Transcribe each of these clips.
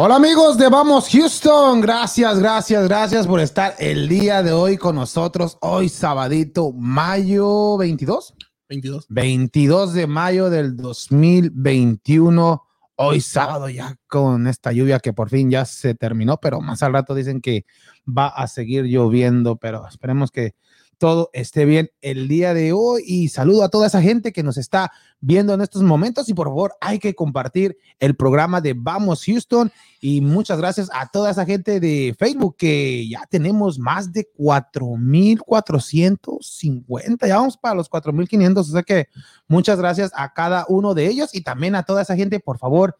Hola amigos de Vamos Houston, gracias, gracias, gracias por estar el día de hoy con nosotros. Hoy sabadito, mayo 22. 22. 22 de mayo del 2021. Hoy sábado ya con esta lluvia que por fin ya se terminó, pero más al rato dicen que va a seguir lloviendo, pero esperemos que todo esté bien el día de hoy y saludo a toda esa gente que nos está viendo en estos momentos y por favor hay que compartir el programa de Vamos Houston y muchas gracias a toda esa gente de Facebook que ya tenemos más de 4.450, ya vamos para los 4.500, o sea que muchas gracias a cada uno de ellos y también a toda esa gente, por favor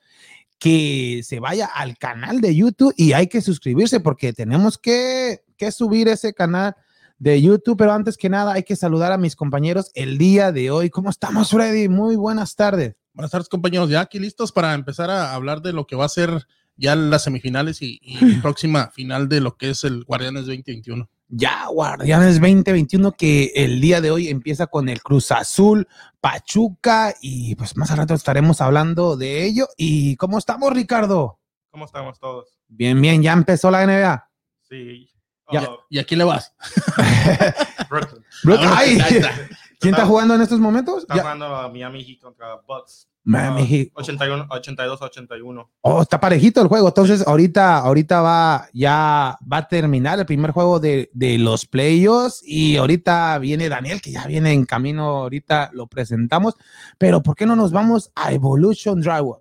que se vaya al canal de YouTube y hay que suscribirse porque tenemos que, que subir ese canal de YouTube, pero antes que nada hay que saludar a mis compañeros el día de hoy. ¿Cómo estamos, Freddy? Muy buenas tardes. Buenas tardes, compañeros. Ya aquí listos para empezar a hablar de lo que va a ser ya las semifinales y, y próxima final de lo que es el Guardianes 2021. Ya, Guardianes 2021 que el día de hoy empieza con el Cruz Azul, Pachuca y pues más al rato estaremos hablando de ello. ¿Y cómo estamos, Ricardo? ¿Cómo estamos todos? Bien, bien, ya empezó la NBA. Sí. Ya, Oh, ¿Y a quién le vas? Brooklyn. Ah, ay. ¿Quién está jugando en estos momentos? Está Ya- jugando a Miami Heat contra Bucks. Miami Ah, Heat. 81, 82 81. Oh, está parejito el juego. Entonces, ahorita, ahorita va, ya va a terminar el primer juego de, de los playoffs y ahorita viene Daniel, que ya viene en camino, ahorita lo presentamos. Pero, ¿por qué no nos vamos a Evolution Drywall?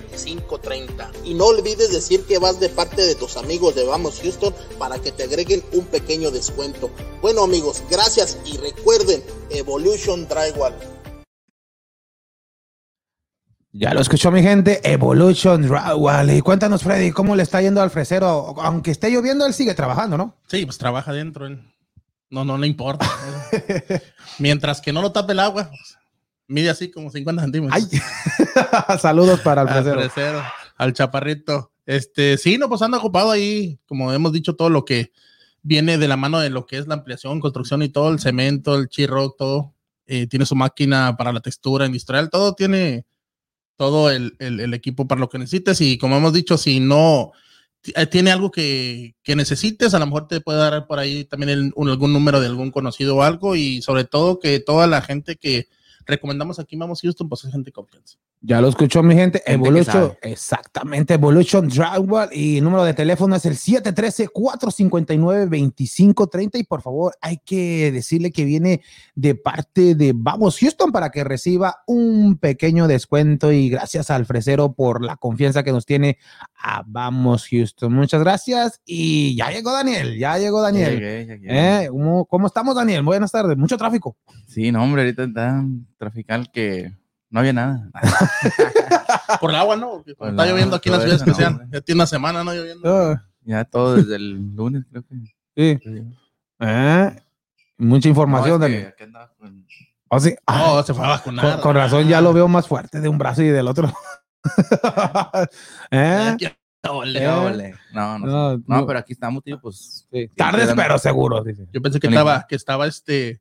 713-459-2530. Y no olvides decir que vas de parte de tus amigos de Vamos Houston para que te agreguen un pequeño descuento. Bueno amigos, gracias y recuerden Evolution Drywall. Ya lo escuchó mi gente, Evolution Drywall. Y cuéntanos, Freddy, ¿cómo le está yendo al fresero? Aunque esté lloviendo, él sigue trabajando, ¿no? Sí, pues trabaja adentro. él. No, no le importa. Mientras que no lo tape el agua, pues, mide así como 50 centímetros. Ay, saludos para el al al chaparrito. Este, sí, no, pues anda ocupado ahí, como hemos dicho, todo lo que viene de la mano de lo que es la ampliación, construcción y todo, el cemento, el chirro, todo. Eh, tiene su máquina para la textura industrial, todo tiene todo el, el- el equipo para lo que necesites. Y como hemos dicho, si no eh, tiene algo que, que necesites, a lo mejor te puede dar por ahí también el- un- algún número de algún conocido o algo. Y sobre todo que toda la gente que recomendamos aquí, vamos Houston, pues es gente de confianza. Ya lo escuchó mi gente, Evolution, exactamente, Evolution Drywall y el número de teléfono es el 713-459-2530 y por favor hay que decirle que viene de parte de Vamos Houston para que reciba un pequeño descuento y gracias al fresero por la confianza que nos tiene a Vamos Houston. Muchas gracias y ya llegó Daniel, ya llegó Daniel. Llegué, llegué. ¿Eh? ¿Cómo, cómo estamos Daniel? Buenas tardes, mucho tráfico. Sí, no, hombre, ahorita tan trafical que no había nada. Por el agua, ¿no? Porque está lloviendo aquí en la ciudad no, especial. hombre. ya tiene una semana, ¿no? Lloviendo. Ah, Ya todo desde el lunes, creo que. sí. sí. ¿Eh? Mucha información, No, es que con- Oh, sí. Ah, No, se fue a vacunar. con, con razón ya lo veo más fuerte de un brazo y del otro. ¿Eh? Aquí- ole. Ole. No, no, No, sé. no, no. pero aquí estamos, tío, pues. Sí, Tardes, pero seguros, dice. Yo pensé que estaba, que estaba este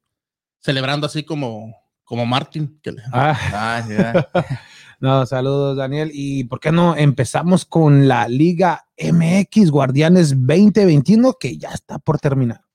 celebrando así como, como Martin. que le- Ah, Ah, no, saludos, Daniel. ¿Y por qué no empezamos con la Liga MX Guardianes 2021 que ya está por terminar?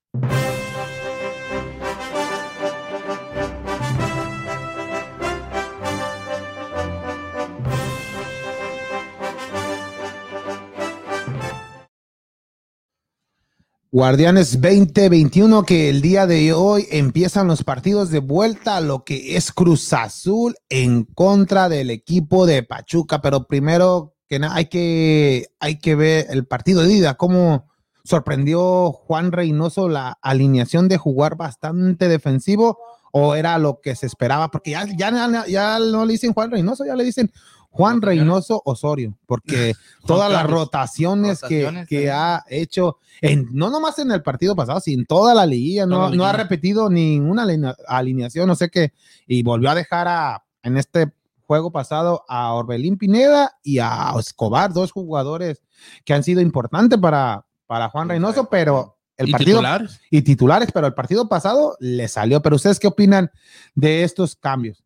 Guardianes 2021 que el día de hoy empiezan los partidos de vuelta lo que es Cruz Azul en contra del equipo de Pachuca, pero primero que nada hay que hay que ver el partido de ida cómo sorprendió Juan Reynoso la alineación de jugar bastante defensivo o era lo que se esperaba, porque ya, ya, ya no le dicen Juan Reynoso, ya le dicen Juan Reynoso Osorio, porque todas las rotaciones, que- que, ha hecho, en, no nomás en el partido pasado, sino en toda la liguilla, no, no ha repetido ninguna alinea- alineación, no sé qué, y volvió a dejar a, en este juego pasado a Orbelín Pineda y a Escobar, dos jugadores que han sido importantes para, para Juan Reynoso, pero el y partido titulares. y titulares, pero el partido pasado le salió. Pero ustedes qué opinan de estos cambios?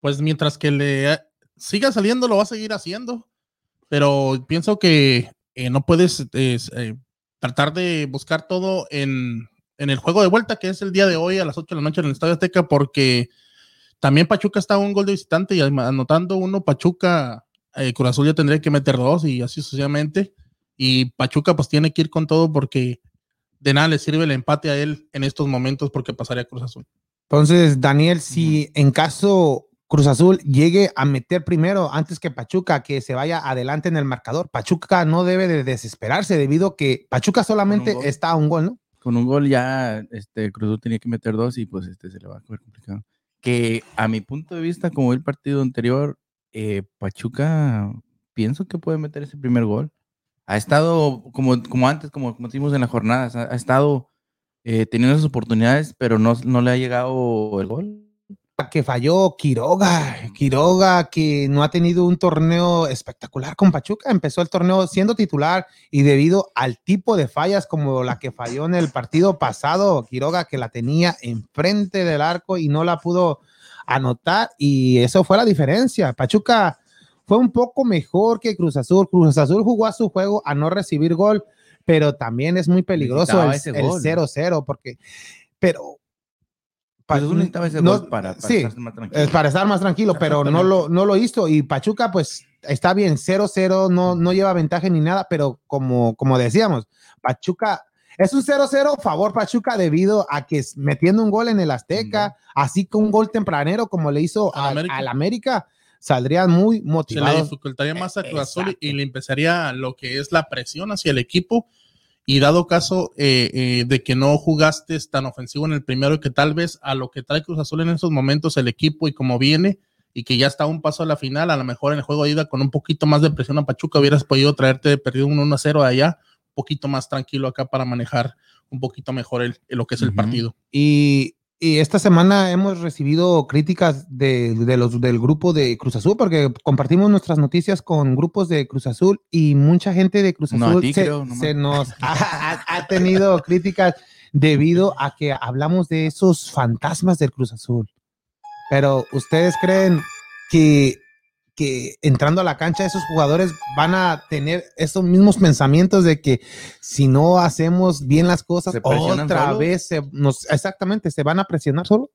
Pues mientras que le siga saliendo, lo va a seguir haciendo. Pero pienso que eh, no puedes es, eh, tratar de buscar todo en, en el juego de vuelta, que es el día de hoy a las 8 de la noche en el Estadio Azteca, porque también Pachuca está a un gol de visitante y anotando uno, Pachuca, eh, Cruz Azul ya tendría que meter dos y así sucesivamente. Y Pachuca pues tiene que ir con todo porque de nada le sirve el empate a él en estos momentos porque pasaría Cruz Azul. Entonces, Daniel, si en caso Cruz Azul llegue a meter primero antes que Pachuca, que se vaya adelante en el marcador, Pachuca no debe de desesperarse debido a que Pachuca solamente está a un gol, ¿no? Con un gol ya este, Cruz Azul tenía que meter dos y pues este se le va a coger complicado. Que a mi punto de vista, como el partido anterior, eh, Pachuca pienso que puede meter ese primer gol. Ha estado como, como antes, como, como decimos en las jornadas, ha, ha estado eh, teniendo esas oportunidades, pero no, no le ha llegado el gol. Que falló Quiroga, Quiroga que no ha tenido un torneo espectacular con Pachuca, empezó el torneo siendo titular y debido al tipo de fallas como la que falló en el partido pasado, Quiroga que la tenía enfrente del arco y no la pudo anotar y eso fue la diferencia. Pachuca fue un poco mejor que Cruz Azul. Cruz Azul jugó a su juego a no recibir gol, pero también es muy peligroso el ese el gol. 0-0 porque, pero Cruz Azul necesitaba ese no- gol para, para sí, estar más tranquilo. es para estar más tranquilo, pero no lo, no lo hizo. Y Pachuca, pues está bien, 0-0, no, no lleva ventaja ni nada, pero como, como decíamos, Pachuca es un 0-0 favor Pachuca debido a que es- metiendo un gol en el Azteca, así que un gol tempranero como le hizo Al América. al América, saldrían muy se le motivados. dificultaría más a Cruz Azul y le empezaría lo que es la presión hacia el equipo. Y dado caso eh, eh, de que no jugaste tan ofensivo en el primero y que tal vez a lo que trae Cruz Azul en esos momentos el equipo y como viene y que ya está a un paso a la final, a lo mejor en el juego de ida con un poquito más de presión a Pachuca hubieras podido traerte de perdido un 1-0 de allá, un poquito más tranquilo acá para manejar un poquito mejor el, lo que es el partido. Y, y esta semana hemos recibido críticas de, de los del grupo de Cruz Azul, porque compartimos nuestras noticias con grupos de Cruz Azul y mucha gente de Cruz No, Azul ti se, creo, nomás. se nos ha, ha- ha tenido críticas debido a que hablamos de esos fantasmas del Cruz Azul. Pero ustedes creen que, que entrando a la cancha esos jugadores van a tener esos mismos pensamientos de que si no hacemos bien las cosas, ¿Se presionan otra vez se nos, exactamente, se van a presionar solo.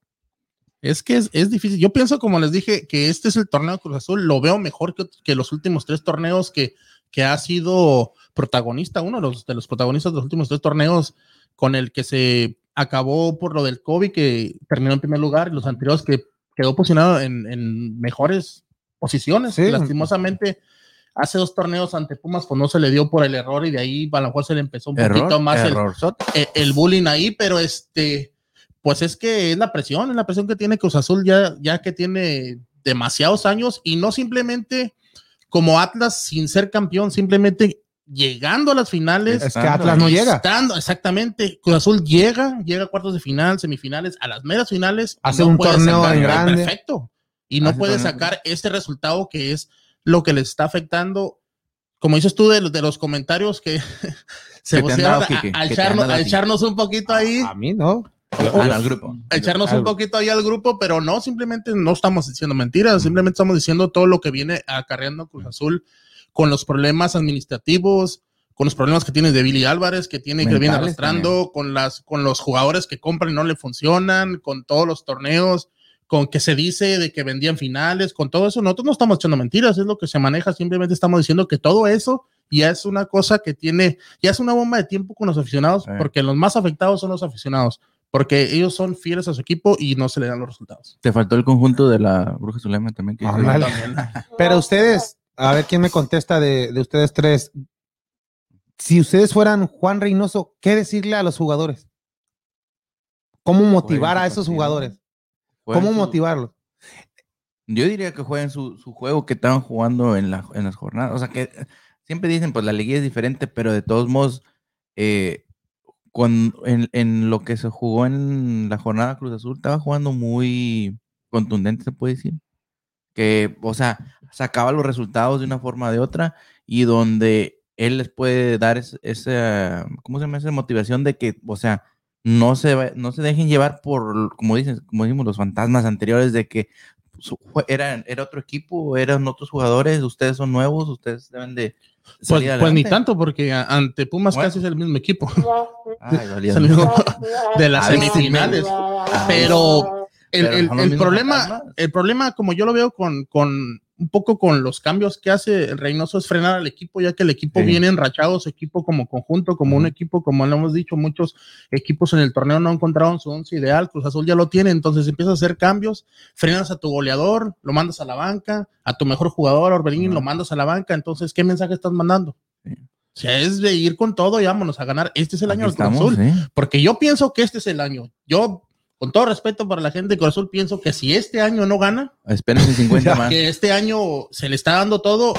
Es que es, es difícil. Yo pienso, como les dije, que este es el torneo de Cruz Azul. Lo veo mejor que, que los últimos tres torneos que, que ha sido protagonista, uno de los, de los protagonistas de los últimos tres torneos con el que se acabó por lo del COVID, que terminó en primer lugar, y los anteriores que quedó posicionado en, en mejores posiciones. Sí. Lastimosamente, hace dos torneos ante Pumas, pues no se le dio por el error y de ahí a lo mejor se le empezó un poquito más el, bullying ahí, pero este, pues es que es la presión, es la presión que tiene Cruz Azul ya, ya que tiene demasiados años y no simplemente como Atlas sin ser campeón, simplemente llegando a las finales. Es que Atlas no llega. Estando, exactamente, Cruz Azul llega, llega a cuartos de final, semifinales, a las meras finales. Hace un torneo en grande. Perfecto. Y no puede sacar este resultado que es lo que les está afectando. Como dices tú de, los- de los comentarios que se dado, a, echarnos, a un poquito ahí, A mí no. Al grupo. a echarnos un poquito ahí al grupo, pero no, simplemente no estamos diciendo mentiras, simplemente estamos diciendo todo lo que viene acarreando Cruz Azul con los problemas administrativos, con los problemas que tiene de Billy Álvarez, que tiene que viene Mentales arrastrando, con las con los jugadores que compran y no le funcionan, con todos los torneos, con que se dice de que vendían finales, con todo eso, nosotros no estamos echando mentiras, es lo que se maneja, simplemente estamos diciendo que todo eso ya es una cosa que tiene, ya es una bomba de tiempo con los aficionados, Sí. porque los más afectados son los aficionados porque ellos son fieles a su equipo y no se le dan los resultados. Te faltó el conjunto de la Bruja Zulema también. Que Ándale. Pero ustedes, a ver quién me contesta de, de ustedes tres. Si ustedes fueran Juan Reynoso, ¿qué decirle a los jugadores? ¿Cómo motivar a esos jugadores? ¿Cómo su- motivarlo? Yo diría que jueguen su, su juego que estaban jugando en, la, en las jornadas. O sea, que eh, siempre dicen, pues la liguilla es diferente, pero de todos modos, eh, con, en, en lo que se jugó en la jornada Cruz Azul, estaba jugando muy contundente, se puede decir. Que, o sea, sacaba los resultados de una forma o de otra y donde él les puede dar es- esa, ¿cómo se llama? Esa motivación de que, o sea, no se, no se dejen llevar por, como dicen, como decimos, los fantasmas anteriores de que su- era, era otro equipo, eran otros jugadores, ustedes son nuevos, ustedes deben de Pues, salir pues ni tanto, porque ante Pumas Bueno. casi es el mismo equipo. Ay, de las semifinales. Pero el, problema, el problema, como yo lo veo con, con un poco con los cambios que hace el Reynoso, es frenar al equipo, ya que el equipo Sí. viene enrachado, su equipo como conjunto, como un equipo, como lo hemos dicho, muchos equipos en el torneo no encontraron su once ideal, Cruz Azul ya lo tiene, entonces empiezas a hacer cambios, frenas a tu goleador, lo mandas a la banca, a tu mejor jugador, Orbelín, lo mandas a la banca, entonces, ¿qué mensaje estás mandando? Sí. O sea, es de ir con todo y vámonos a ganar. Este es el año del Cruz Azul. Porque yo pienso que este es el año. Yo, con todo respeto para la gente de Cruz Azul, pienso que si este año no gana, Espérense 50 más. que este año se le está dando todo,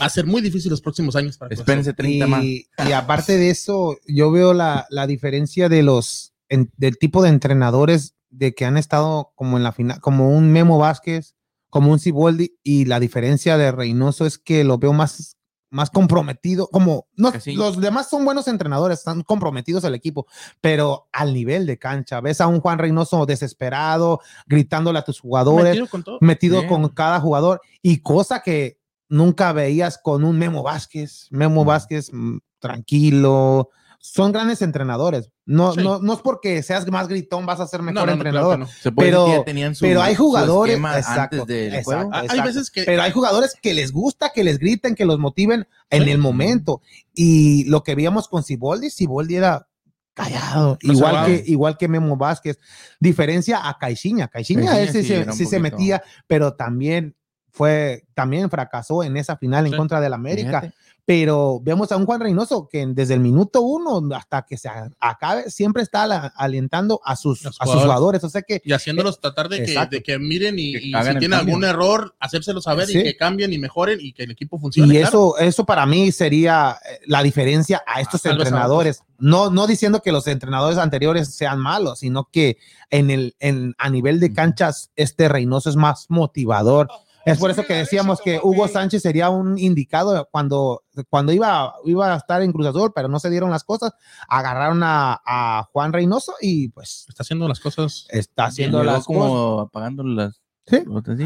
va a ser muy difícil los próximos años para. Espérense 30 más. Y, y aparte de eso, yo veo la, la diferencia de los en- del tipo de entrenadores de que han estado como en la final, como un Memo Vázquez, como un Ciboldi, y la diferencia de Reynoso es que lo veo más, más comprometido, como no, los demás son buenos entrenadores, están comprometidos al equipo, pero al nivel de cancha, ves a un Juan Reynoso desesperado, gritándole a tus jugadores, Metido con todo. metido con cada jugador y cosa que nunca veías con un Memo Vázquez. Memo Mm. Vázquez mm, tranquilo. Son grandes entrenadores. No, Sí. no, no es porque seas más gritón vas a ser mejor no, no, claro entrenador. Se puede pero- tenían su- pero hay jugadores- exacto, antes del exacto. juego. Ah, Hay veces que. Pero hay jugadores que les gusta que les griten, que los motiven en el momento. Y lo que veíamos con Siboldi, Siboldi era callado, igual que, igual que Memo Vázquez. Diferencia a Caixinha. Caixinha, él sí, sí se, sí metía, pero también fue, también fracasó en esa final en contra del América. Fíjate. Pero vemos a un Juan Reynoso que desde el minuto uno hasta que se acabe siempre está la- alentando a sus, a sus jugadores. O sea que Y haciéndolos tratar de que, Exacto. de que miren y, Que y hagan si tienen cambio. algún error, hacérselo saber Sí. y que cambien y mejoren y que el equipo funcione. Y claro. eso, eso para mí sería eh, la diferencia a estos tal vez a entrenadores. No, no diciendo que los entrenadores anteriores sean malos, sino que en el, en, a nivel de canchas, este Reynoso es más motivador. Es por eso que decíamos que Hugo Sánchez sería un indicado cuando, cuando iba, iba a estar en Cruz Azul, pero no se dieron las cosas. Agarraron a, a Juan Reynoso y pues Está haciendo las cosas. está haciendo las cosas. como apagando las. Sí.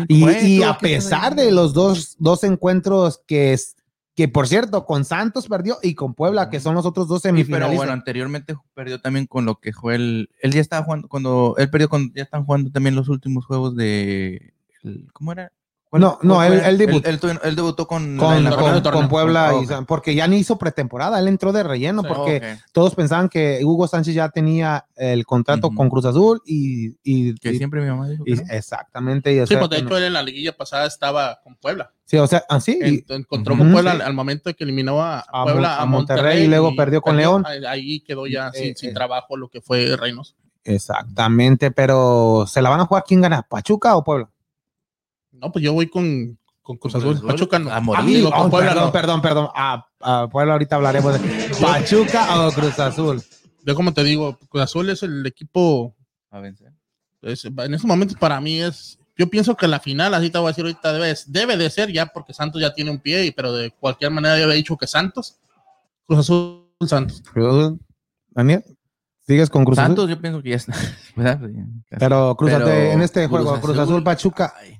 Y, como, "Eh, y a ¿qué estás pesar haciendo?" de los dos, dos encuentros que es, que por cierto, con Santos perdió y con Puebla, que son los otros dos Sí, pero semifinalistas. bueno, anteriormente perdió también con lo que fue el. Él ya estaba jugando, cuando él perdió, cuando ya están jugando también los últimos juegos de. el- ¿Cómo era? ¿Cuál- No, no, él- fue? él debutó con. Puebla, Ah, y porque ya ni hizo pretemporada, él entró de relleno, Sí. porque todos pensaban que Hugo Sánchez ya tenía el contrato con Cruz Azul y, y- Que y- siempre mi mamá dijo. que no. exactamente. y o Sí, sea, pues de hecho no- él en la liguilla pasada estaba con Puebla. sí, o sea, así. y- En- encontró Puebla Sí. al, momento de que eliminó a, A Puebla, a, a Monterrey Monterrey, y luego perdió con León. Ahí, quedó ya Eh, sin, eh, sin eh. trabajo lo que fue Reynoso. exactamente, pero ¿se la van a jugar quién gana? ¿Pachuca o Puebla? No, pues yo voy con, con Cruz Azul. Pachuca no. a morir. Oh, con Puebla perdón, no. perdón, perdón. A, a Puebla ahorita hablaremos de Pachuca o Cruz Azul. Yo como te digo, Cruz Azul es el equipo, A vencer. es- en estos momentos para mí es, yo pienso que la final, así te voy a decir ahorita, debe, debe de ser ya porque Santos ya tiene un pie, y- pero de cualquier manera yo había dicho que Santos, Cruz Azul, Santos. Cruz Azul. Daniel, ¿sigues con Cruz Santos, Azul? yo pienso que ya está. Pero Cruz Pero Azul, en este juego, Cruz Azul, Azul Pachuca, ay,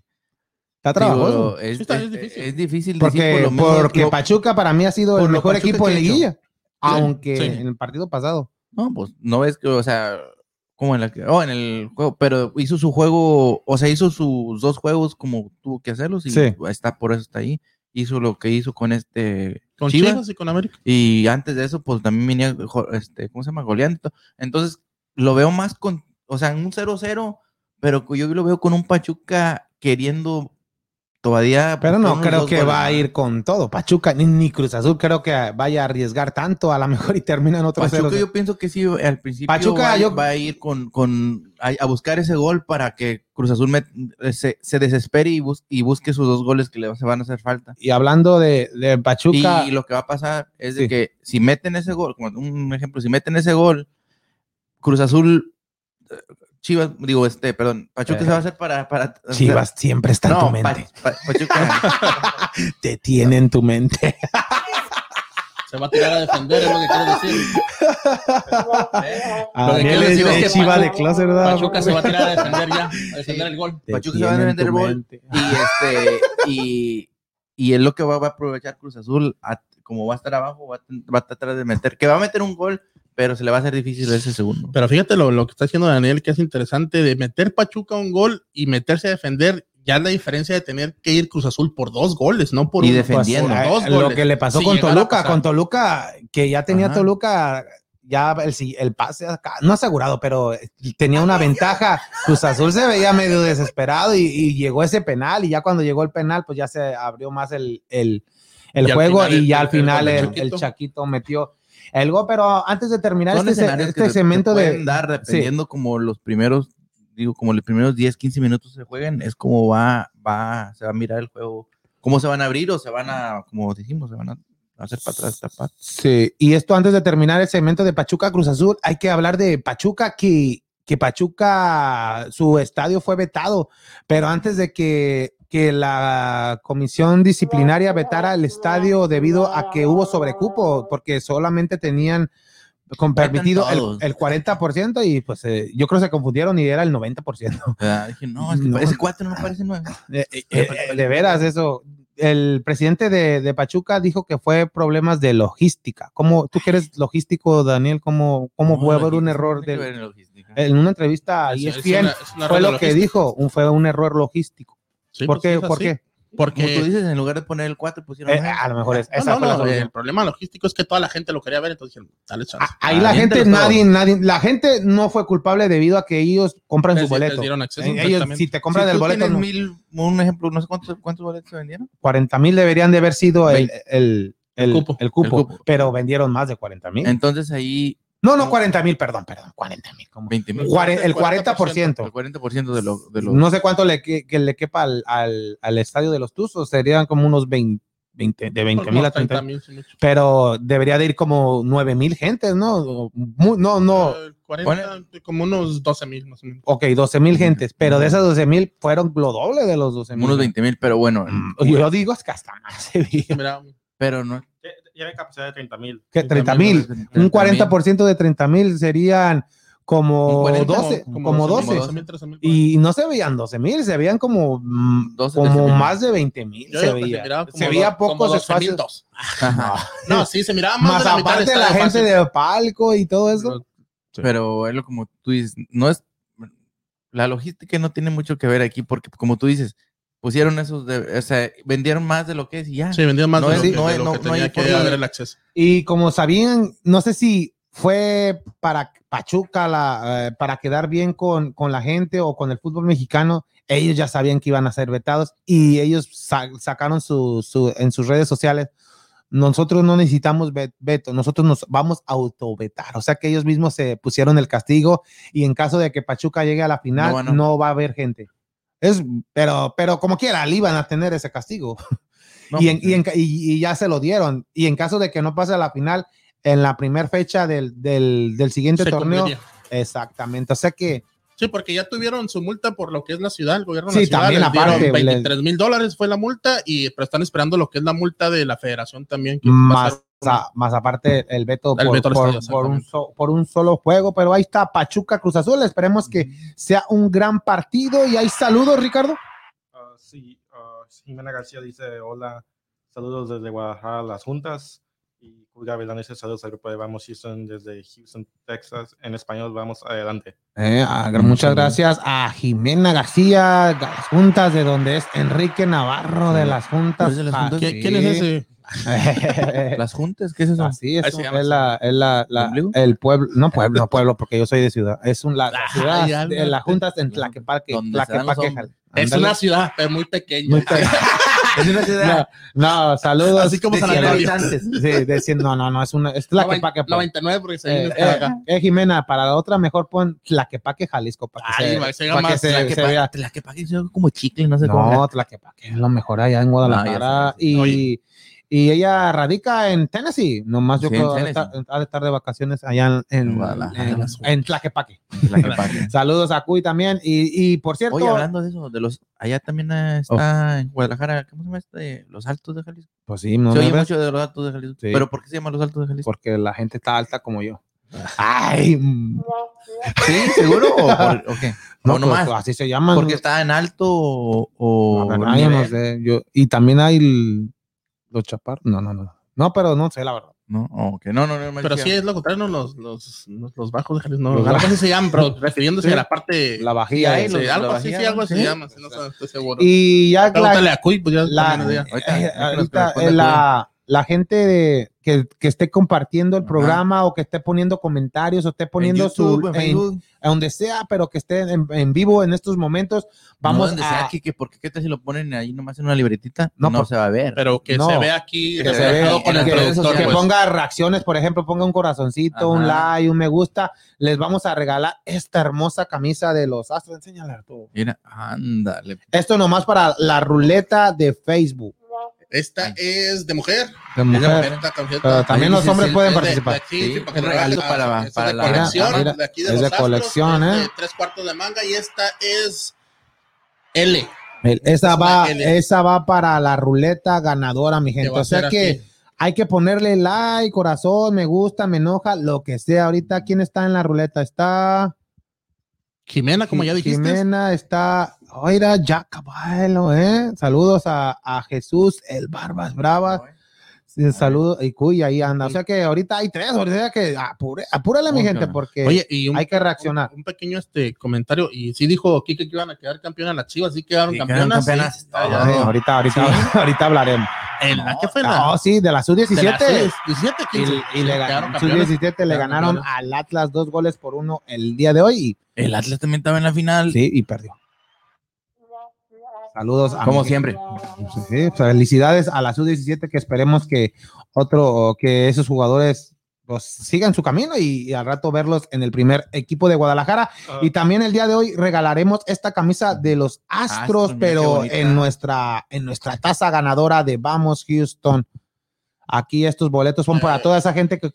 está trabajoso. digo, es, Sí, está- es- es difícil. es difícil decir Porque, por lo mismo, porque lo- Pachuca para mí ha sido el mejor Pachuca equipo hecho. liguilla. Aunque sí. en el partido pasado. No, pues no ves que, o sea, como en la que, oh, en el juego, pero hizo su juego, o sea, hizo sus dos juegos como tuvo que hacerlos y Sí. está por eso está ahí. Hizo lo que hizo con este Con Chivas, Chivas y con América. y antes de eso, pues también venía, este, ¿cómo se llama? Goleando. Entonces, lo veo más con, o sea, en un 0-0, pero yo lo veo con un Pachuca queriendo todavía. Pero no creo que goles va a ir con todo. Pachuca ni, ni Cruz Azul creo que vaya a arriesgar tanto. A lo mejor y terminan otros Pachuca ceros. yo pienso que sí, al principio Pachuca, va, a- yo- va a ir con, con a, a buscar ese gol para que Cruz Azul met- se, se desespere y, bus- y busque sus dos goles que le se van a hacer falta. Y hablando de, de Pachuca, Y lo que va a pasar es de Sí. que si meten ese gol, como un ejemplo, si meten ese gol, Cruz Azul, eh, Chivas, digo, este, perdón, Pachuca Eh. se va a hacer para... para Chivas siempre está en tu mente. Pa- Pa- Pachuca, Te tiene en tu mente. Se va a tirar a defender, es lo que quiero decir. A Lo que quiero es decir es de que Chiva de Pachuca- closet, ¿verdad? Pachuca se va a tirar a defender ya, a defender el gol. Te Pachuca se va a defender el gol. y este, y, y es lo que va, va a aprovechar Cruz Azul, a- como va a estar abajo, va a, va a tratar de meter, que va a meter un gol, pero se le va a hacer difícil ese segundo. Pero fíjate lo, lo que está haciendo Daniel, que es interesante, de meter Pachuca un gol y meterse a defender, ya la diferencia de tener que ir Cruz Azul por dos goles, no por Y un- defendiendo. por Pues, dos eh, lo goles. que le pasó Si con Toluca, con Toluca, que ya tenía Ajá. Toluca, ya el, si- el pase acá, no asegurado, pero tenía una ventaja. Cruz Azul se veía medio desesperado y, y llegó ese penal y ya cuando llegó el penal, pues ya se abrió más el, el, el Y juego final y el- ya al final el Chaquito metió el gol, pero antes de terminar Son este, se- este te- te segmento de... pueden dar dependiendo como los primeros, digo, como los primeros 10, 15 minutos se jueguen, es como va, va, se va a mirar el juego, cómo se van a abrir o se van a, como dijimos, se van a hacer para atrás, tapar. Sí, y esto antes de terminar el segmento de Pachuca Cruz Azul, hay que hablar de Pachuca que, que Pachuca, su estadio fue vetado, pero antes de que, que la comisión disciplinaria vetara el estadio debido a que hubo sobrecupo, porque solamente tenían con permitido el, el 40% y pues eh, yo creo que se confundieron y era el 90%. O sea, dije, no, es que No. ese 4 no parece 9. Eh, eh, eh, de veras, eso. El presidente de, de Pachuca dijo que fue problemas de logística. ¿Cómo, tú que eres logístico, Daniel, cómo, cómo puede haber un error? del- en una entrevista a Es- es ESPN una- es una fue de lo que dijo, un, fue un error logístico. Sí, ¿Por pues, qué? es ¿Por así. qué? Como tú Porque dices, en lugar de poner el 4 pusieron Eh, a lo mejor es, No, esa no, el problema logístico es que toda la gente lo quería ver, entonces dijeron, dale chance. Ah, Ahí la gente, nadie, nadie, la gente no fue culpable debido a que ellos compran su boleto. les dieron acceso, Eh, Ellos, si te compran Si el boleto, mil, un ejemplo, no sé cuántos, cuántos boletos se vendieron. 40 mil deberían de haber sido el, el, el, El cupo. el cupo, El cupo. pero vendieron más de 40 mil. Entonces ahí No, no 40 mil, perdón, perdón, 40 mil. como- 20 mil. Cuare- el 40%. 40%. El 40% de lo, de lo No sé cuánto le, que, que le quepa al, al, al estadio de los Tuzos, serían como unos 20, 20 de 20 mil a 30 mil, 30 mil, sí, mucho. pero debería de ir como 9 mil gentes, ¿no? Mu- No, no, Eh, 40, como unos 12 mil más o menos. ok, 12 mil gentes, pero de esas 12 mil fueron lo doble de los 12 mil. unos 20 mil, pero bueno, Yo digo es que hasta más se pero no. Ya hay capacidad de 30 mil. que 30 mil, un 40% de 30 mil serían como Un 40, 12, como, 12. 12 mil, 13 mil. Y no se veían 12 mil, se veían como, mm, 12, como 13,000. más de 20 mil. Se veía, se como veía como pocos 12,000 espacios. No, sí, se miraba más, Más de la mitad aparte la estadio gente fácil. de palco y todo eso. Pero es lo como tú dices, no es la logística no tiene mucho que ver aquí porque como tú dices, pusieron esos de, o sea, vendieron más de lo que es y ya. Sí, vendían más No de es- lo que, no de es- lo no- que tenía que haber el acceso. Y como sabían, no sé si fue para Pachuca, la, eh, para quedar bien con, con la gente o con el fútbol mexicano, ellos ya sabían que iban a ser vetados y ellos sa- sacaron su, su- en sus redes sociales. Nosotros no necesitamos vet- veto, nosotros nos vamos a autovetar. O sea que ellos mismos se pusieron el castigo y en caso de que Pachuca llegue a la final, No, no, va a haber gente. Es, pero, pero como quiera, le iban a tener ese castigo No, y, en- pues, y en y- ya se lo dieron. Y en caso de que no pase a la final, en la primera fecha del, del, del siguiente torneo, cumpliría. exactamente. O sea que Sí, porque ya tuvieron su multa por lo que es la ciudad, el gobierno Sí, la ciudad. también aparte, 23 mil dólares fue la multa, y, pero están esperando lo que es la multa de la federación también. Que más, ser una- a- más aparte el veto, El por, veto por- estadio, por un so- por un solo juego. Pero ahí está Pachuca Cruz Azul. Esperemos que sea un gran partido. Y hay saludos, Ricardo. Ah, sí, ah, Jimena García dice hola, saludos desde Guadalajara, las juntas. Y dice saludos al grupo de Vamos Houston desde Houston, Texas. En español, vamos adelante. Eh, ah, muchas gracias a Jimena García, de las juntas, de donde es Enrique Navarro de las juntas. ¿Es de las juntas? ¿Qui- sí. ¿Quién es ese? Las juntas, ¿qué es eso? Así es, es, la, es la, la- ¿El pueblo, no pueblo, no pueblo, porque yo soy de ciudad, es un, la, la Ah, ciudad, ya, de no, las juntas en Tlaquepaque, Tlaquepaque. Es una ciudad, pero muy pequeña. Muy Es una ciudad. no, no, saludos. Así como San Antonio. Sí, de cien- no, no, no, es una, es Tlaquepaque. pues. 99 porque se Eh, viene eh, acá. eh, Jimena, para la otra mejor pon Tlaquepaque, Jalisco, para que Ay, se, para que se- Tlaquepaque. se vea. La que pague como chicle, no sé cómo. No, Tlaquepaque es lo mejor allá en Guadalajara. Ah, ya sé, y, Oye. Y ella radica en Tennessee. Nomás yo Sí, creo que ha de estar de vacaciones allá en, en, En en- Tlaquepaque. Saludos a Cuy también. Y, y por cierto, Oye, hablando de eso, de los, allá también está en Guadalajara, ¿cómo se llama este? Los Altos de Jalisco. pues sí, no se oye ves, mucho de los Altos de Jalisco. Sí. Pero ¿por qué se llama los Altos de Jalisco? porque la gente está alta como yo. Ay, mm, ¿Sí? ¿Seguro? ¿O, por, no, ¿O nomás? pues, así se llaman. Porque está en alto o, o yo no sé. Yo, y también hay los chaparros. No, no, no. No, pero no sé, la verdad. No, ok. No, no, no. me Pero decía. sí es lo contrario, no, los, los, los, los bajos de Jalisco. No, Los algo bajos. así se llaman, pero refiriéndose Sí. a la parte. La vajilla. sí, los- algo la así, sí, algo así ¿sí? se llama, sí, no sé, estoy seguro. Y ya Pregúntale a Cuy, pues ya la. Ahorita, eh, ahorita eh, la, la gente de, que, que esté compartiendo el Ajá. programa o que esté poniendo comentarios o esté poniendo en YouTube, su en donde sea, pero que esté en, en vivo en estos momentos, Vamos vamos donde a sea, Kike, porque qué tal si lo ponen ahí nomás en una libretita? No, No, por- se va a ver. Pero que No, se ve aquí, que se reflejado ve, con el que- productor. que pues. ponga reacciones, por ejemplo, ponga un corazoncito, un like, un me gusta, les vamos a regalar esta hermosa camisa de los Astros. Enséñala tú. Mira, ándale. Esto nomás para la ruleta de Facebook. Esta es de mujer. De Es de mujer. Pero también los hombres sí, pueden es de- participar. de Sí, sí, que regalo para- es para de la- colección, Mira, de aquí de es de colección, es ¿eh? de tres cuartos de manga y esta es L. El- esa, Es va, L. esa va para la ruleta ganadora, mi gente. O sea que aquí. hay que ponerle like, corazón, me gusta, me enoja, lo que sea. Ahorita, ¿quién está en la ruleta? Está Jimena, como ya dijiste. Jimena, está, oiga, ya caballo, ¿eh? Saludos a, a Jesús, el Barbas Bravas. Sí, Saludos, y cuy, ahí anda. O sea que ahorita hay tres, o sea que apure, apúrale, mi gente, porque Oye, y un, hay que reaccionar. un, un pequeño este comentario. Y sí dijo Kike que iban a quedar campeonas las chivas, sí quedaron Sí, quedaron campeonas. campeonas. sí. Ah, ya. Ay, ahorita, ahorita, ahorita hablaremos. En la que fue la. No, sí, de la de sub-17. la sub-17, Y, 15. y le ganaron, campeonas. sub-17 le ganaron al Atlas dos goles por uno el día de hoy El Atlas también estaba en la final. y, sí, y perdió. Saludos. a Como mi- siempre. Sí, felicidades a la sub-17 que esperemos que otro, que esos jugadores pues, sigan su camino y, y al rato verlos en el primer equipo de Guadalajara. Y también el día de hoy regalaremos esta camisa de los Astros, pero en nuestra, en nuestra taza ganadora de Vamos Houston. Aquí estos boletos son para Eh. toda esa gente que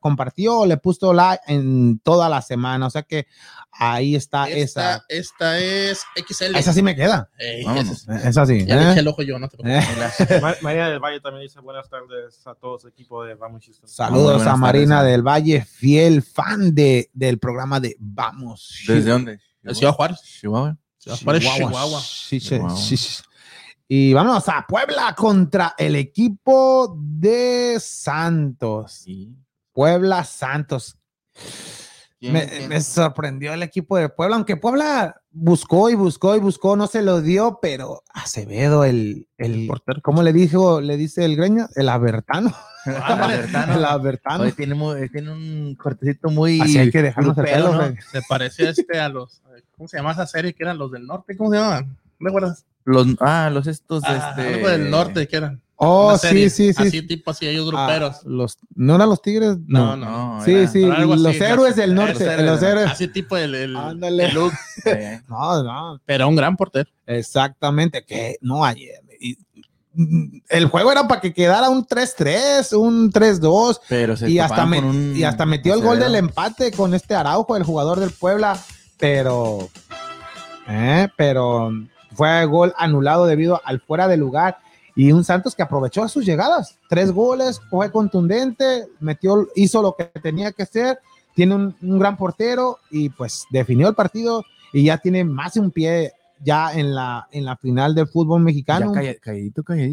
compartió o le puso like en toda la semana. O sea que ahí está Esta, esa. esta es XL. Esa sí me queda. Ey, esa- Esa sí. Ya le ¿eh? eché el ojo yo, no te preocupes. Eh. Ma- María del Valle también dice buenas tardes a todos equipo de Vamos Houston. Saludos buenas a Marina tardes, del Valle, fiel fan de, del programa de Vamos. ¿Desde dónde? De Ciudad Juárez. Chihuahua. Ciudad Juárez, Chihuahua. Chihuahua. Sí, sí, Chihuahua. Y vamos a Puebla contra el equipo de Santos. Sí. Puebla Santos. ¿Quién- Me, quién? me sorprendió el equipo de Puebla, aunque Puebla buscó y buscó y buscó, no se lo dio, pero Acevedo, el, el portero. ¿cómo le dijo? Le dice el greño, el Abertano. Albertano. El Abertano. Oye, tiene, muy- tiene un cortecito muy. Así hay que dejarnos el grupero, pelo. Se parecía este a los. ¿Cómo se llama esa serie que eran los del norte? ¿Cómo se llamaban? ¿No recuerdas? Los, ah, los estos. Ah, este, Algo del norte que eran. Oh, sí, sí, sí. Así, tipo así, ellos Ah, gruperos. los, ¿No eran los Tigres? No, no. No, Sí, era- sí, los héroes del norte. Los Los héroes Así tipo el, el, Ándale. el look. No, no, Pero un gran portero. exactamente. Que no ayer. y- mm, el juego era para que quedara un 3-3, un 3-2. pero se Y hasta, me- un y hasta metió el gol del empate con este Araujo, el jugador del Puebla. Pero, eh, pero fue gol anulado debido al fuera de lugar. Y un Santos que aprovechó sus llegadas. Tres goles, fue contundente, metió, hizo lo que tenía que hacer. Tiene un, un gran portero y pues definió el partido y ya tiene más de un pie ya en la, en la final del fútbol Ya mexicano. calla- calladito, ¿eh?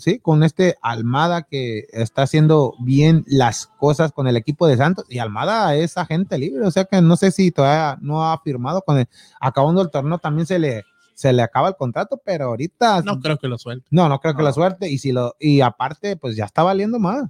Sí, con este Almada que está haciendo bien las cosas con el equipo de Santos y Almada es agente libre, o sea que no sé si todavía no ha firmado con el acabando el torneo también se le se le acaba el contrato, pero ahorita No creo que lo suelte. no, no creo que la suerte. Y si lo, y aparte, pues ya está valiendo más.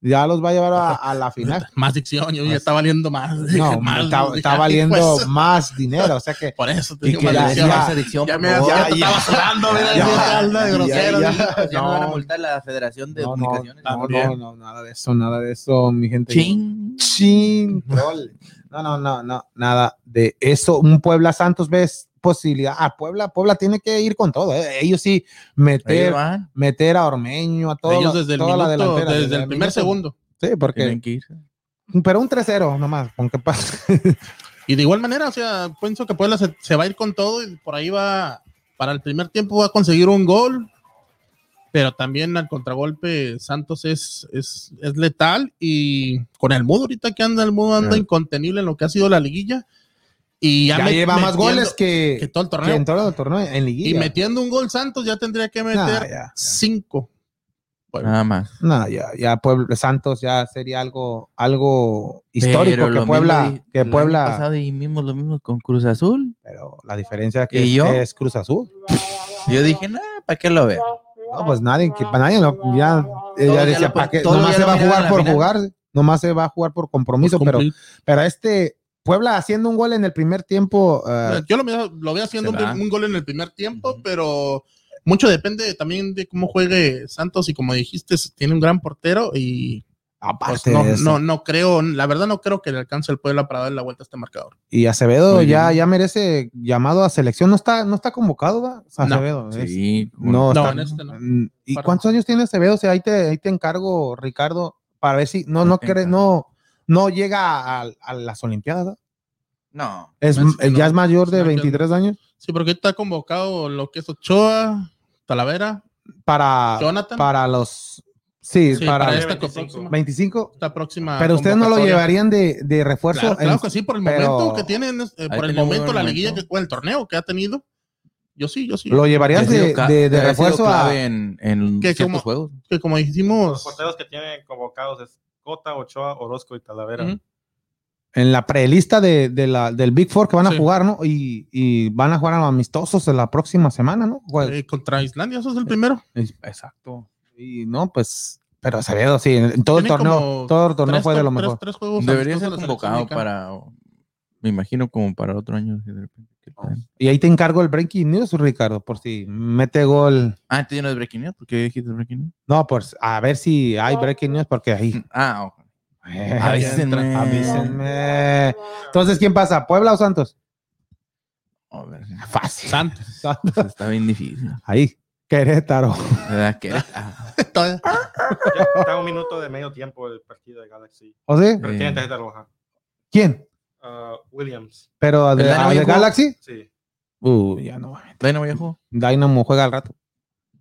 Ya los va a llevar a, a la final. Más dicción, yo ya está valiendo más. No, más, está, dije, está "Ay, valiendo pues". más dinero. O sea que Por eso te Y digo que más ya, dicción. ya, ya, Ya me, ya, ya, estaba sudando, ya, ya, de ya, grosero. ya. Ya no van a No. multar la Federación de no, no, Comunicaciones. no, no, no, nada de eso, nada de eso, mi gente. Ching. Chin, troll. No, no, no, no, nada de eso. Un Puebla Santos ves posibilidad. A Puebla, Puebla tiene que ir con todo. ¿eh? Ellos sí meter, meter a Ormeño, a todos. Ellos desde el minuto, delantera, desde el primer minuto. segundo. Sí, porque, tienen que irse. pero un 3-0 nomás, con que pase. Y de igual manera, o sea, pienso que Puebla se, se va a ir con todo y por ahí va, para el primer tiempo va a conseguir un gol, pero también al contragolpe Santos es, es, es letal y con el mudo ahorita que anda, el mudo anda incontenible en lo que ha sido la liguilla y ya, Ya, me- lleva más goles que, que todo el que torneo. en todo el torneo, en liguilla. y metiendo un gol Santos ya tendría que meter Nah, ya, cinco. Puebla. Nada más. No, ya, ya Puebla, Santos ya sería algo, algo histórico que Puebla, mismo di- que Puebla, pasado y mismo lo mismo con Cruz Azul. pero la diferencia que ¿Y es, yo? es Cruz Azul. Yo dije, nah, ¿para qué lo veo? No, pues nadie, que para nadie, lo- ya, ya decía, ¿para qué? Nomás se va a jugar por final. jugar, nomás se va a jugar por compromiso, Por pero, pero este Puebla haciendo un gol en el primer tiempo, eh, Yo lo, veo- lo veo haciendo un, gol en el primer tiempo, pero mucho depende también de cómo juegue Santos y como dijiste, tiene un gran portero y pues, aparte no, no, no creo, la verdad no creo que le alcance el Puebla para darle la vuelta a este marcador. y Acevedo ya, ya merece llamado a selección, no está, no está convocado, ¿va? No. Acevedo, es- Sí, no, No, está- en este no. ¿Y Para- cuántos años tiene Acevedo? O sea, ahí te, ahí te encargo, Ricardo, para ver si no, no, no, no llega a, a las Olimpiadas. No. Es, Es que ya no. es mayor de No, ya- 23 años Sí, porque está convocado lo que es Ochoa, Talavera, para, Jonathan. para los. Sí, Sí, para, para los esta 25. próxima, 25. esta próxima Pero ustedes no lo llevarían de, de refuerzo. Claro, claro en- que sí, por el pero- momento que tienen, eh, por el momento la liguilla que el torneo que ha tenido. Yo sí, yo sí. Lo llevarías de, de- refuerzo a. en, en Que ciertos como- juegos. que como Los dijimos, porteros que tienen convocados es Cota, Ochoa, Orozco y Talavera. En la prelista de, de la, del Big Four que van a Sí. jugar, ¿no? Y, y van a jugar a amistosos en la próxima semana, ¿no? Jue- eh, contra Islandia, eso es el primero. Exacto. Y no, pues. Pero Acevedo, sí, en, en todo el torneo, todo el torneo Tres- fue de lo tres- mejor. tres Debería ser convocado para, me imagino como para otro año. de repente. Y ahí te encargo el breaking news, Ricardo, por si mete gol. Ah, ¿tú ya no es Breaking News? ¿Por qué dijiste Breaking News? No, pues a ver si hay breaking news, porque ahí. Ah, ojo. Eh, Avísenme. Avísenme. Entonces, ¿quién pasa? ¿Puebla o Santos? A ver, Fácil. Santos. Santos. está bien difícil. Ahí. Querétaro. ¿Verdad que? Todavía- Ya está un minuto de medio tiempo el partido de Galaxy. ¿O sí? Pero tiene tarjeta roja. ¿Quién? Ah, Williams. Pero de, ¿El Dynamo de? Galaxy. Sí. Uh, ya no va. Dynamo ya jugó. Dynamo juega al rato.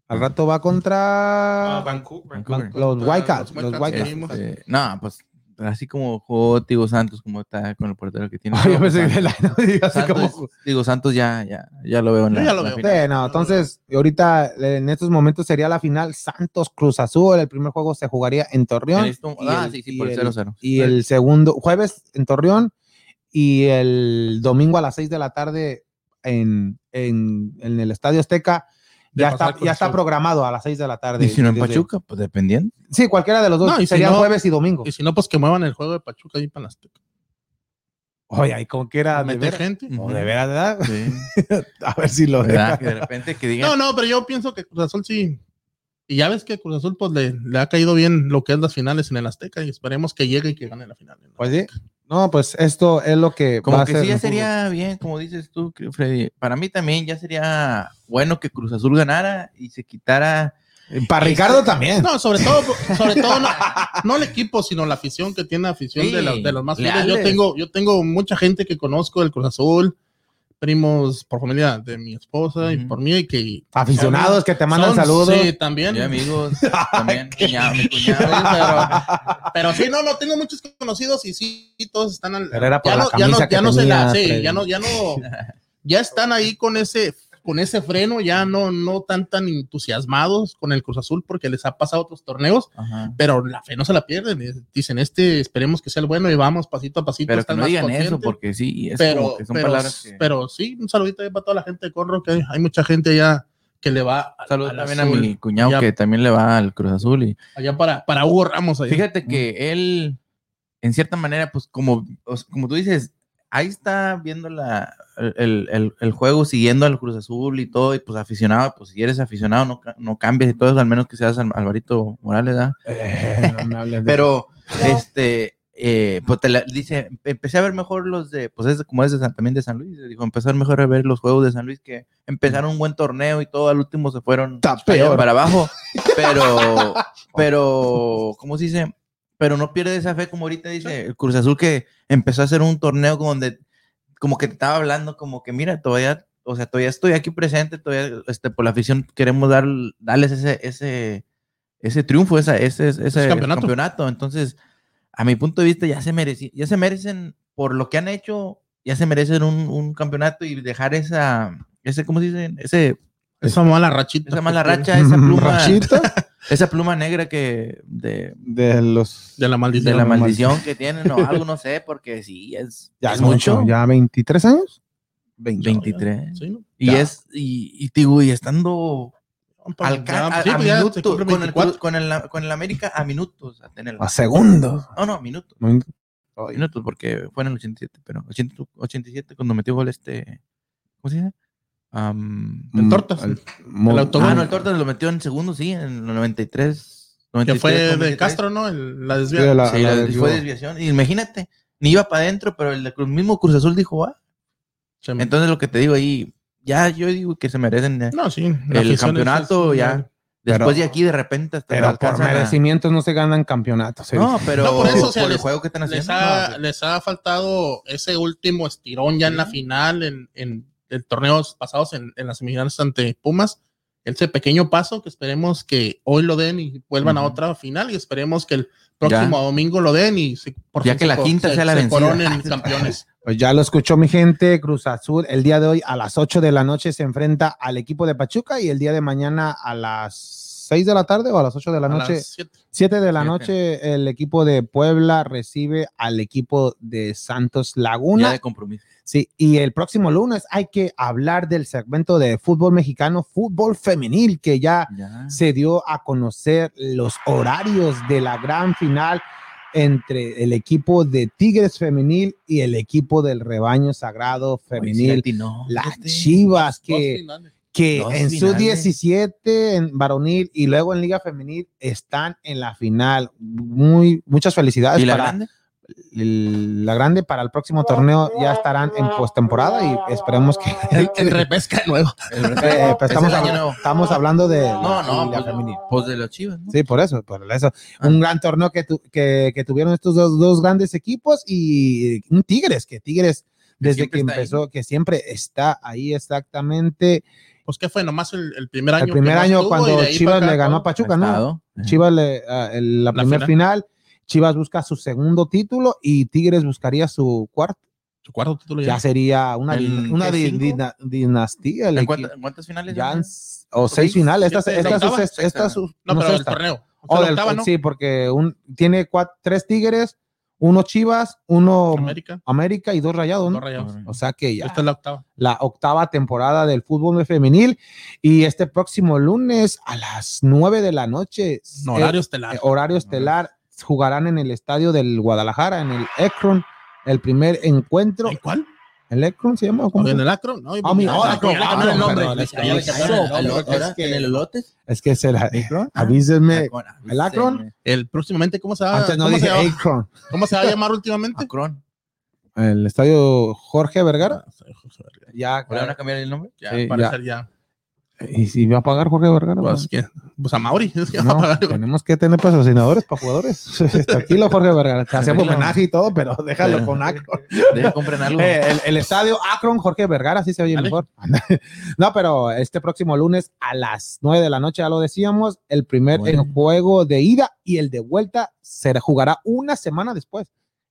Al rato va Ah, contra Vancouver. Vancouver. los Whitecaps. los Los Whitecaps. Este, no, pues así como jugó Tigo Santos, como está con el portero que tiene. Yo pensé que Dynamo, digo, así Santos, como- digo, Santos ya, ya, ya lo veo en la, ya lo la veo. final. Sí, no, entonces, ahorita en estos momentos sería la final Santos Cruz Azul. El primer juego se jugaría en Torreón. Y ah, el- sí, sí, y por el el- 0-0. Y el segundo, jueves en Torreón y el domingo a las 6 de la tarde en, en, en el Estadio Azteca. Ya está, ya está programado a las 6 de la tarde. Y si no en Pachuca, pues dependiendo. Sí, cualquiera de los dos. No, y si no- jueves y domingo. Y si no, pues que muevan el juego de Pachuca ahí para las Oye, ahí como quiera. De meter veras, gente. o de veras, ¿verdad? Sí. A ver si lo ¿Verdad? deja. Que de repente que digan. No, no, pero yo pienso que Cruz Azul sí. Y ya ves que Cruz Azul pues le, le ha caído bien lo que es las finales en el Azteca y esperemos que llegue y que gane la final. Pues sí. No, pues esto es lo que. va Como a que ser sí, ya sería bien, como dices tú, Freddy. Para mí también ya sería bueno que Cruz Azul ganara y se quitara. Para Este- Ricardo también. No, sobre todo, sobre todo no, no el equipo, sino la afición que tiene afición Sí, de, los, de los más fieles. Yo tengo, yo tengo mucha gente que conozco del Cruz Azul, primos por familia de mi esposa y por mí, y que Aficionados que te mandan son- saludos. Sí, también. Y amigos, también, cuñado, mi cuñado. pero, pero sí, no, no, tengo muchos conocidos y sí, todos están al. Pero era por ya la no, ya no, ya no se la, ya no, ya no, ya están ahí con ese con ese freno, ya no, no tan tan entusiasmados con el Cruz Azul porque les ha pasado otros torneos, Ajá. pero la fe no se la pierden. eh, Dicen, este, esperemos que sea el bueno y vamos pasito a pasito. Pero que no digan eso, porque sí, es pero, que son pero, palabras que... pero sí, un saludito para toda la gente de Conro, que hay, mucha gente ya que le va a, Saludos al también azul. a mi cuñado Ya- que también le va al Cruz Azul. Y allá para, para Hugo Ramos. allá. fíjate que él, en cierta manera, pues como, como tú dices, ahí está viendo la, el, el- el juego, siguiendo al Cruz Azul y todo, y pues aficionado, pues si eres aficionado, no, no cambies y todo eso, al menos que seas Al- Alvarito Morales, ¿verdad? Eh, no de- Pero, este, eh, pues te la- dice, empecé a ver mejor los de, pues es como es de San- también de San Luis, dijo, ver mejor a ver los juegos de San Luis que empezaron un buen torneo y todo, al último se fueron peor. para abajo, pero, pero, ¿cómo se dice? Pero no pierde esa fe como ahorita dice el Cruz Azul que empezó a hacer un torneo donde, como que te estaba hablando, como que mira, todavía, o sea, todavía estoy aquí presente, todavía, este, por la afición queremos dar, darles ese, ese, ese triunfo, esa, ese, ese, campeonato. campeonato. Entonces, a mi punto de vista, ya se merecen, ya se merecen, por lo que han hecho, ya se merecen un, un campeonato y dejar esa, ese, ¿cómo se dice? Ese, Esa mala rachita. esa mala racha, esa pluma, Rachita esa pluma negra que de, de los De la maldición. de la mal- maldición que tienen o algo, no sé, porque sí, es, ya es mucho, ya 23 años. 20. 23. Sí, ¿no? Y Ya. es, y, y, digo, y estando al Ya, a, sí, a pues minutos, con el, 24. con, el, con el América a minutos. A tener, A segundos. no, no, minutos. Ay, Minutos, porque fue en el 87, pero 80 87 cuando metió gol este, ¿cómo se dice? Am, En tortas. el- El autogol. ah, no, el Tortas lo metió en segundo, sí, en el 93. Que 93, fue de 93. Castro, ¿no? El- la Sí, la- Sí, la la- desvió. fue desviación. Y imagínate, ni iba para adentro, pero el, el mismo Cruz Azul dijo, ah. Se- Entonces lo que te digo ahí, ya yo digo que se merecen eh, no, sí. el campeonato es- ya. Pero- Después de aquí de repente hasta Pero por alcanzan a- merecimientos no se ganan campeonatos. ¿eh? No, pero No, por eso, o sea, por el les- juego que están Les haciendo. ha, no, les ha faltado ese último estirón ya en la final, en, en, en torneos pasados, en, en las semifinales ante Pumas. Ese pequeño paso que esperemos que hoy lo den y vuelvan a otra final y esperemos que el próximo domingo lo den y se- por Ya que la quinta se- sea la se coronen campeones. Pues ya lo escuchó mi gente, Cruz Azul. El día de hoy a las 8 de la noche se enfrenta al equipo de Pachuca y el día de mañana a las 6 de la tarde o a las 8 de la A noche, las siete. 7 de la Siete. noche, el equipo de Puebla recibe al equipo de Santos Laguna. ya de compromiso. Sí, y el próximo lunes hay que hablar del segmento de fútbol mexicano, fútbol femenil, que ya Ya. se dio a conocer los horarios de la gran final entre el equipo de Tigres femenil y el equipo del rebaño sagrado femenil, Oye, las. Chivas que, que Dos en su finales. 17 en varonil y luego en liga femenil están en la final. Muy muchas felicidades ¿Y la para grande? El- la grande para el próximo torneo ya estarán en postemporada y esperemos que en repesca de nuevo. Eh, pues Es estamos, el año hab- nuevo. estamos hablando de la No, no, liga pues, pues de las chivas, ¿no? Sí, por eso, por eso. Ah. Un gran torneo que, tu- que, que tuvieron estos dos, dos grandes equipos y un Tigres, que Tigres desde que ahí. empezó, que siempre está ahí exactamente. Pues que fue nomás el, el primer año. El primer año cuando Chivas acá le ganó a. Pachuca, ¿no? estado. Chivas le, el- la, La primer final. Chivas busca su segundo título y Tigres buscaría su cuarto. Su cuarto título Ya ya. sería una, ¿En din- una di- dina- dinastía. el ¿En equi- cuántas, en cuántas finales? ya o seis finales. Esta, esta, octava, esta, sexta. su- No, no pero el torneo. O la del- octava, ¿no? Sí, porque un, tiene cuatro, tres Tigres, uno Chivas, uno América, América. y dos Rayados. ¿no? dos rayados. O sea que ya Esta es la octava. la octava temporada del fútbol femenil y este próximo lunes a las nueve de la noche, No, eh, horario estelar. eh, horario estelar, jugarán en el estadio del Guadalajara, en el Ekron, el primer encuentro. ¿En cuál? ¿El Ekron se llama? o cómo se ¿En el? No, Ah, mi- no, ah, Akron, Akron, el nombre. cambiaron el nombre. es que- ¿En el? Es que se la, avísenme. ¿El Akron? El próximamente, ¿cómo se va, Antes no cómo dije Akron. ¿Cómo se va a llamar últimamente? Acron. El estadio Jorge Vergara. Ah. Ya, ¿Le van a cambiar el nombre? Ya, Sí, para ya. ser ya. ¿Y si va a pagar Jorge Vergara? Pues, ¿qué? Pues a Mauri. A tenemos que tener patrocinadores para jugadores. Tranquilo, Jorge Vergara. Hacemos homenaje y todo, pero déjalo Pero- con Akron. Deja compren algo. Eh, el, el estadio Akron, Jorge Vergara, así se oye mejor. no, pero este próximo lunes a las 9 de la noche, ya lo decíamos, el primer Bueno. juego de ida y el de vuelta se jugará una semana después,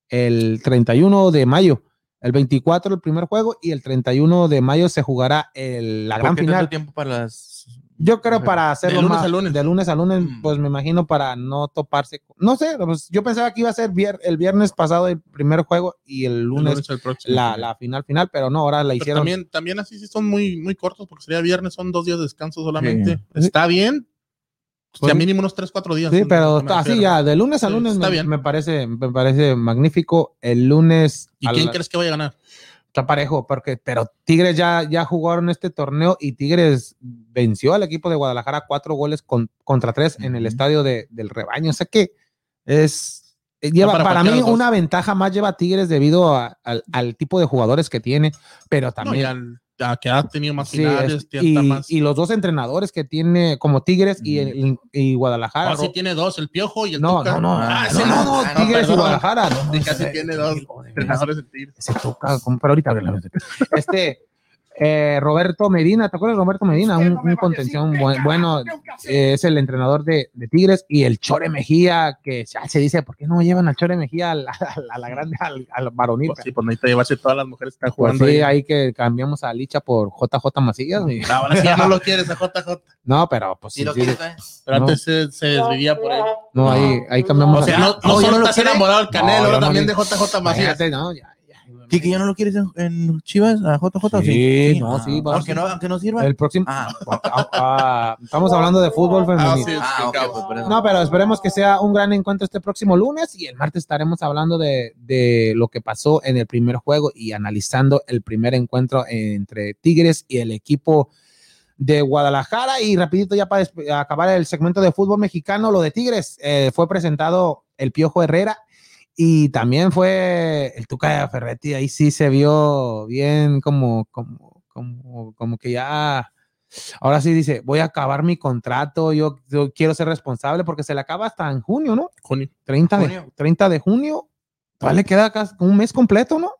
el 31 de mayo. El 24 el primer juego y el 31 de mayo se jugará el- la ¿Por gran qué final. tiempo para las. Yo creo para hacerlo lunes más- a lunes. de lunes a lunes, Mm. pues me imagino para no toparse. No sé, pues, yo pensaba que iba a ser vier- el viernes pasado el primer juego y el El lunes el próximo. la, la final final, pero no, ahora la Pero hicieron. también, también así sí son muy, muy cortos, porque sería viernes, son dos días de descanso solamente. Sí. Está bien. Pues sea, sí. mínimo unos 3, 4 días. Sí, pero está así ya, de lunes a Sí, lunes está me, bien. me parece, me parece magnífico. El lunes ¿Y quién la- crees que vaya a ganar? está parejo, porque, pero Tigres ya, ya jugaron este torneo y Tigres venció al equipo de Guadalajara cuatro goles con- contra tres en el estadio de- del rebaño. O sea que es eh, lleva para mí una ventaja más lleva Tigres debido a- al, al tipo de jugadores que tiene, pero también que ha tenido más finales, y, más. y los dos entrenadores que tiene como Tigres y, el- y Guadalajara. Ah, sí Ro- tiene dos, el Piojo y el no, Tuca. no, no, Ah, no, no, no, Ah, Tigres y. Guadalajara. Casi tiene dos entrenadores de Tigres. se toca, pero ahorita Este, eh, Roberto Medina, ¿te acuerdas de Roberto Medina? Un, un contención buen- bueno, eh, es el entrenador de, de Tigres y el Chore Mejía, que ya se dice, ¿por qué no llevan al Chore Mejía a la, a la grande, al, al varonil? Pues sí, pues necesita llevarse todas las mujeres que están Pues jugando. sí, ahí. ahí que cambiamos a Licha por JJ Macías. y- Ahora sí ya no lo quieres a JJ. no, pero pues sí, ¿Y lo sí, quieres, eh? Pero No. antes se, se desvivía por él. no, ahí, ahí cambiamos O sea, a- no, no, solo lo estás enamorado del Canelo, No, no también de JJ Macías. No, ya, ya. ¿Kike ya no lo quieres en, en Chivas a JJ? ¿o Sí, no, Ah, sí, Aunque sí. no, aunque no sirva. El próximo. Ah, Ah, ah, estamos hablando de fútbol femenino. sí, ah, pues. No, pero esperemos que sea un gran encuentro este próximo lunes y el martes estaremos hablando de, de lo que pasó en el primer juego y analizando el primer encuentro entre Tigres y el equipo de Guadalajara. Y rapidito ya para acabar el segmento de fútbol mexicano, lo de Tigres, eh, fue presentado el Piojo Herrera y también fue el Tuca Ferretti, ahí sí se vio bien como, como, como, como que ya... Ahora sí dice, voy a acabar mi contrato, yo, yo quiero ser responsable porque se le acaba hasta en junio, ¿no? Junio. 30 de, Junio. 30 de junio, todavía le queda casi un mes completo, ¿no?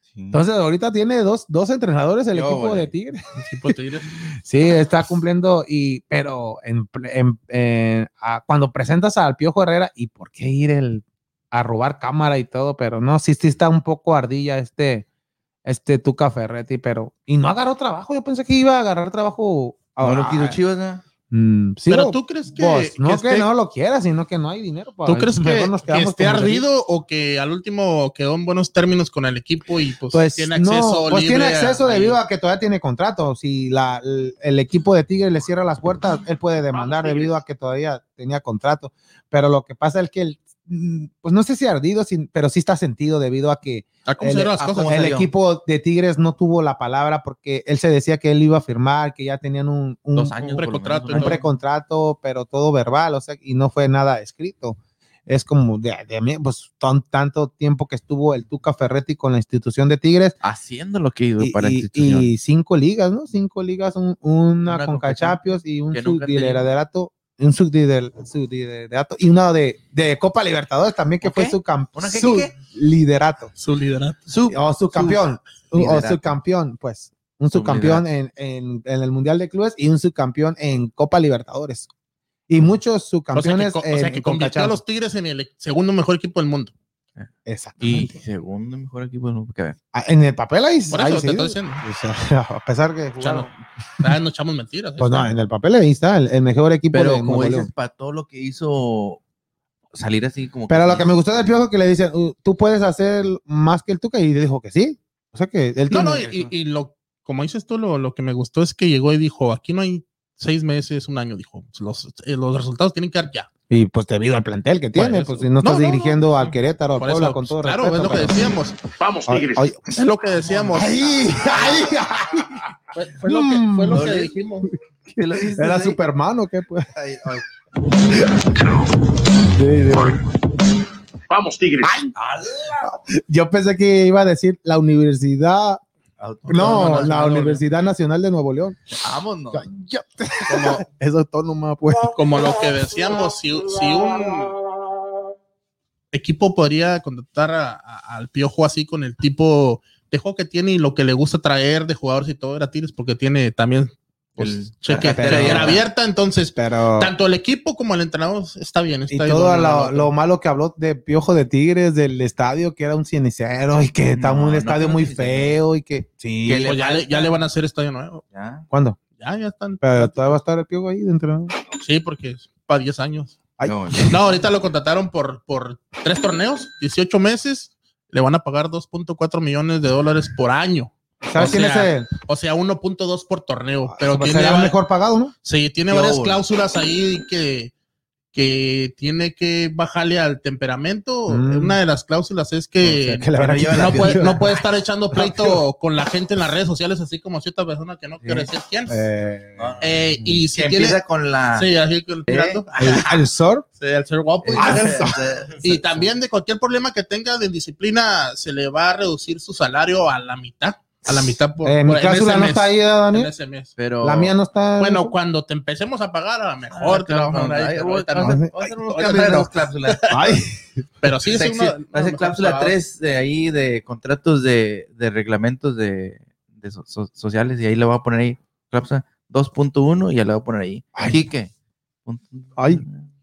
Sí. Entonces ahorita tiene dos, dos entrenadores el Yo, equipo vale. de Tigre. Tigres. Sí, está cumpliendo, y, pero en, ple- en- en- a- cuando presentas al Piojo Herrera, ¿y por qué ir el, a robar cámara y todo? Pero no, sí, sí está un poco ardilla este, este Tuca Ferretti, pero, y no agarró trabajo, yo pensé que iba a agarrar trabajo. No lo ah, Chivas, ¿eh? mm, sí, Pero o- tú crees que, pues, no que no lo quiera, sino que no hay dinero. para- ¿Tú crees que, nos que esté ardido o que al último quedó en buenos términos con el equipo y pues, Pues tiene no, acceso pues libre tiene acceso a- debido a que todavía tiene contrato. Si la, el, el equipo de Tigres le cierra las puertas, él puede demandar debido a que todavía tenía contrato. Pero lo que pasa es que él, mm, pues no sé si ardido, sin- pero sí está sentido debido a que a el, a cosas. equipo de Tigres no tuvo la palabra porque él se decía que él iba a firmar, que ya tenían un, un- Dos años. un- por lo menos, precontrato y un un año. precontrato, pero todo verbal, o sea, y no fue nada escrito. Es como de, de mí, pues tan- tanto tiempo que estuvo el Tuca Ferretti con la institución de Tigres Haciendo lo que hizo y, para y- y cinco ligas, ¿no? Cinco ligas, un- una, Una con Conca Champions y un que un subliderato, subliderato y una de, de Copa Libertadores también que fue su, cam- ¿Una qué, su liderato. Su liderato. Su- o subcampeón, o liderato. subcampeón, pues, un subcampeón en, en, en el Mundial de Clubes y un subcampeón en Copa Libertadores. Y muchos O sea que, subcampeones co- o en, sea que en convirtió a los. Tigres en el segundo mejor equipo del mundo. Y Exactamente. segundo mejor equipo del que ver. Ah, En el papel ahí, Por ahí eso sí. te estoy diciendo. O sea, a pesar que no, ah, no echamos mentiras. pues ahí no, en el papel ahí está el, el mejor equipo Pero de como Nuevo dices, León. para todo lo que hizo salir así como Pero lo que me gustó del Piojo que le dicen, "Uh, tú puedes hacer más que el Tuca y dijo que sí. O sea que él No, tiene- no, y, y lo, como dices tú, lo, lo que me gustó es que llegó y dijo, aquí no hay seis meses, un año, dijo, los, eh, los resultados tienen que dar ya. Y pues debido al plantel que tiene, pues si no estás No, dirigiendo no. al Querétaro, al Puebla, eso, con todo claro, respeto. es lo que pero- decíamos. Vamos, Tigres. ay, Es lo que decíamos. ay, ay, Fue, fue lo que, fue lo que dijimos. ¿Qué lo ¿Era ahí? Superman o qué? Pues? Ay, ay. Sí, sí. Vamos, Tigres. Yo pensé que iba a decir la universidad, no, Nacional la Universidad Nacional de Nuevo León. Vámonos. Como, Es autónoma, pues. como lo que decíamos, si, si un equipo podría contratar a- a- al Piojo así con el tipo de juego que tiene y lo que le gusta traer de jugadores y todo, era Tigres, porque tiene también pues, El- cheque cartera abierta. entonces Pero. tanto el equipo como el entrenador está bien. Y Está todo idóneo, lo, malo que habló de Piojo de Tigres, del estadio, que era un cenicero y que está No, un no estadio muy feo y que. Sí. Que le Pues ya, le, ya le van a hacer estadio nuevo. Ya. ¿Cuándo? Ya, ya están. Pero todavía va a estar el Piojo ahí de entrenador. Sí, porque es para 10 años. No, ahorita lo contrataron por, por tres torneos, 18 meses. Le van a pagar 2.4 millones de dólares por año. ¿Sabes O quién sea, es el? O sea, 1.2 por torneo. Pero Pues tiene, será el mejor pagado, ¿no? sí, tiene Yo, varias cláusulas ahí que, que tiene que bajarle al temperamento. Mm. Una de las cláusulas es O que, sea, que le van a que no puede, no puede estar echando pleito con la gente en las redes sociales, así como cierta persona que no quiere decir quién. Eh, Eh, y si tiene. empieza con la. Sí, así que tirando. el, el Sor. Sí, al ser guapo. Eh, Ah, Y también de cualquier problema que tenga de disciplina, se le va a reducir su salario a la mitad. A la mitad por, Eh, por- mi en cláusula ese no mes, está ahí, ¿eh, en Daniel. ese mes. Pero. La mía no está. Bueno, cuando te empecemos a pagar, a lo mejor Ah, te vamos a dar ahí, Ay, pero sí es Sexy. una, Va a ser cláusula 3 de ahí de contratos de, de reglamentos de, de so- so- sociales y ahí le voy a poner ahí cláusula 2.1 y ya le voy a poner ahí. Quique. Ay.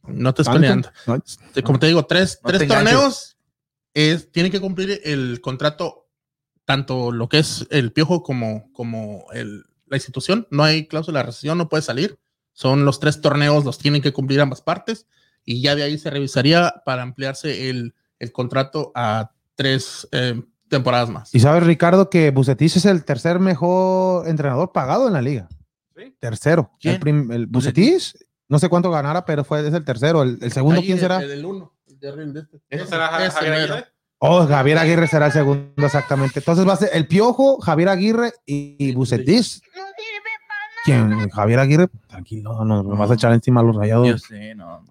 No te estoy peleando. Como te digo, tres, No tres torneos es, tienen que cumplir el contrato, tanto lo que es el piojo como, como el, la institución. No hay cláusula de rescisión, no puede salir. Son los tres torneos, los tienen que cumplir ambas partes. Y ya de ahí se revisaría para ampliarse el, el contrato a tres eh, temporadas más. Y sabes, Ricardo, que Bucetich es el tercer mejor entrenador pagado en la liga. Tercero. ¿Quién? El, prim- el Bucetich, no sé cuánto ganara, pero fue es el tercero. El, el segundo, Ahí ¿quién será? El, del uno. el de este. ¿Ese Ese- será Javier. Aguirre? Oh, Javier Aguirre será el segundo, exactamente. Entonces va a ser el Piojo, Javier Aguirre y, y Bucetich. ¿Quién? Javier Aguirre, tranquilo, no me vas a echar encima a los rayados. Yo sé, no.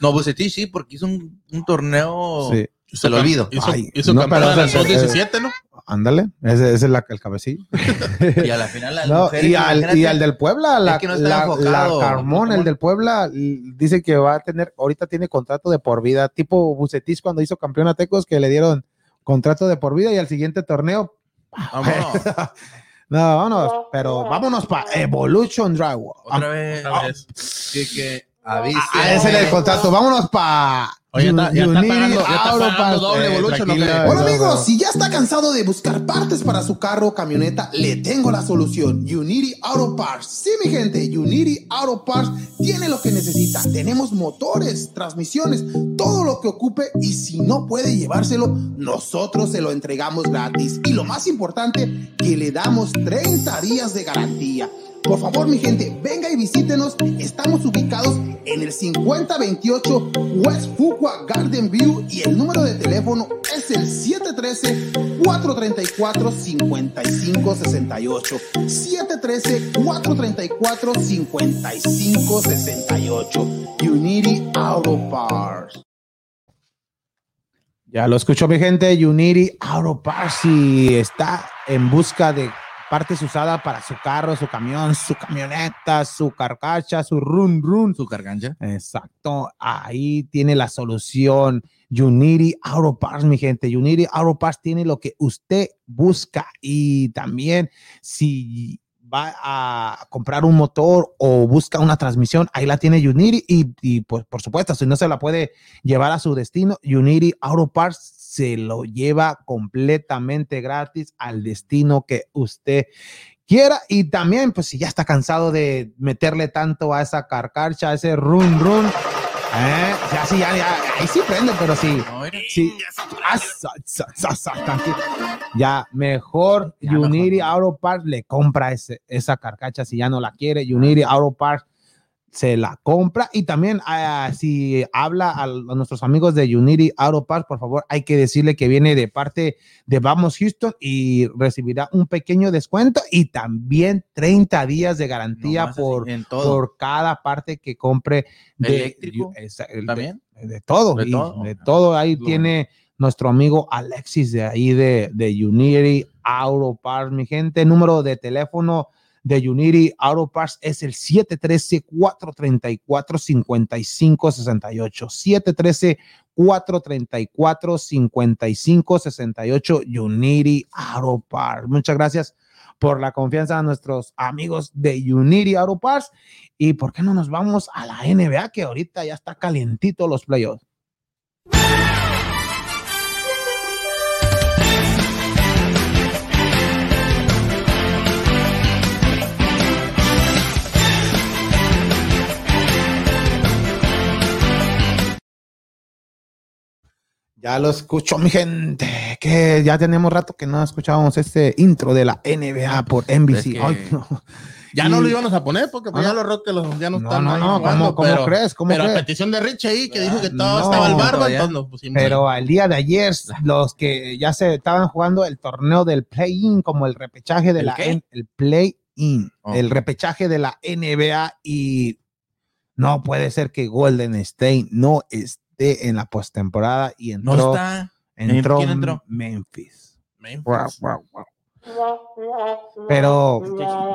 No, Bucetich sí, porque hizo un, un torneo. Sí, Se lo olvido. Hizo, Ay, hizo no, campeón o sea, 2017, ¿no? Ándale, ese, ese es la- el cabecillo. Y a la final las No, mujeres, y, al, y al del Puebla, la, que no está la- enfocado. la Carmón, el del Puebla, dice que va a tener, ahorita tiene contrato de por vida, tipo Bucetich cuando hizo campeón a Tecos, que le dieron contrato de por vida y al siguiente torneo, vámonos. no, vámonos, pero vámonos para Evolution Drywall. Otra vez. Otra vez. Que, que avise. Ah, ese era el contrato, vámonos para Oye, ya está- ya está pagando- ya está pagando doble Evolution, ¿o qué? Hola amigos, si ya está cansado de buscar partes para su carro o camioneta, le tengo la solución. Unity Auto Parts. Sí, mi gente, Unity Auto Parts tiene lo que necesita. Tenemos motores, transmisiones, todo lo que ocupe y si no puede llevárselo, nosotros se lo entregamos gratis. Y lo más importante, que le damos 30 días de garantía. Por favor, mi gente, venga y visítenos. Estamos ubicados en el 5028 West Fuqua Garden View y el número de teléfono es el 713-434-5568. 713-434-5568. Unity Auto Parts. Ya lo escuchó mi gente, Unity Auto Parts si está en busca de partes usadas para su carro, su camión, su camioneta, su carcacha, su run run. Su cargancha. Exacto, ahí tiene la solución. Unity Auto Parts, mi gente. Unity Auto Parts tiene lo que usted busca y también si va a comprar un motor o busca una transmisión, ahí la tiene Unity y, y, pues por supuesto, si no se la puede llevar a su destino, Unity Auto Parts se lo lleva completamente gratis al destino que usted quiera. Y también pues si ya está cansado de meterle tanto a esa carcarcha, a ese run run, eh, ya sí, ya, ya, ahí sí prende, pero sí, era- sí, ah, ya mejor Unity. Auto Parts le compra ese, esa carcacha si ya no la quiere, Unity Auto Parts se la compra y también ah, si habla a, a nuestros amigos de Unity Auto Parts, por favor, hay que decirle que viene de parte de Vamos Houston y recibirá un pequeño descuento y también 30 días de garantía por, en todo. por cada parte que compre de, ¿Eléctrico? ¿También? de, de todo, ¿De todo? Ahí Lo tiene nuestro amigo Alexis de ahí de, de Unity Auto Parts, mi gente. Número de teléfono de Unity Auto Parts es el 713-434-5568. 713-434-5568 Unity Auto Parts. Muchas gracias por la confianza a nuestros amigos de Unity Auto Parts. ¿Y por qué no nos vamos a la NBA que ahorita ya está calientito los playoffs? Ya lo escucho, mi gente, que ya tenemos rato que no escuchábamos este intro de la NBA por NBC. Es que- Ay, no. Ya no lo íbamos a poner porque pues, Ah, ya los Rockets los- ya no, No, están no, no, jugando, ¿cómo, cómo pero, crees? ¿Cómo pero a petición de Rich ahí que dijo que todo No, estaba al barba, entonces nos pusimos. Pero al día de ayer, los que ya se estaban jugando el torneo del play-in, como el repechaje de ¿El la? N- el play-in, Oh. el repechaje de la NBA y no puede ser que Golden State no esté en la postemporada y entró, No está. entró, ¿Quién entró? Memphis. Memphis. Pero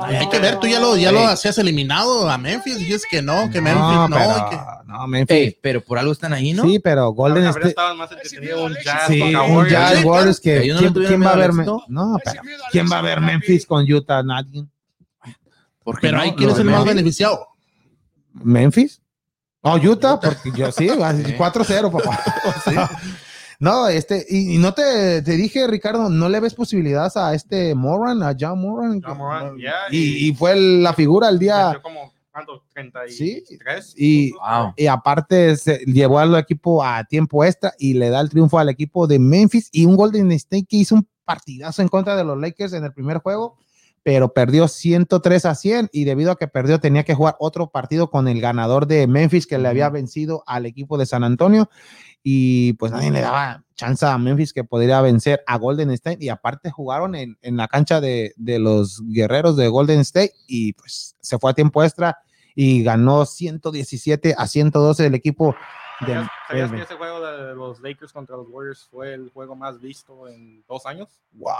Ay, hay que ver, tú ya lo, ya lo hacías eliminado a Memphis, dices que no, que Memphis no, pero- y que- no, Memphis. Ey, pero por algo están ahí, ¿no? Sí, pero Golden State. estado más entretenido un Jazz Sí, contra un Warriors. Jazz Sí, Warriors que ¿quién, va a ver al Me- éxito. no, pero ¿quién va a ver Memphis con Utah? Nadie. ¿Por qué pero no? ahí quién es el más beneficiado. ¿Memphis? Oh, Utah, porque yo sí, así, 4-0, papá. No, este, y, y no te, te dije, Ricardo, no le ves posibilidades a este Moran, a John Moran. Ja Morant, yeah, y, y fue la figura el día. como, ¿cuánto? 33 Y, puntos. Wow. y aparte se llevó al equipo a tiempo extra y le da el triunfo al equipo de Memphis y un Golden State que hizo un partidazo en contra de los Lakers en el primer juego, pero perdió 103 a 100 y debido a que perdió tenía que jugar otro partido con el ganador de Memphis que le había vencido al equipo de San Antonio. Y pues nadie le daba chance a Memphis que podría vencer a Golden State y aparte jugaron en, en la cancha de, de los guerreros de Golden State y pues se fue a tiempo extra y ganó 117 a 112 el equipo ¿Sabías, sabías que ese juego de los Lakers contra los Warriors fue el juego más visto en dos años? Guau,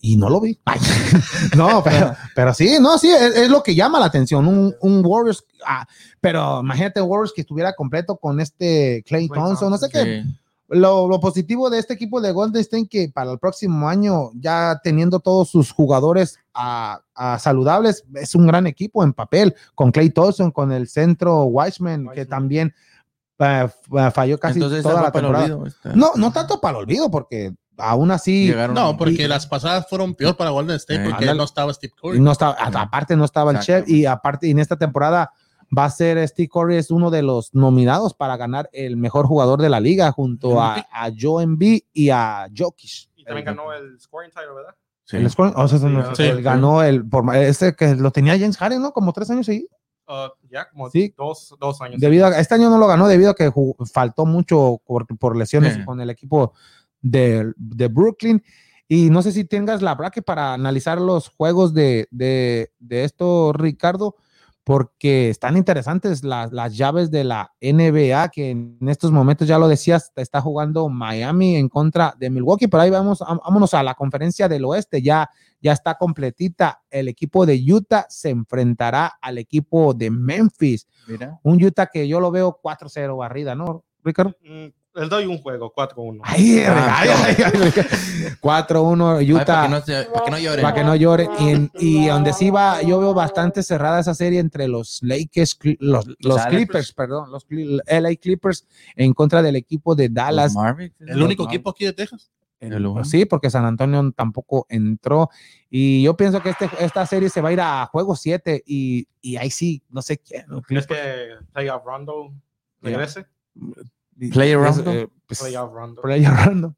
y no lo vi. Ay, no, pero, pero sí, no, sí, es, es lo que llama la atención. Un, un Warriors, ah, pero imagínate Warriors que estuviera completo con este Clay Thompson, no sé qué. Sí. Lo, lo positivo de este equipo de Golden State que para el próximo año, ya teniendo todos sus jugadores a, a saludables, es un gran equipo en papel, con Clay Thompson, con el centro Wiseman, que Wiseman. también eh, f- falló casi Entonces, toda la fue para el temporada. olvido, No, no tanto para el olvido, porque aún así Llegaron- No, porque y- las pasadas fueron peor para Golden State Eh, porque no estaba Steve Curry. no estaba, aparte no estaba el chef y aparte y en esta temporada va a ser Steve Curry es uno de los nominados para ganar el mejor jugador de la liga junto a, a Joe Embiid y a Jokic. Y también ganó el scoring title, ¿verdad? Sí. El scoring- o sea, no- Sí. ganó el por ese que lo tenía James Harden, ¿no? Como tres años ahí. Uh, ya, como Sí. dos, dos años. Debido a este año no lo ganó debido a que jugó- faltó mucho por, por lesiones Sí. con el equipo de, de Brooklyn. Y no sé si tengas la bracket para analizar los juegos de, de, de esto, Ricardo, porque están interesantes las, las llaves de la NBA, que en estos momentos, ya lo decías, está jugando Miami en contra de Milwaukee, pero ahí vamos, am- vámonos a la conferencia del oeste, ya, ya está completita. El equipo de Utah se enfrentará al equipo de Memphis Mira. un Utah que yo lo veo 4-0 barrida, ¿no, Ricardo? Les doy un juego, 4-1. Ay, Ah, ay, ay, ay, 4-1 Ay, para Utah. que no, se- para que no lloren. Para que no lloren. Y, en- y donde sí va, yo veo bastante cerrada esa serie entre los Lakers, los, los. Clippers, perdón, los LA Clippers en contra del equipo de Dallas. El único equipo aquí de Texas. El- sí, porque San Antonio tampoco entró. Y yo pienso que este, esta serie se va a ir a juego 7 y, y ahí sí, no sé quién. ¿Crees que Playoff Rondo regrese? Player Es, eh, pues, Rondo. Player Rondo.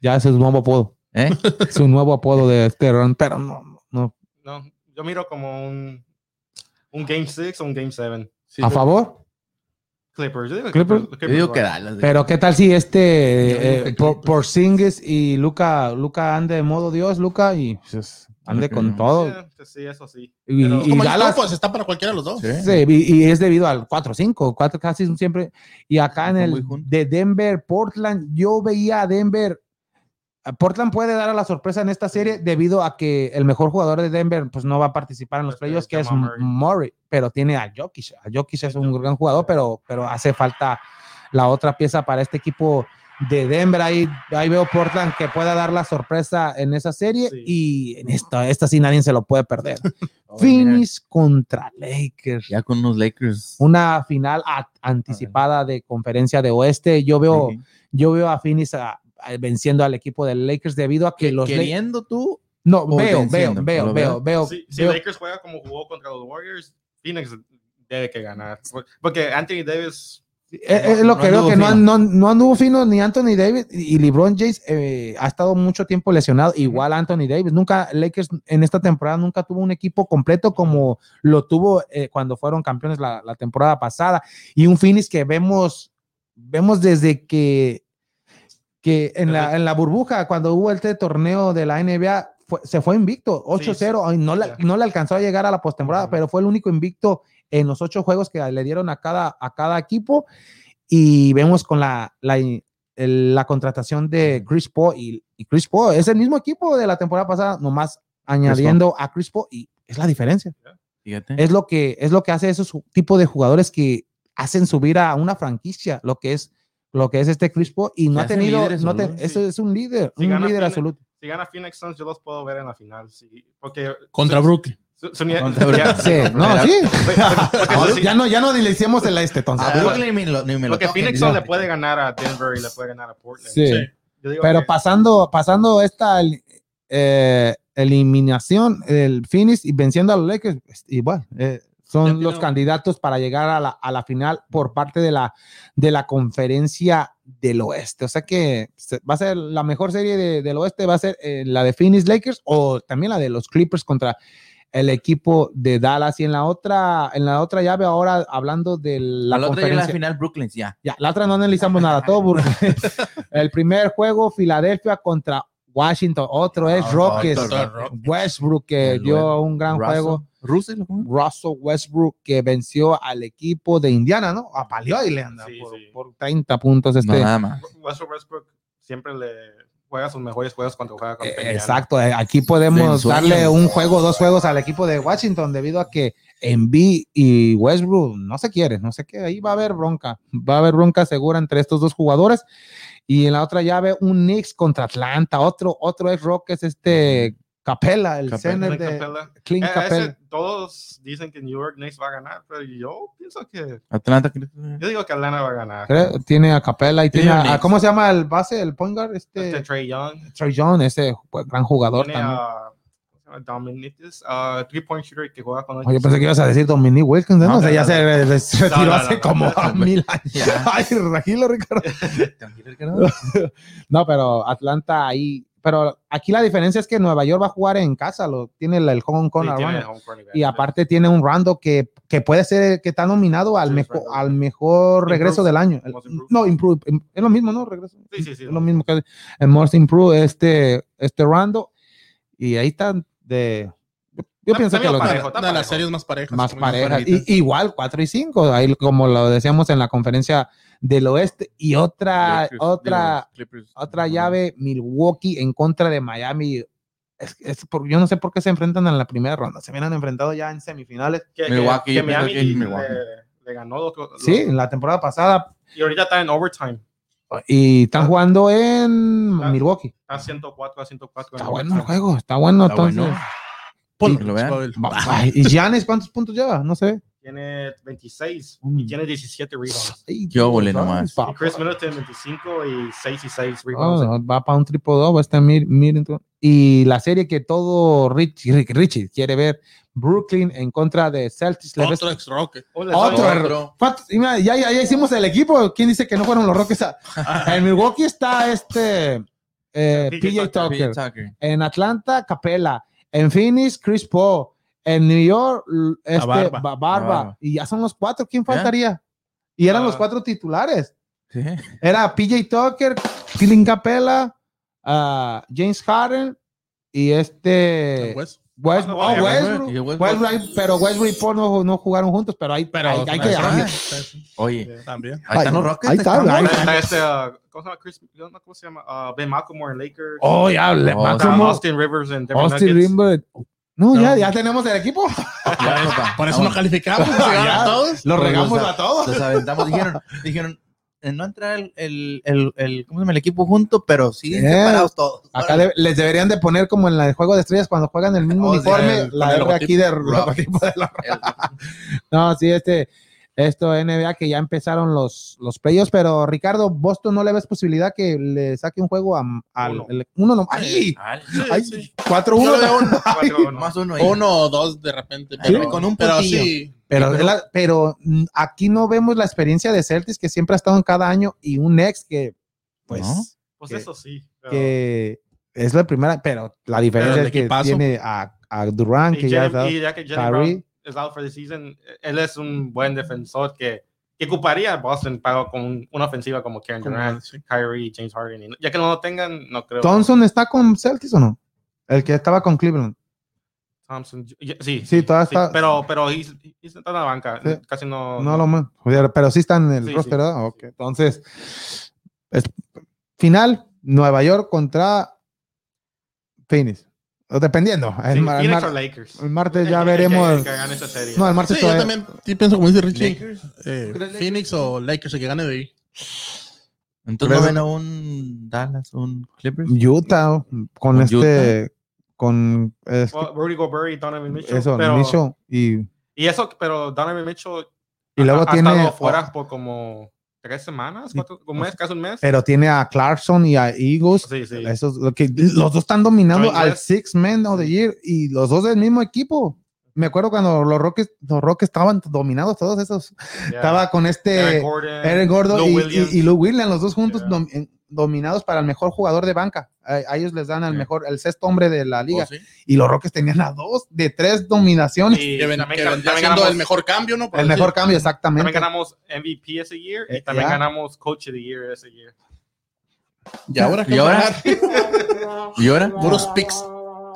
Ya ese es su nuevo apodo. ¿Eh? Su nuevo apodo de este Rondo, pero no, no. No, yo miro como un, un Game 6 o un Game 7. ¿A favor? Clippers. Yo digo Clippers. Yo digo que Rondo. Dallas. Pero qué tal si este eh, por Singles y Luca, Luca ande de modo Dios, Luca, y pues, ande con todo. Sí, pues sí, eso sí. Y, Pero- y Como Dallas, pues está para cualquiera de los dos. Sí. sí, y, y es debido al 4-5, 4 casi siempre. Y acá en el de Denver, Portland, yo veía a Denver. a Portland puede dar a la sorpresa en esta serie debido a que el mejor jugador de Denver pues no va a participar en los Este, playoffs, que es. Murray, pero tiene a Jokic. A Jokic es un gran jugador, pero, pero hace falta la otra pieza para este equipo de Denver. Ahí, ahí veo Portland que pueda dar la sorpresa en esa serie Sí. y en esta, esta sí nadie se lo puede perder. Oh, mira, Phoenix contra Lakers. Ya con los Lakers. Una final a- anticipada de conferencia de oeste. Yo veo, yo veo a Phoenix a- a- venciendo al equipo de Lakers debido a que los Lakers Queriendo tú. no veo, veo, veo, ¿lo veo, veo, Si, si veo- Lakers juega como jugó contra los Warriors, Phoenix debe que ganar. Porque Anthony Davis. Es, es lo no que veo que no, no, no anduvo fino ni Anthony Davis y LeBron James eh, ha estado mucho tiempo lesionado, igual Anthony Davis. Nunca, Lakers en esta temporada nunca tuvo un equipo completo como lo tuvo eh, cuando fueron campeones la, la temporada pasada. Y un Phoenix que vemos, vemos desde que, que en, la, en la burbuja, cuando hubo este torneo de la NBA, fue- se fue invicto, 8-0, ay, no, no le alcanzó a llegar a la postemporada, pero fue el único invicto en los ocho juegos que le dieron a cada, a cada equipo. Y vemos con la, la, la contratación de Chris Paul y, y Chris Paul es el mismo equipo de la temporada pasada, nomás añadiendo a Chris Paul y es la diferencia. Fíjate. Es lo que, es lo que hace esos tipos de jugadores que hacen subir a una franquicia, lo que es lo que es este Chris Paul y no ha tenido, no te- es un líder, Si un gana líder Phoenix- absoluto. Si gana Phoenix Suns, yo los puedo ver en la final. Sí, porque Contra Brooklyn. Su- ya- Sí, no, sí. ya no, ya no el este, entonces. A Brooklyn ni, lo- ni me lo porque toquen, Phoenix no le puede ganar a Denver y le puede ganar a Portland. Sí. Pero que- pasando, pasando esta eh, eliminación, el Phoenix y venciendo a los Lakers, es igual. eh, son los candidatos para llegar a la, a la final por parte de la, de la conferencia del oeste. O sea que va a ser la mejor serie de- del oeste, va a ser eh, la de Phoenix Lakers o también la de los Clippers contra el equipo de Dallas. Y en la otra, en la otra llave, ahora hablando de la conferencia. final, Brooklyn, ya. Ya, la otra no analizamos nada, todo el primer juego, Filadelfia contra Washington, otro es Ah, Rockets. Westbrook que El dio un gran Russell. juego, Russell. Russell Westbrook que venció al equipo de Indiana, ¿no? Apaleó y le anda Sí, por, sí. por 30 puntos este. No, nada más. Russell Westbrook siempre le juega sus mejores juegos cuando juega con Eh. Exacto, eh, aquí De podemos darle un juego, dos juegos al equipo de Washington debido a que Embiid y Westbrook no se quieren, no sé qué, ahí va a haber bronca, va a haber bronca segura entre estos dos jugadores. Y en la otra llave, un Knicks contra Atlanta, otro, otro es Rockets, este Capella, el Capella. Clint de Capella. Clint Eh, ese- Capella. todos dicen que New York Knicks va a ganar, pero yo pienso que. Atlanta. Yo digo que Atlanta va a ganar. Creo- Tiene a Capella y Tiene tiene a. ¿cómo se llama el base, el point guard? Este Este, Trey Young. Trey Young, ese gran jugador Tiene también. a. ¿cómo se llama? Dominitis, uh, three point shooter que juega con Oye, pensé que ibas a decir Dominic Wilkins, ¿no? No, o sea, ya se, retiró No, hace no, como mil años. Ay, tranquilo, Ricardo. No, pero Atlanta ahí. Pero aquí la diferencia es que Nueva York va a jugar en casa, lo tiene el, el home con Sí, home advantage. Y aparte tiene un Rando que, que puede ser que está nominado al, Sí, mejor, al mejor regreso del año. El- no, improve, es lo mismo, ¿no? Regreso. Sí, sí, sí. Es lo mismo que el Most Improved, este, este Rando. Y ahí están de. Yo, pienso que los parejo. De las series más parejas. más parejas. Y, igual 4 y 5, ahí como lo decíamos en la conferencia del oeste. Y otra, otra, Clippers. otra llave, Milwaukee en contra de Miami. Es, es por- yo no sé por qué se enfrentan en la primera ronda. Se vienen enfrentado ya en semifinales. Que, Milwaukee, que Miami que es le, Milwaukee. le ganó los, los- Sí, en la temporada pasada. Y ahorita está en overtime. Y están jugando en. Milwaukee. Está 104 a 104. en Está bueno el juego, está bueno. Está entonces, bueno. Ponlo, ¿Y Giannis cuántos puntos lleva? No sé. Tiene 26 Mm. y tiene 17 rebounds. Ay, óvole Dios, nomás. Y Chris Middleton 25 y 6 y 6 rebounds. Oh, va para un triple doble este Mir- Middleton. Y la serie que todo Rich, Rick- Richie quiere ver, Brooklyn en contra de Celtics. ¿Le ves- Otro ex Rocket. Otro mira, Ya, ya, ya hicimos el equipo. ¿Quién dice que no fueron los Rockets? En Milwaukee está este eh, PJ PJ Tucker. Tucker. PJ Tucker. En Atlanta, Capella. En Phoenix, Chris Paul. En New York, este, Barba. Ba- Barba. Barba. Y ya son los cuatro. ¿Quién faltaría? Y eran Ah. los cuatro titulares. Sí. Era PJ Tucker, Clint Capella, ah, James Harden y este Pues, West- Ah, oh, bueno, Westbrook. Westbrook. Westbrook, pero Westbrook y Paul no, no jugaron juntos, pero hay, pero hay, hay que también- Oye, también. ahí están los Rockets. ahí está, están ahí los está. Está este, uh, ¿cómo se llama? Chris, no ¿cómo se llama? Uh, ben McLemore en Lakers. Oh, ya, le Oh, Austin Rivers en Denver Austin Nuggets. Rimber. No, ya, No. ya tenemos el equipo. Por eso no calificamos. se Ya. llegaron todos. Lo Pues regamos los- a todos. Los aventamos. Dijeron, dijeron, en no entrar el, el, el, el- ¿cómo se llama? el equipo junto, pero sí separados todos. Acá de- les deberían de poner como en el juego de estrellas cuando juegan el mismo Oh, sí, uniforme, el- la R aquí de logotipo de la El- No, sí, este, esto NBA que ya empezaron los, los playoffs, pero Ricardo, Boston no le ves posibilidad que le saque un juego a, al Uno. el- uno no, ¡ay! Ay, Sí, ¡Ay! sí. 4-1. Yo le veo un- Cuatro, no. Más uno ahí. uno o dos de repente. Sí, Pero, con un pero sí. Pero, es la- pero aquí no vemos la experiencia de Celtics que siempre ha estado en cada año y un ex que, pues, ¿No? Pues que- eso sí. pero- que es la primera, pero la diferencia es que equipazo. tiene a, a Durant, y, que ya está. y es out for the season, él es un buen defensor que, que ocuparía Boston para con un- una ofensiva como Como- Durant, sí. Kyrie, James Harden. y ya que no lo tengan, no creo. ¿Thompson está con Celtics o no? El que estaba con Cleveland. Thompson, sí, Sí, todavía está- Pero, pero he's- he's está en la banca, Sí. casi no. No lo más. Pero sí está en el roster, sí. ¿verdad? Ok. Entonces, es- final, Nueva York contra Phoenix. Dependiendo. Sí, El, mar- el Phoenix mar- o Lakers. el martes ya que- veremos. el que gane esa serie. no, el martes Sí, yo también sí pienso como dice Richie. Eh, ¿Tú crees Phoenix o Lakers, el que gane de ahí. Entonces no ven a un Dallas, un Clippers. Utah con ¿Con este. Con es- Well, Rudy Gobert y Donovan Mitchell. eso, pero, Mitchell, y, Y eso, pero Donovan Mitchell y luego ha, ha tiene. estado fuera por como tres semanas, cuatro, un mes, casi un mes. Pero tiene a Clarkson y a Eagles. Sí, sí. Eso es lo que los dos están dominando al West. Six Men of the Year y los dos del mismo equipo. Me acuerdo cuando los Rockets, los Rockets estaban dominados todos esos. Yeah. Estaba con este Eric Gordon, Eric Gordon Lou y, y, y Lou Williams, los dos juntos Yeah. dom- en- dominados para el mejor jugador de banca. A, a ellos les dan al mejor, el sexto hombre de la liga. Oh, sí. Y los Rockets tenían a dos de tres dominaciones. Y Que, ven- también, que también ganamos, el mejor cambio, ¿no? Por el decir. mejor cambio, exactamente. también ganamos MVP ese year Eh, y también yeah. ganamos Coach of the Year ese year. Y ahora ¿Y ahora? ¿Y ahora? Puros picks.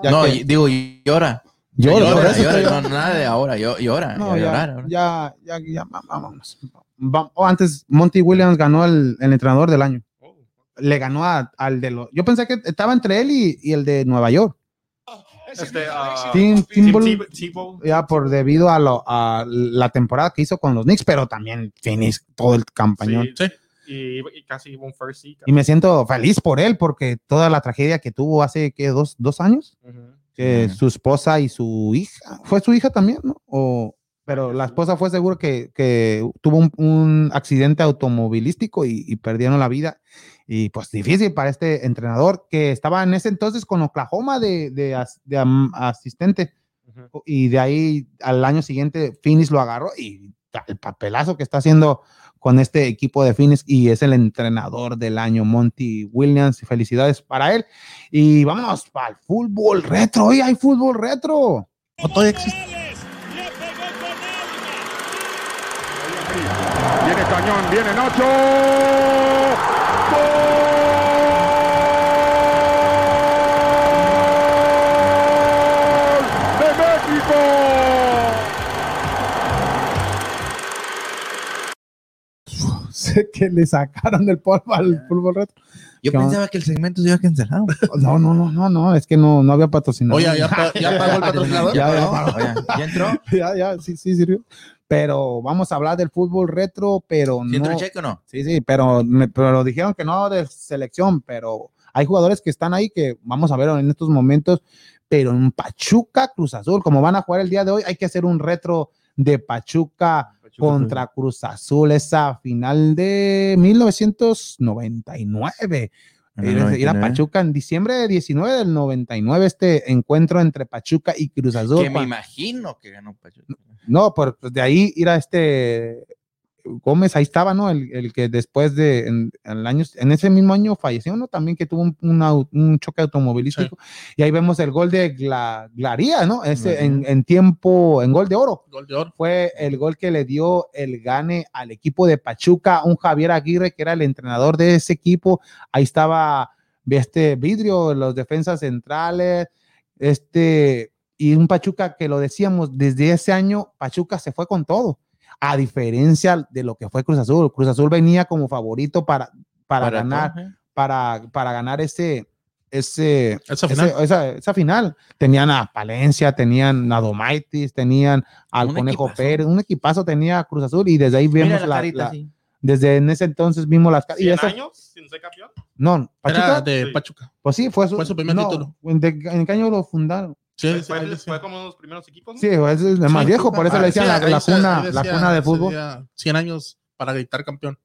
Ya no, que- digo, y ahora. Llora, llora, Llora, no, nada de ahora, yo, llora. No, ya, ya, ya, ya, va- vámonos. Va- oh, antes, Monty Williams ganó el, el entrenador del año. Le ganó a- al de los. Yo pensé que estaba entre él y, y el de Nueva York. Este, ah, Tim Tim Tebow, Tebow- Tebow. ya por debido a, lo- a la temporada que hizo con los Knicks, pero también Phoenix, todo el campañón. Sí, Sí. Y, y casi un first seed. Y me siento feliz por él porque toda la tragedia que tuvo hace ¿qué, dos, dos años, que su esposa y su hija, fue su hija también, ¿no? O, pero la esposa fue seguro que, que tuvo un, un accidente automovilístico y, y perdieron la vida. Y pues difícil para este entrenador que estaba en ese entonces con Oklahoma de, de, as- de am- asistente. Y de ahí al año siguiente Phoenix lo agarró y el papelazo que está haciendo con este equipo de Phoenix y es el entrenador del año, Monty Williams. Felicidades para él. Y vámonos para el fútbol retro. Hoy hay fútbol retro. No, todavía existe. Cañón, viene Nacho. ¡Gol de México! Sé que le sacaron el polvo al fútbol retro. Yo ¿Qué pensaba que el segmento se iba cancelado. No, no, no, no, no, es que no, no había patrocinador. Oye, ya, pa- ya pagó el patrocinador. Ya, ya No, pagó. oye, ¿Ya entró? ya, ya, sí, sí, sirvió. Pero vamos a hablar del fútbol retro, pero ¿Sí entró no. el cheque o no? Sí, sí, pero, me, pero dijeron que no de selección, pero hay jugadores que están ahí que vamos a ver en estos momentos, pero en Pachuca, Cruz Azul, como van a jugar el día de hoy, hay que hacer un retro de Pachuca contra Cruz Azul, esa final de 1999. En el Ir a- ir a 99. Pachuca en diciembre de 19 del 99, este encuentro entre Pachuca y Cruz Azul. Que me imagino que ganó Pachuca. No, por, pues de ahí ir a este Gómez, ahí estaba, ¿no? El, el que después de, en, el año, en ese mismo año falleció, ¿no? También que tuvo un, un choque automovilístico. Y ahí vemos el gol de Gla- Glaría, ¿no? Ese en, en tiempo, en gol de oro. Gol de oro. Fue el gol que le dio el gane al equipo de Pachuca, un Javier Aguirre, que era el entrenador de ese equipo. Ahí estaba este vidrio, los defensas centrales, este, y un Pachuca que lo decíamos, desde ese año Pachuca se fue con todo, a diferencia de lo que fue Cruz Azul. Cruz Azul venía como favorito para, para, Para ganar, todo, ¿eh? para, para ganar ese, ese, Esa ese- final. esa, esa final. Tenían a Palencia, tenían a Domaitis, tenían al Un Conejo equipazo. Pérez, un equipazo tenía Cruz Azul y desde ahí Mira vemos la la, carita la- así. Desde en ese entonces vimos las... y 100 eso- años sin ser campeón. No, Pachuca. Era de Sí. Pachuca. Pues sí, fue su, Fue su primer no, título. ¿En, de- en qué año lo fundaron? Sí, Fue, sí, fue- ahí decía. fue como uno de los primeros equipos. ¿no? Sí, es el más Sí, viejo, por eso ah, le decían sí, la, cuna, la cuna de fútbol. día 100 años para gritar campeón.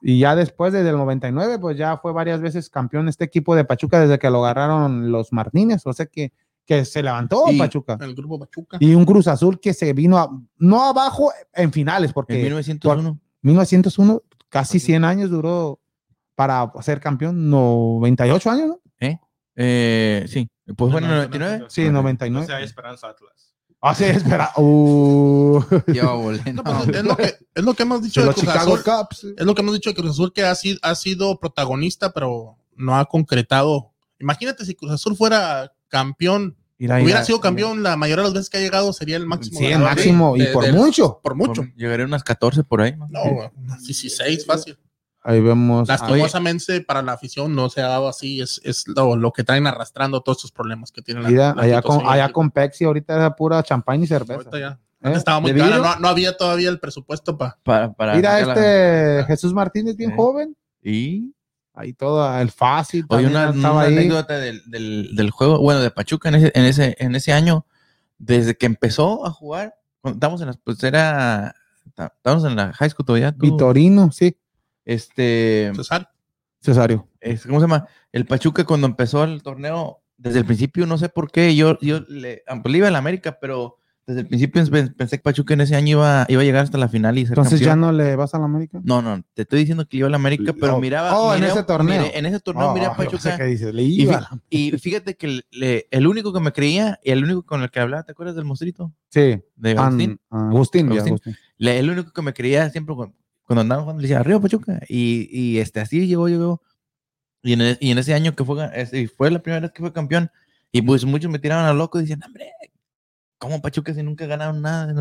Y ya después, desde el 99, pues ya fue varias veces campeón este equipo de Pachuca desde que lo agarraron los Martínez. O sea que, que se levantó Pachuca. El grupo Pachuca. Y un Cruz Azul que se vino, a- no abajo en finales, En porque 1901. 1901, casi 100 años duró para ser campeón, 98 años, ¿no? Eh, sí. Pues fue en el No, 99. Sí, No 99. sea Esperanza Atlas. Ah, sí, espera. Uh. No, pues, es, lo que, es lo que hemos dicho de de los Cruz Chicago Azul. Cubs. Es lo que hemos dicho de Cruz Azul que ha sido, ha sido protagonista, pero no ha concretado. Imagínate si Cruz Azul fuera campeón, hubiera sido campeón la mayoría de las veces que ha llegado, sería el máximo. Sí, el de- máximo, y de- por de- mucho. Por mucho. Llegaré a unas 14 por ahí. ¿no? No, 16, fácil. Ahí vemos. ah, Lastimosamente para la afición no se ha dado así, es, es lo, lo que traen arrastrando todos estos problemas que tienen. la- Mira, la allá con, allá con Pepsi, ahorita es pura champaña y cerveza. Ahorita ya. ¿Eh? Estaba muy ¿De cara, no, no había todavía el presupuesto para. Para, para Mira la- este Jesús Martínez, bien Eh. joven. Y Ahí todo, el fácil. Oye, una, una ahí. anécdota del, del, del juego, bueno, de Pachuca en ese, en ese, en ese año, desde que empezó a jugar, cuando estábamos en las, pues era, estábamos en la high school todavía. tú, Vitorino, sí. Este, César. Cesario. es- ¿cómo se llama? El Pachuca cuando empezó el torneo, desde el principio, no sé por qué, yo, yo le, ah, pues le iba a la América, pero desde el principio pens- pensé que Pachuca en ese año iba, iba a llegar hasta la final y ser Entonces ya no le vas a la América. No, no, te estoy diciendo que le iba a la América, pero Oh, miraba. oh, en ese torneo. miré- en ese torneo, Oh, miré a Pachuca. que dices, le Y, iba. fi- y fíjate que le- el único que me creía y el único con el que hablaba, ¿te acuerdas del monstruito? Sí. De An- Agustín. Agustín, ya, Agustín. Agustín. Le- el único que me creía siempre cuando, andaban jugando, le decía, arriba Pachuca. Y, y este, así llegó, llegó. Y en, e- y en ese año que fue, fue la primera vez que fue campeón, y pues muchos me tiraron a loco decían, hombre, ¿cómo Pachuca si nunca ganaron nada?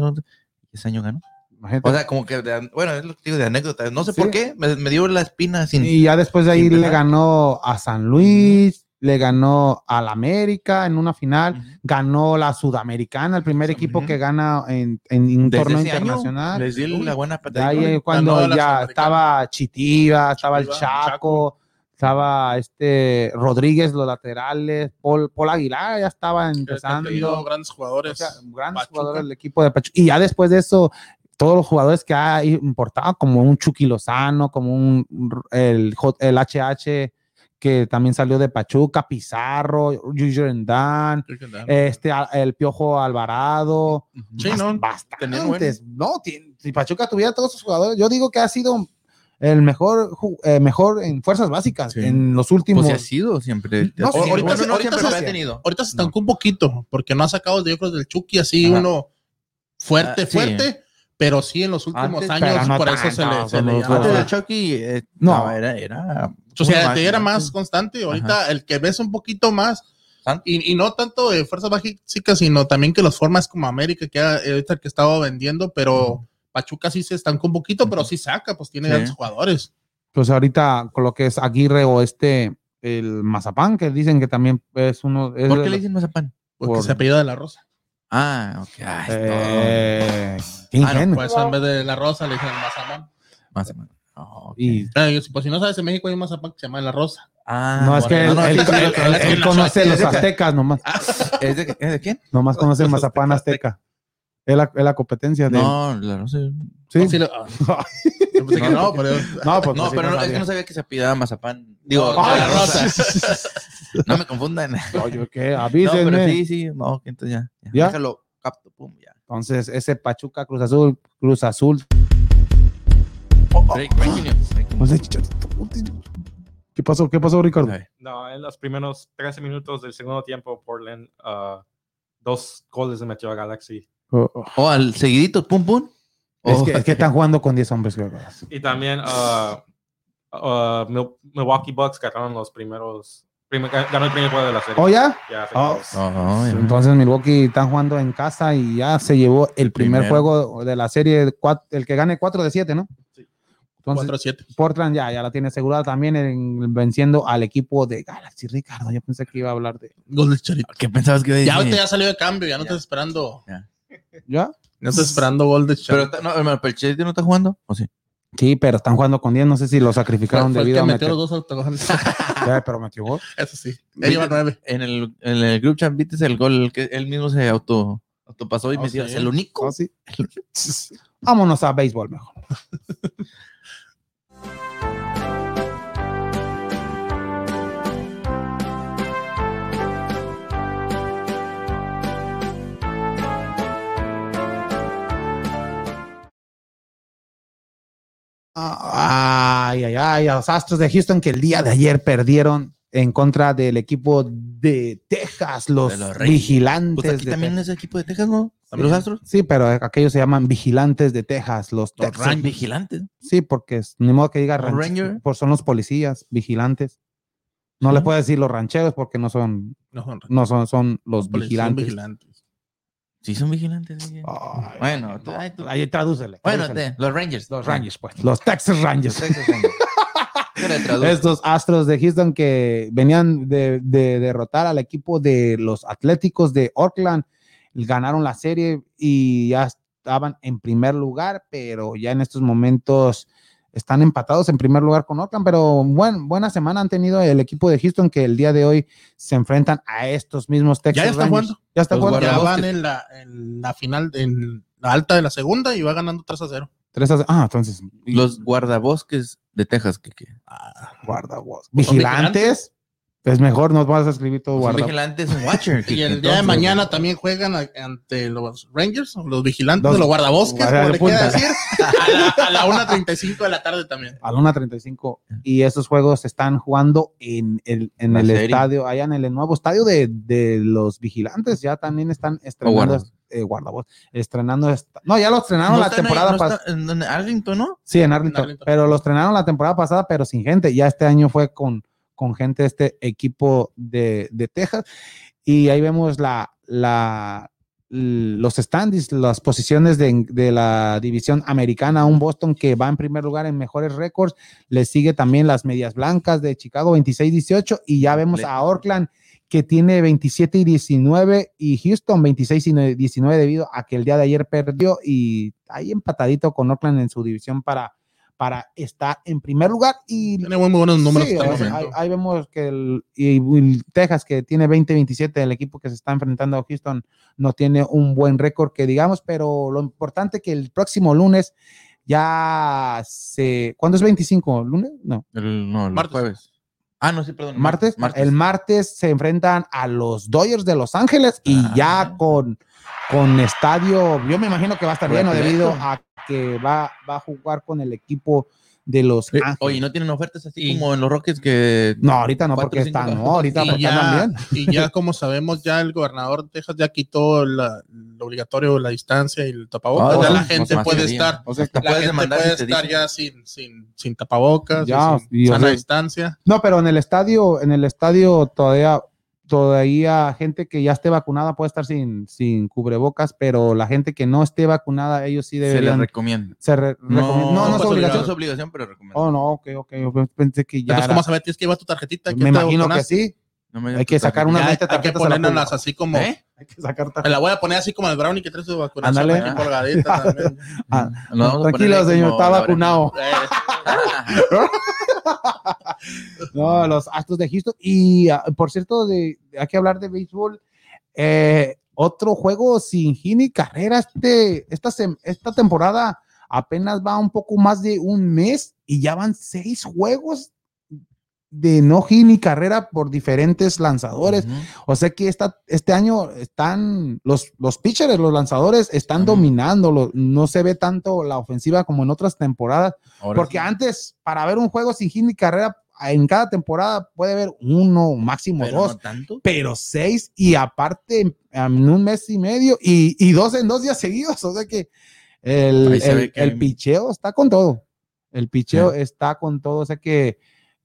Ese año ganó. Imagínate. O sea, como que, de- bueno, es lo que digo de anécdota. No sé Sí. por qué, me, me dio la espina sin... y ya después de ahí le ganó a San Luis, le ganó al América en una final, ganó la Sudamericana, el primer equipo que gana en, en un torneo internacional. Les di la buena ahí cuando ya estaba Chitiva, estaba el Chaco, Chaco. estaba este Rodríguez, los laterales, Paul, Paul Aguilar ya estaba empezando. tenido grandes O jugadores. sea, grandes Pachuca. jugadores del equipo de Pachuca. Y ya después de eso, todos los jugadores que ha importado, como un Chucky Lozano, como un el, el HH que también salió de Pachuca, Pizarro, Yuji Dan, este el Piojo Alvarado, Sí, bast- ¿no? bastantes. No, si Pachuca tuviera todos sus jugadores, yo digo que ha sido el mejor, eh, mejor en fuerzas básicas Sí. en los últimos. Pues ha sido siempre. No, sí, ahorita bueno, se- no ahorita siempre se- lo ha tenido. Ahorita se estancó un poquito porque no ha sacado de yo del Chucky así Ajá. uno fuerte, Ah, sí. fuerte, pero sí en los últimos Antes, años no por eso se le, se le. Antes Chucky, eh, No. no, era, era. O sea, te era más sí. constante. Ahorita el que ves un poquito más, y, y no tanto de fuerzas básicas, sino también que los formas como América, que ahorita el que estaba vendiendo, pero Pachuca sí se estancó un poquito, pero sí saca, pues tiene Sí. grandes jugadores. pues ahorita con lo que es Aguirre o este, el Mazapán, que dicen que también es uno. es ¿Por de qué le dicen mazapán? Porque Por- se apellida de la Rosa. Ah, ok. Ay, Eh, qué Ah, no. Por eso en vez de la Rosa le dicen Mazapán. mazapán. Oh. Y Eh, Pues si no sabes, en México hay un Mazapán que se llama La Rosa. Ah, no, es que él, no, no, él- él- conoce los aztecas nomás. ¿Es de, es de quién? Nomás conoce el Mazapán azteca. Es la, es la competencia de. No, la no sé. ¿Sí? No, sí lo- ah. Yo no, pero No, pues, No, pues, pero no, es sabía. que no sabía que se apellidaba mazapán. Digo, No, de la rosa. No me confundan. No, Oye, ¿qué? pero Avísenme. sí, sí. No, que entonces ya. ya. ¿Ya? Déjalo, capto, pum, ya. Entonces, ese Pachuca Cruz Azul, Cruz Azul. Eh, chicharito, ¿Qué pasó? ¿Qué pasó, Ricardo? No, en los primeros 13 minutos del segundo tiempo, Portland, ah, dos goles le metió a Galaxy. Oh, oh. O al seguidito, pum, pum. Es Oh, que, es que están jugando con 10 hombres. creo. Y también ah, Mil- Milwaukee Bucks ganaron los primeros. primer- ganó el primer juego de la serie. ¿Oh, ya? Ya, Oh, Oh, ya. Entonces Milwaukee están jugando en casa y ya se llevó el primer Primero. juego de la serie, el que gane 4 de 7, ¿no? Sí. Entonces, 4-7. Portland ya, ya la tiene asegurada también en, venciendo al equipo de Galaxy, Ricardo. Yo pensé que iba a hablar de... Gol de Charito. ¿Qué pensabas que iba a Ya ahorita ya salió de cambio, ya no Ya. estás esperando. ¿Ya? No estás esperando gol de Pero, ta- no, el Chelsea no está jugando. ¿O sí? Sí, pero están jugando con 10. No sé si lo sacrificaron Fue el debido que a metió meter. los dos autogoles. Ya, pero metió gol. Eso sí. Él lleva nueve. En el, en el group chat viste el gol que él mismo se auto, autopasó y Oh, metió. sí. Es el único. ¿Oh, sí? Vámonos a béisbol mejor. Ay, ay, ay, a los Astros de Houston que el día de ayer perdieron en contra del equipo de Texas, los, De los Reyes. vigilantes. Pues aquí de también Texas. es equipo de Texas, ¿no? Sí. ¿Los Astros? Sí, pero aquellos se llaman vigilantes de Texas, los, Los Texas. Vigilantes. Sí, porque es, ni modo que diga Los ranche- Ranger. pues son los policías, vigilantes. No Sí. les puedo decir los rancheros porque no son, No, son- no son, son los vigilantes. Sí, son vigilantes. sí. Bueno, ay, tú- Ahí tradúcele. bueno te- los Rangers. los Rangers, pues. Los Texas Rangers. Los Texas Rangers. Estos Astros de Houston que venían de, de derrotar al equipo de los Atléticos de Oakland, ganaron la serie y ya estaban en primer lugar, pero ya en estos momentos están empatados en primer lugar con Oakland, pero buen, buena semana han tenido el equipo de Houston que el día de hoy se enfrentan a estos mismos Texas Ya está Rangers. jugando. Ya está jugando. Ya Guardabosques. van en la, en la final, en la alta de la segunda y va ganando 3 a 0. Tres a- ah, entonces. Los guardabosques de Texas. Que, que guarda vos. Pues son Vigilantes. Es mejor, nos vas a escribir todo son guarda. vigilantes un watcher. Y el día de mañana también juegan a- ante los Rangers, los vigilantes Dos- de los guardabosques, Guarda como le quiera decir, a la, la 1.35 de la tarde también. a la 1.35 y esos juegos se están jugando en el, en el serie. estadio, allá en el nuevo estadio de, de los vigilantes, ya también están estrenando, guardas. eh, guardavoz, estrenando, esta- no, ya lo estrenaron No la temporada no pasada, en, en Arlington, ¿no? sí, en Arlington, en Arlington. pero lo estrenaron la temporada pasada, pero sin gente, ya este año fue con, con gente este equipo de, de Texas. Y ahí vemos la, la, los standings, las posiciones de, de la división americana, un Boston que va en primer lugar en mejores récords, le sigue también las medias blancas de Chicago 26-18 y ya vemos a Oakland que tiene 27 y 19 y Houston 26 y 19 debido a que el día de ayer perdió y ahí empatadito con Oakland en su división para, para estar en primer lugar y Tiene muy buenos números. Sí, hasta el o sea, ahí, vemos que el, y, y Texas, que tiene 20-27, el equipo que se está enfrentando a Houston, no tiene un buen récord que digamos, pero lo importante que el próximo lunes ya se... ¿Cuándo es 25? ¿Lunes? No. El, no, el Martes. jueves. Ah, no, sí, perdón. ¿Martes? El martes se enfrentan a los Dodgers de Los Ángeles y Ah. ya con, con estadio, yo me imagino que va a estar lleno debido a que va, va a jugar con el equipo de Los Eh, Ángeles. Oye, ¿no tienen ofertas así Y- como en los Rockets que... no, ahorita no, porque cinco están, no, ahorita y, porque ya, bien. y ya como sabemos, ya el gobernador de Texas ya quitó la, lo obligatorio, la distancia y el tapabocas. Ya la gente no, puede estar, O sea, Te la puedes gente demandar puede si estar ya sin, sin, sin tapabocas, Ya, sin y, o sana sea, distancia. No, pero en el estadio, en el estadio todavía, todavía gente que ya esté vacunada puede estar sin, sin cubrebocas, pero la gente que no esté vacunada, ellos sí se les deberían. recomienda. se re- recomiendan- no, no, es obligación. No es obligación, pero recomienda. Oh, no, ok, ok. Yo pensé que ya. Entonces, era- ¿cómo saber? Tienes que llevar tu tarjetita. me imagino que sí. No me Hay que sacar una mente hay que ponerlas así como... ¿Eh? Hay que sacar Me la voy a poner así como el brownie que trae su vacunación Ándale. aquí colgadita también. Ah, Tranquilo, señor, está vacunado. Eh, No, los Astros de Houston. Y ah, por cierto, de, hay que hablar de béisbol. Eh, otro juego sin hit ni carrera. Este, esta, sem- esta temporada apenas va un poco más de un mes y ya van seis juegos de no hit ni carrera por diferentes lanzadores. O sea que esta, este año están los, los pitchers, los lanzadores están Ujú. dominando. lo- no se ve tanto la ofensiva como en otras temporadas. Ahora Porque sí. antes, para ver un juego sin hit ni carrera, en cada temporada puede haber uno, máximo Pero dos, no tanto. pero seis y aparte en, un mes y medio y, y dos en dos días seguidos. O sea que el, que- el picheo está con todo. El picheo está con todo. O sea que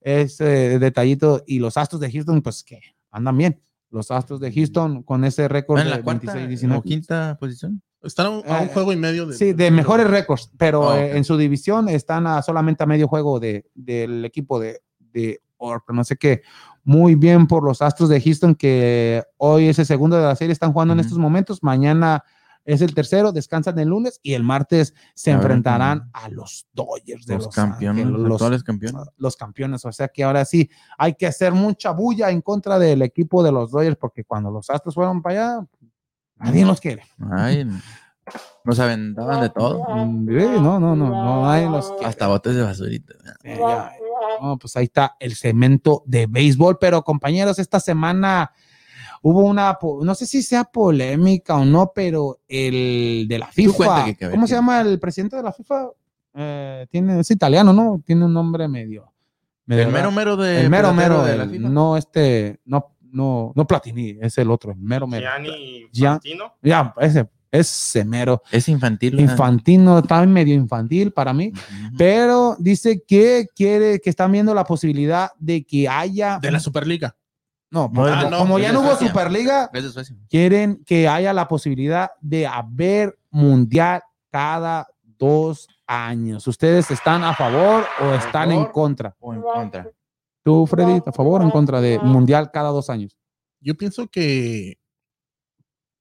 ese detallito y los Astros de Houston, pues que andan bien. Los Astros de Houston con ese récord en de la cuarta 26-19. o quinta posición. Están a un, a un Eh, juego y medio de... Sí, de mejores récords, pero Ah, eh, en su división están a solamente a medio juego de, del equipo de, de no sé qué. Muy bien por los Astros de Houston, que hoy es el segundo de la serie, están jugando en estos momentos. Mañana es el tercero, descansan el lunes y el martes se A ver, enfrentarán a los Dodgers de Los Los, campeones, Ángeles, los actuales campeones. los campeones. O sea que ahora sí hay que hacer mucha bulla en contra del equipo de los Dodgers porque cuando los Astros fueron para allá, nadie los quiere. Ay, nos aventaban de todo. Sí, No, no, no, no, nadie los quiere. Hasta botes de basurita. Eh, ya, no, pues ahí está el cemento de béisbol. Pero compañeros, esta semana hubo una, no sé si sea polémica o no, pero el de la FIFA, a ver ¿cómo se llama el presidente de la FIFA? Eh, tiene, es italiano, ¿no? Tiene un nombre medio. medio El mero mero de. el mero mero, de la el- FIFA. no este, no, no, no Platini, es el otro, el mero mero. Gianni Gian- Fantino. Ya, ese, ese mero. Es infantil. ¿verdad? Infantino, está medio infantil para mí. Ujú. pero dice que quiere que están viendo la posibilidad de que haya De la Superliga. No, No, como, no, como es ya de no hubo. Superliga, quieren que haya la posibilidad de haber mundial cada dos años. ¿Ustedes están a favor o están en contra? O en contra. ¿Tú, Freddy, a favor o en contra de mundial cada dos años? Yo pienso que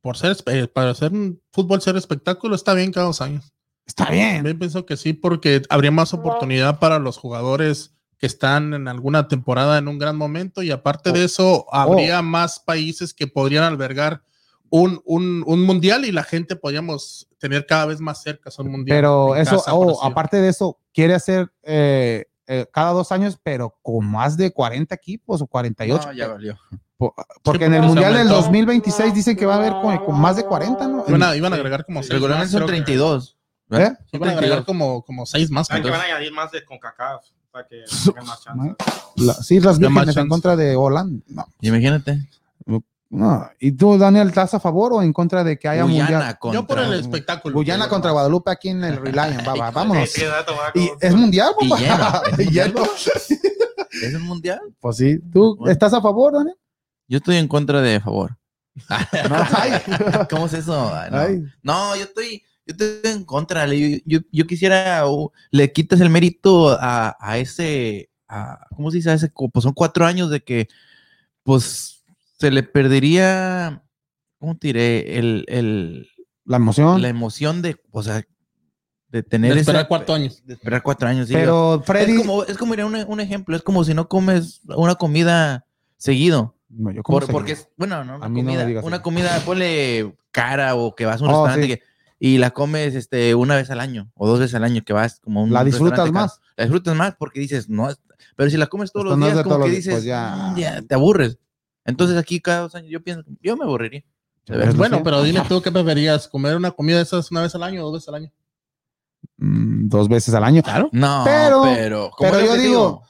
por ser eh, para hacer un fútbol ser espectáculo está bien cada dos años. Está bien. También pienso que sí, porque habría más oportunidad para los jugadores que están en alguna temporada en un gran momento y aparte de eso, habría más países que podrían albergar un, un, un mundial y la gente podríamos tener cada vez más cerca un mundial. Pero eso, casa, oh, aparte de eso, quiere hacer eh, eh, cada dos años, pero con más de 40 equipos o 48. No, ya valió. Po- Porque Sí, en el Mundial del aumentó. 2026 dicen que va a haber con, con más de 40, ¿no? Iban a, iban a agregar como seis Regularmente más, son creo que- 32. ¿Eh? Son Iban a agregar 32. como, como seis más. Hay que van a añadir más de CONCACAF para que tengan más chances. La- sí, las vírgenes en contra de Holanda. No, Imagínate. no. ¿Y tú, Daniel, estás a favor o en contra de que haya Guyana mundial? contra- Yo por el espectáculo. Guyana contra Guadalupe aquí en el Reliant. Va, va, vámonos. Qué dato, Marco. ¿Y es mundial, papá? Y lleno. ¿Es un mundial? Pues sí. ¿Tú Bueno. estás a favor, Daniel? Yo estoy en contra de favor. ¿Cómo es eso? No. No, yo estoy, yo estoy en contra. Yo, yo quisiera, o le quitas el mérito a, a ese, a- ¿cómo se dice? A ese, pues son cuatro años de que, pues, se le perdería, ¿cómo te diré? El, el, La emoción. la emoción de, o sea, de De tener esperar esa- cuatro años. de esperar cuatro años. sí, Pero Freddy. es como, es como mira, un, un ejemplo, es como si no comes una comida seguido. No, yo como Por- porque es, bueno, no, una no comida, digas una comida, ponle cara o que vas a un Oh, restaurante sí. que- y la comes este, una vez al año o dos veces al año que vas como a un La disfrutas más. La disfrutas más porque dices, no, es- pero si la comes todos Esto los no días, como todos que los- dices, pues ya. "Mm, ya te aburres. Entonces aquí cada dos años yo pienso, yo me aburriría. Pues, Bueno, pero dime tú qué preferías, comer una comida de esas una vez al año o dos veces al año. Mm, dos veces al año. Claro. No, Pero- pero, yo digo,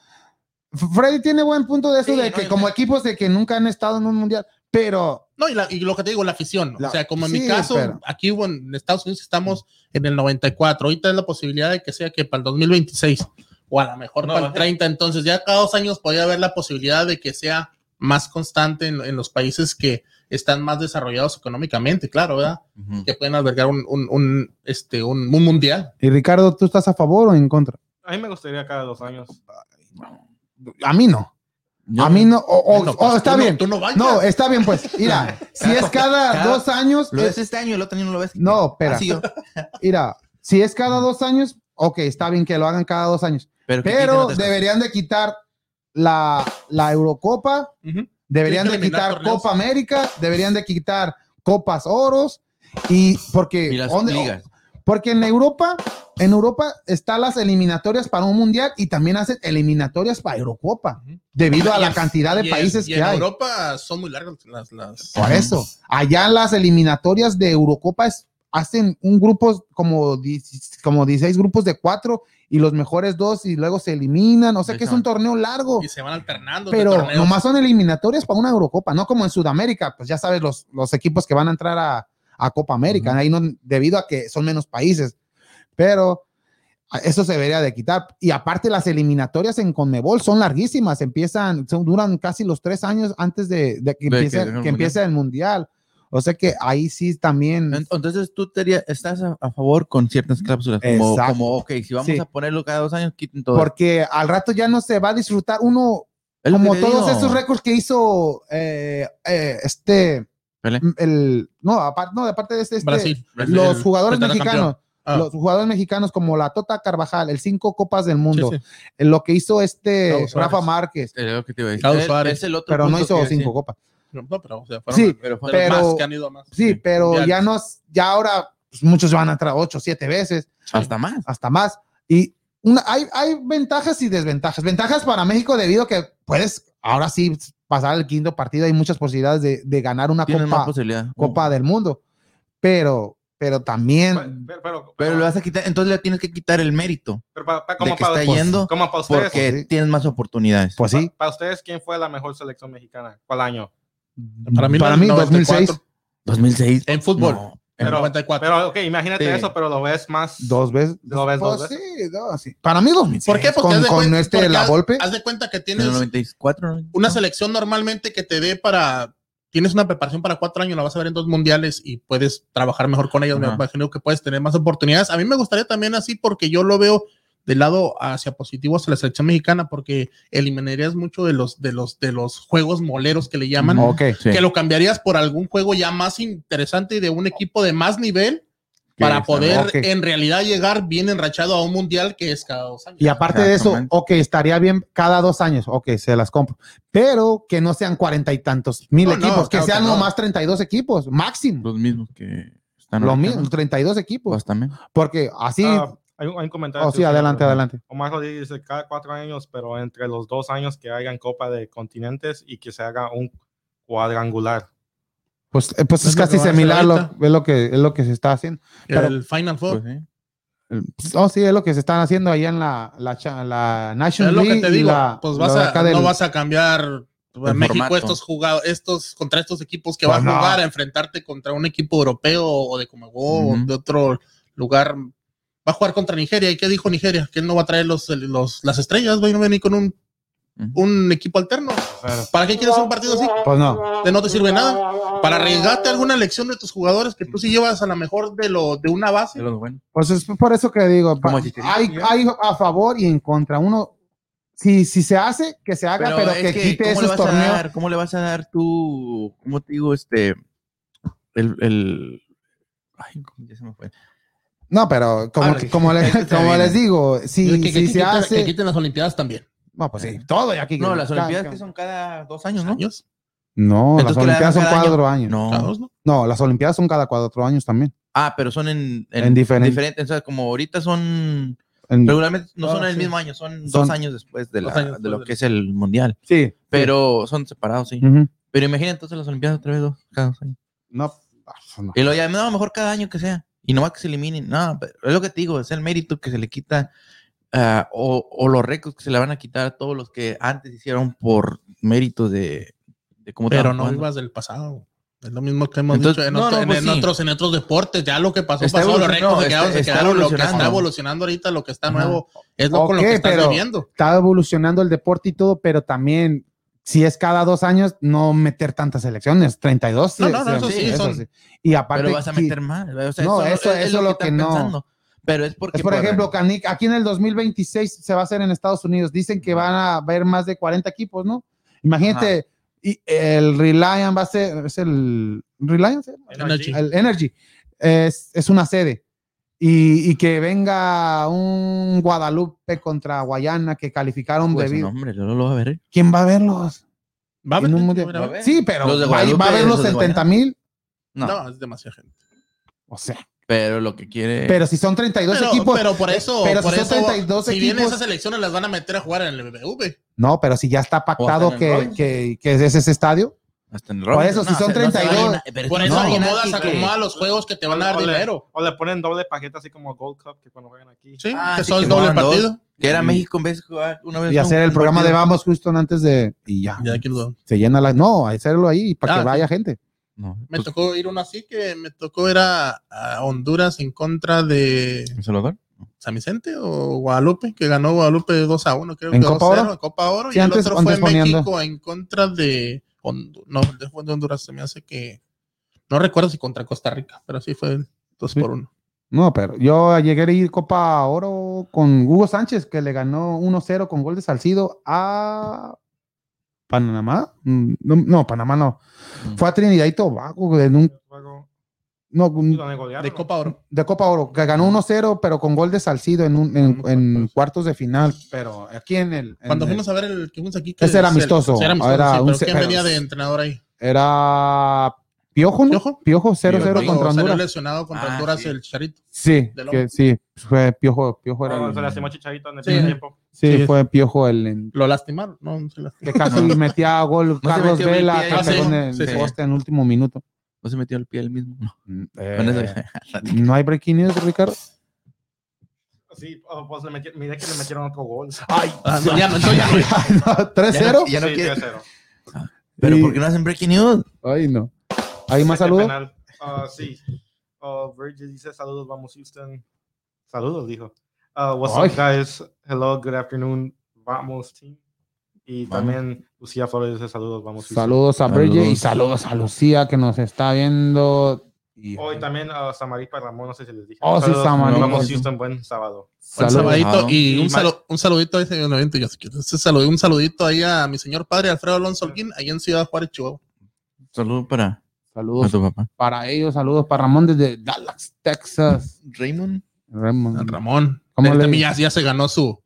Freddy tiene buen punto de eso, Sí, de no, que como equipos de que nunca han estado en un mundial, pero No, y, la- y lo que te digo, la afición. La- o sea, como en sí, mi caso, pero- aquí en Estados Unidos estamos en el 94. Ahorita es la posibilidad de que sea que para el 2026 o a lo mejor No, para el eh. 30. Entonces, ya cada dos años podría haber la posibilidad de que sea más constante en, en los países que están más desarrollados económicamente, claro, ¿verdad? Que pueden albergar un, un, un, este, un, un mundial. y Ricardo, ¿tú estás a favor o en contra? A mí me gustaría cada dos años. A mí no. Yo- a mí no. O, o- Bueno, o pues, está no- bien. no está bien, pues. Mira, si es cada Cada- dos años, Lo es- este año, el otro año no lo ves. no, espera. Mira, si es cada dos años, ok, está bien que lo hagan cada dos años. Pero, Pero deberían de quitar la, la Eurocopa, deberían de quitar torneos. Copa América, deberían de quitar Copas Oros y porque Y las ¿dónde- ligas. Porque en Europa en Europa están las eliminatorias para un mundial y también hacen eliminatorias para Eurocopa debido a la en- cantidad de y en- países y que en hay. Europa son muy largas las. las Por eso, allá las eliminatorias de Eurocopa es- hacen un grupo como, 10 como 16 grupos de cuatro y los mejores dos y luego se eliminan. O sea que es un torneo largo. y se van alternando. Pero nomás son eliminatorias para una Eurocopa, no como en Sudamérica, pues ya sabes los, los equipos que van a entrar a, a Copa América, ahí no, debido a que son menos países. Pero eso se debería de quitar. Y aparte las eliminatorias en Conmebol son larguísimas, empiezan, son- duran casi los tres años antes de, de que, que empiece, venga el que empiece el Mundial. O sea que ahí sí también... En- Entonces tú tería- estás a, a favor con ciertas cláusulas, como, Exacto. como, ok, si vamos Sí. a ponerlo cada dos años, quiten todo. Porque al rato ya no se va a disfrutar uno como que te todos digo. esos récords que hizo eh, eh, este Pelé. el, no, aparte, no, aparte de este, este, Brasil. los El jugadores mexicanos, Ah. los jugadores mexicanos como la Tota Carvajal, el cinco copas del mundo, Sí, sí. en lo que hizo este. Rafa Márquez, lo que te iba a decir. Es- Suárez. es el otro pero no hizo que cinco copas. No, pero, o sea, fueron Sí, Pero fue- de los pero- más que han ido a más. Sí, pero mundiales. ya no, ya ahora pues, muchos van a entrar ocho, siete veces, hasta más. hasta más. Y una, hay, hay ventajas y desventajas. Ventajas para México debido a que puedes ahora sí pasar el quinto partido. Hay muchas posibilidades de, de ganar una copa, copa del mundo. Pero, pero también, Pero, pero, Pero lo vas a quitar, entonces le tienes que quitar el mérito pero pa- pa- de que para, está yendo como para ustedes, porque sí. tienes más oportunidades. pues sí. pa- para ustedes, ¿quién fue la mejor selección mexicana? ¿Cuál año? Para mí, para mí 94. 2006, 2006. En fútbol. No, Pero- 94. Pero, ok, imagínate Sí. eso, pero lo ves más. dos veces. ¿Lo ves dos Pues veces? sí, no, sí. Para mí 2006. ¿Por qué? Porque con, haz de con cuenta- este, porque la golpe. Haz de cuenta que en tienes el 94. ¿no? una selección normalmente que te dé para. Tienes una preparación para cuatro años, la vas a ver en dos mundiales y puedes trabajar mejor con ellos. Me imagino que puedes tener más oportunidades. A mí me gustaría también así porque yo lo veo del lado hacia positivo hacia la selección mexicana porque eliminarías mucho de los de los de los juegos moleros que le llaman Ok. Sí. que lo cambiarías por algún juego ya más interesante y de un equipo de más nivel para está- poder en realidad llegar bien enrachado a un mundial que es cada dos años. Y aparte de eso, ok, estaría bien cada dos años, ok, se las compro, pero que no sean cuarenta y tantos mil No, no, equipos, que claro sean que no. nomás 32 equipos, máximo. Los mismos que están Lo ahorita, mismo, ¿no? 32 equipos, Pues también. porque así, Ah, hay, un, hay un comentario. oh sí, adelante, adelante. Omar Rodríguez dice cada cuatro años, pero entre los dos años que hagan Copa de Continentes y que se haga un cuadrangular. Pues, eh, pues Es es casi similar, lo, es, lo que, es lo que se está haciendo. pero- el Final Four. Pues, sí. El- Oh, sí, es lo que se están haciendo allá en la, la, la es National lo que League te digo. la- pues vas a, del- no vas a cambiar a El México formato. estos jugadores, estos contra estos equipos que Pues vas a jugar a enfrentarte contra un equipo europeo o de Comebol o Ujú. de otro lugar. Va a jugar contra Nigeria. ¿Y qué dijo Nigeria? Que él no va a traer los, los, las estrellas, va a venir con un, un equipo alterno. Pero- ¿Para qué quieres un partido así? Pues no. De no te sirve nada. Para arriesgarte alguna elección de tus jugadores que tú sí llevas a la mejor de lo de una base. De. Pues es por eso que digo, hay, hay a favor y en contra. Uno, si, si se hace, que se haga, pero, es que, quite ¿cómo le esos vas a torneos. dar- ¿Cómo le vas a dar tú, cómo te digo, este, el, el, ay, ¿cómo ya se me fue? No, pero como, Ah, que- le- les digo, si, que, que si se quiten- hace. que quiten las Olimpiadas también. No, pues sí, todo ya aquí. No, las Cada- Olimpiadas que son cada dos años, ¿no? ¿Años? No, las Entonces, ¿qué le Olimpiadas son cada cuatro años. No. Dos, ¿no? No, las Olimpiadas son cada cuatro años también. Ah, pero son en, En diferente- diferentes. O sea, como ahorita son, En- regularmente no Ah, son el sí. mismo año, son, Son- dos años después de, Dos la- años de después lo que es el mundial. sí. Pero son separados, sí. Pero imagina entonces las Olimpiadas otra vez dos, cada dos años. No, ah, no. Y lo ya, no, mejor cada año que sea. Y no va que se eliminen. No, pero es lo que te digo, es el mérito que se le quita ah, o, o los récords que se le van a quitar a todos los que antes hicieron por mérito de, de cómo Pero no vivas del pasado. Es lo mismo que hemos Entonces, dicho en, no, otro- no, pues en sí. otros, en otros deportes. Ya lo que pasó, Está pasó. Los récords se está- quedaron, se está quedaron. Lo que está evolucionando ahorita, lo que está Ajá. nuevo, es lo con lo que estás viviendo. Está evolucionando el deporte y todo, pero también, si es cada dos años, no meter tantas elecciones. 32. No, sí, no, no, eso sí, son- Y aparte. Pero vas a sí, meter más. o sea, No, eso- eso es lo que están no. pensando. Pero es porque. Es por ejemplo, Canic, aquí en el 2026 se va a hacer en Estados Unidos. Dicen que van a haber más de 40 equipos, ¿no? Imagínate, y el Reliant va a ser, es el Reliant, ¿sí? Energy. el Energy, es, es una sede. Y, y que venga un Guadalupe contra Guayana que calificaron Pues, debido. no, hombre, yo no lo voy a ver. ¿eh? ¿Quién va a verlos? Va a va a haber. Sí, pero Los de va, va a haber los los de 70 mil. No, No, es demasiada gente. O sea, pero lo que quiere. pero si son 32 Pero, equipos. pero por eso, pero por si son eso, 32 si bien equipos- esas elecciones las van a meter a jugar en el BBV. No, pero si ya está pactado que, que, que es ese estadio. Hasta en el Por eso, si son se- se va a 32, llenar, pero Por eso acomodas, aquí que- acomoda los juegos que te van a dar O le- dinero. O le ponen doble paquete así como Gold Cup que cuando juegan aquí. Sí, Ah, que son que doble partido. Que era México en vez de jugar una vez. y hacer el programa de. Vamos Houston antes de. Y ya. Se llena la. No, hacerlo ahí para Ah, que sí. vaya gente. No, Me pues, tocó ir uno así que me tocó ir a, a Honduras en contra de ¿En Salvador? San Vicente o Guadalupe, que ganó Guadalupe 2 a 1, creo ¿En que Copa 2-0, Oro? en Copa Oro. Sí, y el otro fue. México en contra de. No, después de Honduras se me hace que. No recuerdo si contra Costa Rica, pero sí fue 2 Sí. por 1. No, pero yo llegué a ir Copa Oro con Hugo Sánchez, que le ganó 1-0 con gol de Salcido a Panamá. Mm, No, no, Panamá no. Mm. Fue a Trinidad y Tobago en un, no, ¿y un- dónde golearon, De? Copa Oro. de Copa Oro, que ganó 1-0, pero con gol de Salcido en, un, en, en cuartos de final. Pero aquí en el. en Cuando el- fuimos a ver el que fuimos aquí. que Ese era es el- amistoso. era amistoso, Era sí, un pero ¿quién pero- venía de entrenador ahí? Era Piojo, ¿no? ¿Piojo? Piojo 0-0 Cuando contra salió Honduras. lesionado contra Ah, Honduras sí. el Charito. Sí, que, sí, fue Piojo, Piojo era No, el- se lastimó Chicharito en el Sí. tiempo. sí, Sí. fue Piojo el en- Lo lastimaron. No, no se lastimó. que casi metía gol Carlos el Vela que en el poste en el último minuto. No se metió el pie él mismo. No. Eh, no hay breaking news, Ricardo. Sí, oh, pues le metieron, miré que le metieron otro gol. Ay, Ah, no, ya no, ya no. 3-0. Ya no Sí, quiere- 3-0. Pero Y- ¿por qué no hacen breaking news? Ay, no. ¿Hay más saludos? ah, sí. Uh, Virgil dice saludos, vamos Houston. Saludos, dijo. Uh, what's Ay. up, guys? Hello, good afternoon, vamos team. Y Vamos. también Lucía Flores dice saludos, vamos Houston. Saludos a Bridget y Saludos. a Lucía que nos está viendo. Y, Hoy también uh, Samaripa Ramón, no sé si les dije. Oh, sí, Saludos, Samaripa. Vamos Houston, buen sábado. Buen saludos. sabadito y un, salu- un saludito a ese evento. Un saludito ahí a mi señor padre Alfredo Alonso Holguín, ahí en Ciudad Juárez, Chihuahua. Saludos para, a Saludos tu papá. para ellos, saludos para Ramón desde Dallas, Texas. Raymond. Ramón. Al Ramón. ¿Cómo le- ya se ganó su,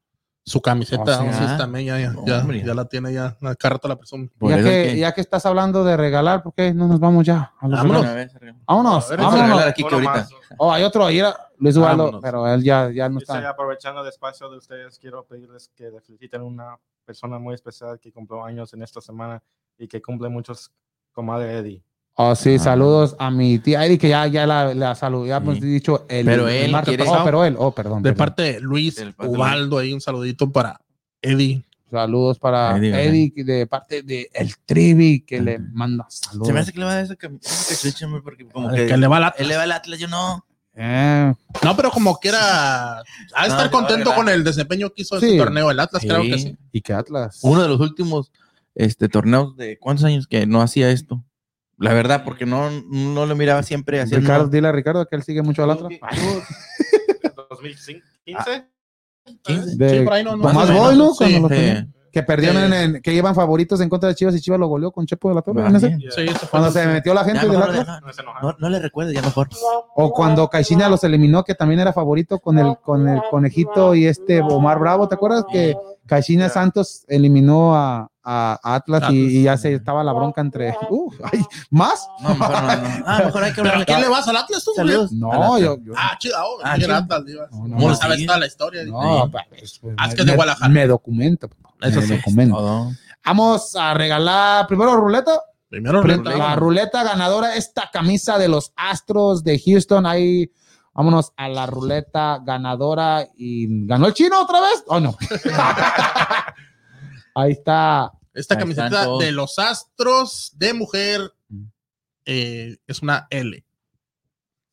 su camiseta. Entonces ah. también ya, ya, No, ya, hombre. ya la tiene ya. La carta la presume. Ya que, que- ya que estás hablando de regalar, ¿por qué no nos vamos ya? A los Vámonos. regalos? Vámonos, A ver, vámonos. aquí que ahorita. Oh, hay otro ahí, era Luis Ubaldo, pero él ya, ya no está. aprovechando el espacio de ustedes, quiero pedirles que feliciten a una persona muy especial que cumplió años en esta semana y que cumple muchos, comadre Eddie. Oh, sí, Ah. saludos a mi tía Eddie, que ya, ya la, la saludé, ya hemos Sí. dicho el, Pero el él martes quiere- pasado, pero él, oh, perdón. De perdón. parte de Luis de Ubaldo, ahí un saludito para Eddie. Saludos para Eddie. Eddie, de parte de El Trivi, que le manda saludos. Se me hace que le va a dar esa cam- esa cachucha, hombre, porque como Que, que le va la él le va al Atlas, yo no. Eh, No, pero como quiera, ha de No, estar contento con el desempeño que hizo Sí. este torneo. El Atlas, creo que sí. y que Atlas. Uno de los últimos este, torneos de cuántos años que no hacía esto. La verdad, porque no, no lo miraba siempre haciendo. Ricardo, dile a Ricardo que él sigue mucho al Atlas. 2015. Ah, 15. De Sí, por ahí no, no. Más. Que perdieron Sí. en, que llevan favoritos en contra de Chivas y Chivas lo goleó con Chepo de la Torre. Cuando se metió la gente. No. No, no le recuerdes, ya mejor. O cuando Caixinha los eliminó, que también era favorito con el, con el conejito y este Omar Bravo. ¿Te acuerdas que Caixinha. Santos eliminó a, a Atlas, y- Atlas. Y, ya se estaba la bronca entre. Uh, ay, ¿Más? No, mejor no. no. Ah, mejor hay que ¿Pero hablar. a quién le vas al Atlas tú? Saludos. No, Atlas. yo. yo- Ah, chido. Oh, Ah, el chido. Atlas. No, no, ¿Cómo no, sabes sí. toda la historia? no, pues, pues, es que me- es de Guadalajara. Me documento. Eso me sí. documento. Todo. Vamos a regalar primero ruleta. Primero ruleta. La ruleta ganadora, esta camisa de los Astros de Houston. Ahí, vámonos a la ruleta ganadora. ¿Y ganó el chino otra vez? ¿O no? Ahí está. Esta Ahí camiseta de los Astros de mujer Mm. eh, es una L.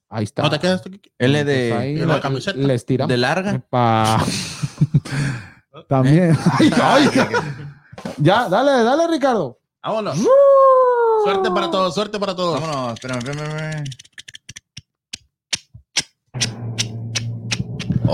Ahí está. ¿No te quedas? L Pues de, ahí de la camiseta. Les tiramos. de larga. También. Ay, ay. Ya, dale, dale, Ricardo. Vámonos. Suerte para todos, suerte para todos. Vámonos, espérame, espérame, espérame.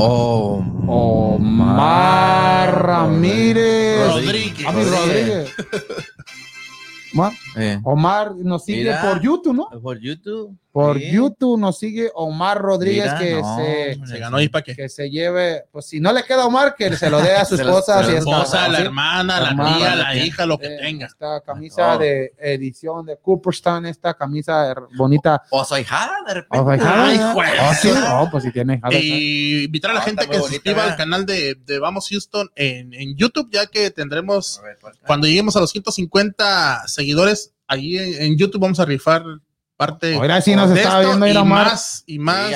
Oh, Omar Ramírez. Rodríguez. Ah, Rodríguez. Ma- Eh, Omar nos sigue Mira. por YouTube, ¿no? por YouTube. Por Sí. YouTube nos sigue Omar Rodríguez Mira, que no, se ganó para qué. que se lleve, pues si no le queda a Omar, que se lo dé a su esposa. La esposa, la hermana, la Hermana, tía, la que- hija, lo que Eh, tenga. Esta camisa de edición de Cooperstown, esta camisa bonita. O soy jada de repente. Oh, hijada, Ay, juez. Oh, sí, oh, pues si tiene hijada, Y invitar a la Ah, gente que se suscriba al ¿verdad? canal de, de Vamos Houston en, en YouTube, ya que tendremos, ver, cuando lleguemos a los 150 seguidores, ahí en, en YouTube vamos a rifar parte Ahora sí nos de está esto viendo ir y más, y más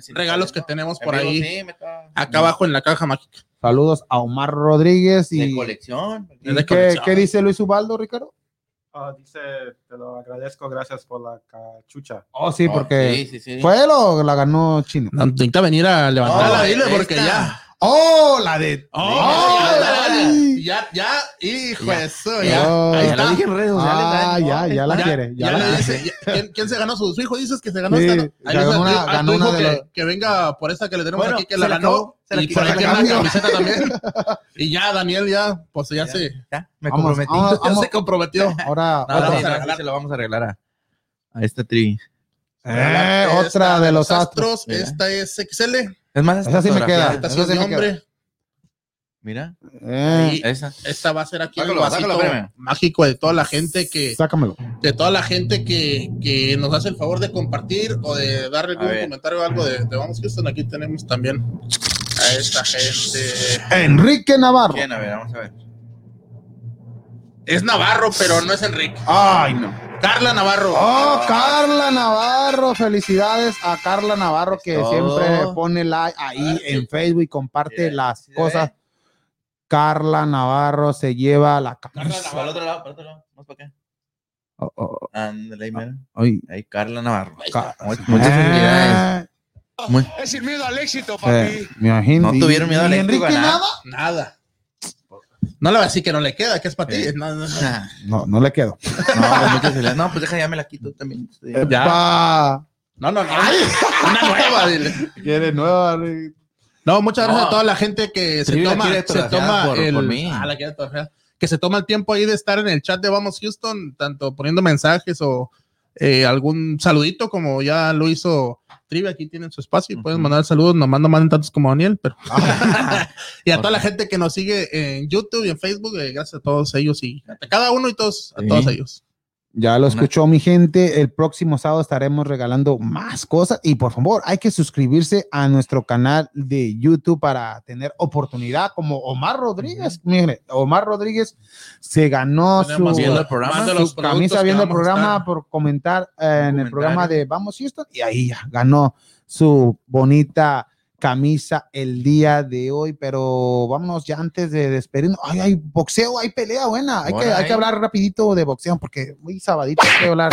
Sí, regalos que tenemos En por ahí, sí, me está- acá abajo en la caja mágica. Saludos a Omar Rodríguez y, De colección. y de ¿qué, colección. qué dice Luis Ubaldo, Ricardo? Ah, dice, te lo agradezco, gracias por la cachucha. Oh, sí, Oh, porque sí, sí, sí. fue él o la ganó Chino. No, Necesita venir a dile, esta. porque ya. Oh, la de Oh, Oh, ya, ya, ay. ya, Ya, hijo Ya. de eso, Ya. ya. Oh. Ahí Ya está. dije en redes sociales. Ah, ya, ya la quiere. Ya ya la le quiere. dice, ya- ¿quién, quién se ganó su, su hijo? Dices que se ganó Sí, esta, ¿no? Ahí ganó una- a ganó una de que, los- que venga por esta que le tenemos Bueno, aquí, que la la ganó. acabó, se la y por Se la la camiseta también. Y ya, Daniel, ya, pues ya, Ya, se, ya, me Vamos, comprometí. vamos, ya vamos. se comprometió. Ahora, se lo vamos a regalar a, a esta tri. Eh, otra de los astros. Esta es XL. Es más, Esa sí me queda. Esta sí me. Mira, Eh, esa. esta va a ser aquí el vasito sácalo, mágico de toda la gente que, sácamelo. de toda la gente que, que nos hace el favor de compartir o de darle algún comentario o algo de, de Vamos Houston. Aquí tenemos también a esta gente. Enrique Navarro. ¿Quién? A ver, vamos a ver. Es Navarro, pero no es Enrique. Ay, no. Carla Navarro. Oh, Carla Navarro, felicidades a Carla Navarro que Todo. siempre pone like ahí en Facebook y comparte las ¿sí se cosas. ve? Carla Navarro se lleva la Carla camisa. Para el otro lado, para el otro lado. Vamos para acá. Oh, oh, Ándale, ahí, mira. ay, Ahí, Carla Navarro. Muchas felicidades. Eh, Muy- Es sin miedo al éxito, eh, me imagino. No tuvieron miedo al ¿Y éxito, Enrique ganar. nada? Nada. No le voy a decir que no le queda, que es para ti. Eh. No, no, no. No, no le quedo. No, pues. No, pues deja, ya me la quito también. Sí. Ya. Pa- No, no, no. Una nueva, dile. Quiere nueva. Rick. No, muchas gracias No. a toda la gente que se toma, se toma por- el, por mí. Ah, la que se toma el tiempo ahí de estar en el chat de Vamos Houston, tanto poniendo mensajes o eh, algún saludito, como ya lo hizo Trivia, aquí tienen su espacio y pueden mandar saludos, nomás no manden tantos como Daniel, pero y a toda la gente que nos sigue en YouTube y en Facebook, eh, gracias a todos ellos y a cada uno y todos, a Sí. todos ellos. Ya lo escuchó mi gente. El próximo sábado estaremos regalando más cosas. Y por favor, hay que suscribirse a nuestro canal de YouTube para tener oportunidad. Como Omar Rodríguez. Mire, Omar Rodríguez se ganó su, Viendo el programa, su los camisa viendo el programa por comentar eh, en el programa de Vamos Houston. Y ahí ya ganó su bonita camisa el día de hoy, pero vámonos ya antes de despedirnos. Ay, hay boxeo, hay pelea buena. Hay que, hay que hablar rapidito de boxeo porque muy sabadito hay que hablar.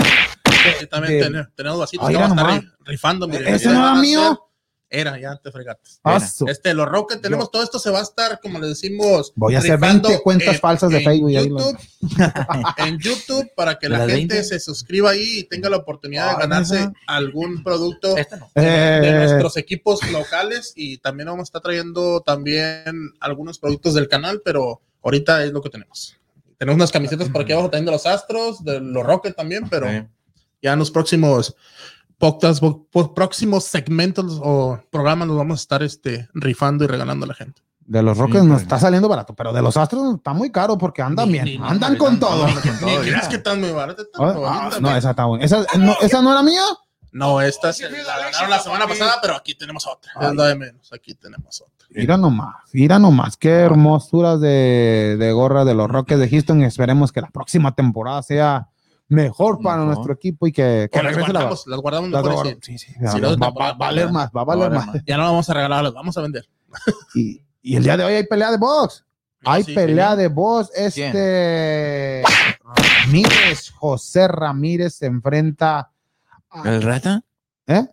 También de- ten- tenemos vasitos que vamos a estar ri- rifando. mire. ¿Ese no era mío? Era, ya te fregaste. Ah, Este, los Rockets, tenemos todo esto, se va a estar, como le decimos, Voy a hacer rifando 20 cuentas en- falsas de en Facebook y ahí lo- YouTube, en YouTube para que ¿De la gente 20? se suscriba ahí y tenga la oportunidad de Ah, ganarse ¿neta? algún producto Esta no. de Eh, nuestros equipos locales y también vamos a estar trayendo también algunos productos del canal, pero ahorita es lo que tenemos. Tenemos unas camisetas por aquí abajo también de los Astros, de los Rockets también, pero Sí. ya en los próximos podcasts, po- po- próximos segmentos o programas nos vamos a estar este, rifando y regalando a la gente. de los Rockets Sí, nos está saliendo barato, pero de los Astros está muy caro porque andan Ni- bien, ni- andan con todo. Ni ya. creas que están muy baratas. Ah, ah, no, esa está buena. ¿Esa no, ¿esa no era mía? No, esta se la ganaron la semana pasada, pero aquí tenemos otra. Es la de menos. Aquí tenemos otra. Mira nomás, mira nomás, qué hermosuras de, de gorra de los Rockets de Houston. Esperemos que la próxima temporada sea mejor para nuestro equipo y que, que las regrese la, guardamos, las guardamos la- mejor, la- sí. sí, va, no, va- valer más, va a valer más. más. Ya no la vamos a regalar, las vamos a vender. Y, y el día de hoy hay pelea de box. Hay Sí, pelea sí. de box. Este Ramírez, José Ramírez se enfrenta. a- ¿El rata? ¿Eh?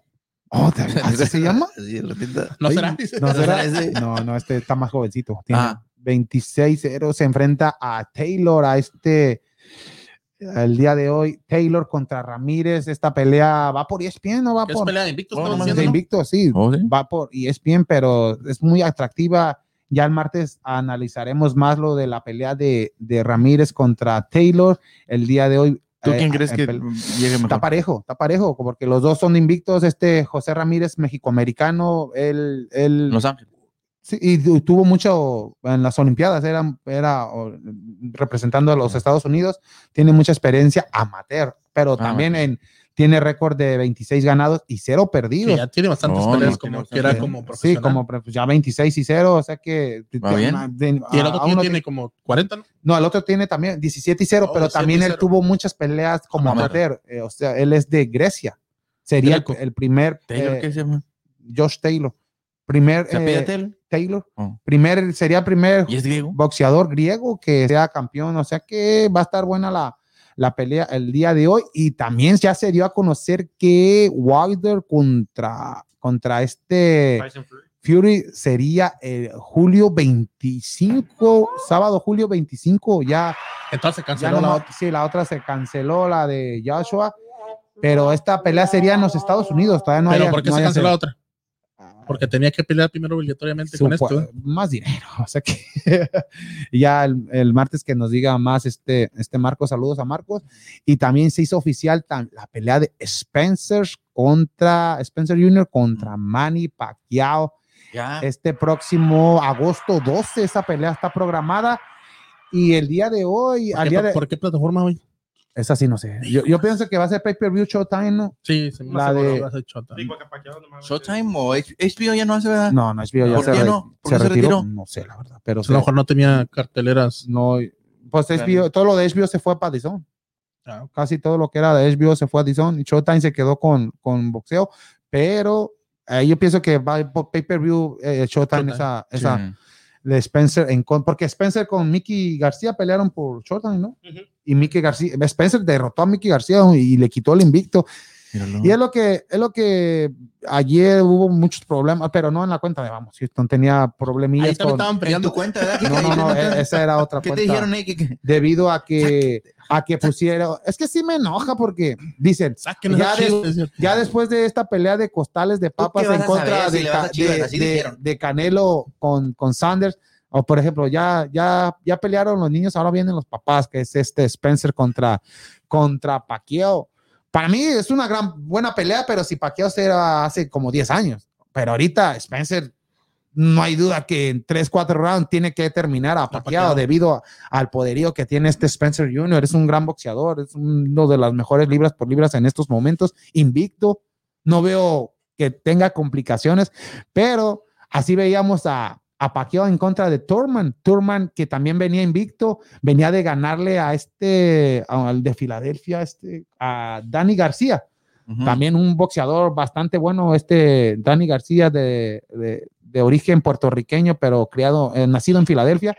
Oh, ¿te- ¿Así se llama? Sí, el ratita. ¿No será? No, será no, no, este está más jovencito. Tiene Ah. 26-0. Se enfrenta a Taylor, a este. El día de hoy, Taylor contra Ramírez. Esta pelea va por ESPN, ¿no va ¿Qué es por pelea de invictos? Oh, de diciendo. Sí, Oh, sí. va por ESPN, pero es muy atractiva. Ya el martes analizaremos más lo de la pelea de, de Ramírez contra Taylor. El día de hoy. ¿Tú eh, quién crees eh, que llegue Está mejor? parejo, está parejo, porque los dos son invictos. Este José Ramírez, mexicoamericano, él, él Los Ángeles. Sí, y tu- tuvo mucho en las Olimpiadas, era, era o, representando a los Estados Unidos, tiene mucha experiencia amateur, pero Ah, también en, tiene récord de 26 ganados y cero Sí, perdidos. ya tiene bastantes No, peleas no, como tiene que era como Sí, profesional. como pre- ya 26 y 0, o sea que... Va bien. de- y el a- otro uno tiene como 40, ¿no? no, el otro tiene también 17 y 0, Oh, pero 17 y también él 0. tuvo muchas peleas como Amateur. amateur. eh, o sea, él es de Grecia. Sería el, Greco. el primer ¿Taylor eh, qué se llama? Josh Taylor. Primer ¿Se apellida eh, Taylor? Oh. Primer, sería el primer ¿Y es griego? boxeador griego que sea campeón. O sea que va a estar buena la, la pelea el día de hoy. Y también ya se dio a conocer que Wilder contra, contra este Fury. Sería eh, julio 25, sábado julio 25, ya, Entonces ya canceló no la otra. sí, la otra se canceló, la de Joshua, pero esta pelea sería en los Estados Unidos, todavía no Pero haya- ¿por qué no se canceló la otra? Porque tenía que pelear primero obligatoriamente con esto. ¿eh? Más dinero, o sea que ya el, el martes que nos diga más este, este Marcos, saludos a Marcos. Y también se hizo oficial tam- la pelea de Spencer contra Spencer Jr. contra Manny Pacquiao Ya. este próximo agosto 12. Esa pelea está programada. Y el día de hoy, ¿Por al qué, día de, por qué plataforma hoy? Esa sí no sé. Yo, yo pienso que va a ser pay-per-view Showtime, ¿no? Sí, me La de- vas a. Sí, Pacquiao normalmente- Showtime o H- HBO ya no hace, ¿verdad? No, no es video, ya ¿Por se, qué re- no? ¿Por se se retiró. retiró? No sé, la verdad. Pero A lo mejor no tenía carteleras. No, pues HBO, todo lo de HBO se fue para Dizon. Ah, Casi todo lo que era de HBO se fue a Dizon y Showtime se quedó con, con boxeo, pero eh, yo pienso que va pay-per-view eh, Showtime, Showtime. esa, Sí. esa de Spencer, en, con- porque Spencer con Mickey García pelearon por Showtime, ¿no? Y Mickey García, Spencer derrotó a Mickey García y le quitó el invicto. Míralo. Y es lo que, es lo que ayer hubo muchos problemas, pero no en la cuenta de Vamos, Houston tenía Ahí problemillas también con... estaban peleando. tu cuenta, ¿verdad? No, no, no, e- esa era otra ¿Qué te cuenta dijeron ahí? ¿Qué- qué? debido a que a que pusieron es que sí me enoja porque dicen Ya decía. ya después de esta pelea de costales de papas qué en contra saber si de, Chivas? de- de- de Canelo con, con Sanders o por ejemplo ya ya ya pelearon los niños ahora vienen los papás que es este Spencer contra contra Pacquiao para mí es una gran buena pelea pero si Pacquiao era hace como 10 años pero ahorita Spencer no hay duda que en 3, 4 rounds tiene que terminar a Pacquiao debido a- al poderío que tiene este Spencer Jr. Es un gran boxeador, es uno de las mejores libras por libras en estos momentos, invicto. No veo que tenga complicaciones, pero así veíamos a, a Pacquiao en contra de Turman. Turman, que también venía invicto, venía de ganarle a este, al de Filadelfia, este, a Dani García. También un boxeador bastante bueno, este Dani García de, de- de origen puertorriqueño, pero criado, eh, nacido en Filadelfia.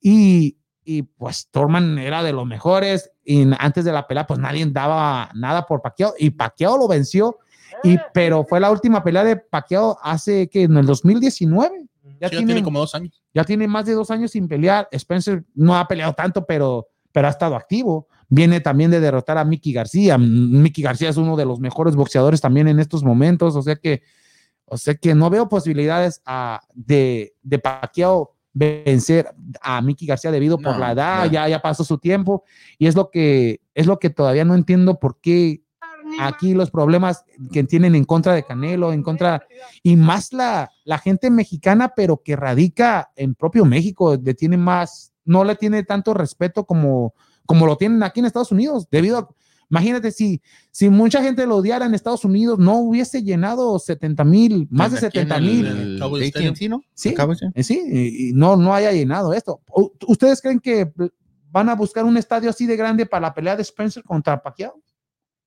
Y, y pues Torman era de los mejores. Y antes de la pelea, pues nadie daba nada por Pacquiao. Y Pacquiao lo venció. Y, pero fue la última pelea de Pacquiao hace que en el 2019. Ya, Sí, ya tiene, como dos años. ya tiene más de dos años sin pelear. Spencer no ha peleado tanto, pero, pero ha estado activo. Viene también de derrotar a Mickey García. Mickey García es uno de los mejores boxeadores también en estos momentos. O sea que, o sea que no veo posibilidades ah, de, de Pacquiao vencer a Mickey García debido por No, la edad. no. Ya, ya pasó su tiempo. Y es lo que, es lo que todavía no entiendo por qué aquí los problemas que tienen en contra de Canelo, en contra, y más la, la gente mexicana, pero que radica en propio México, le tiene más, no le tiene tanto respeto como, como lo tienen aquí en Estados Unidos, debido a, imagínate si, si mucha gente lo odiara en Estados Unidos, no hubiese llenado 70 mil, más de Aquí en 70 el- mil. Sí. Eh, Sí, y, y no, no haya llenado esto. ¿Ustedes creen que van a buscar un estadio así de grande para la pelea de Spencer contra Pacquiao?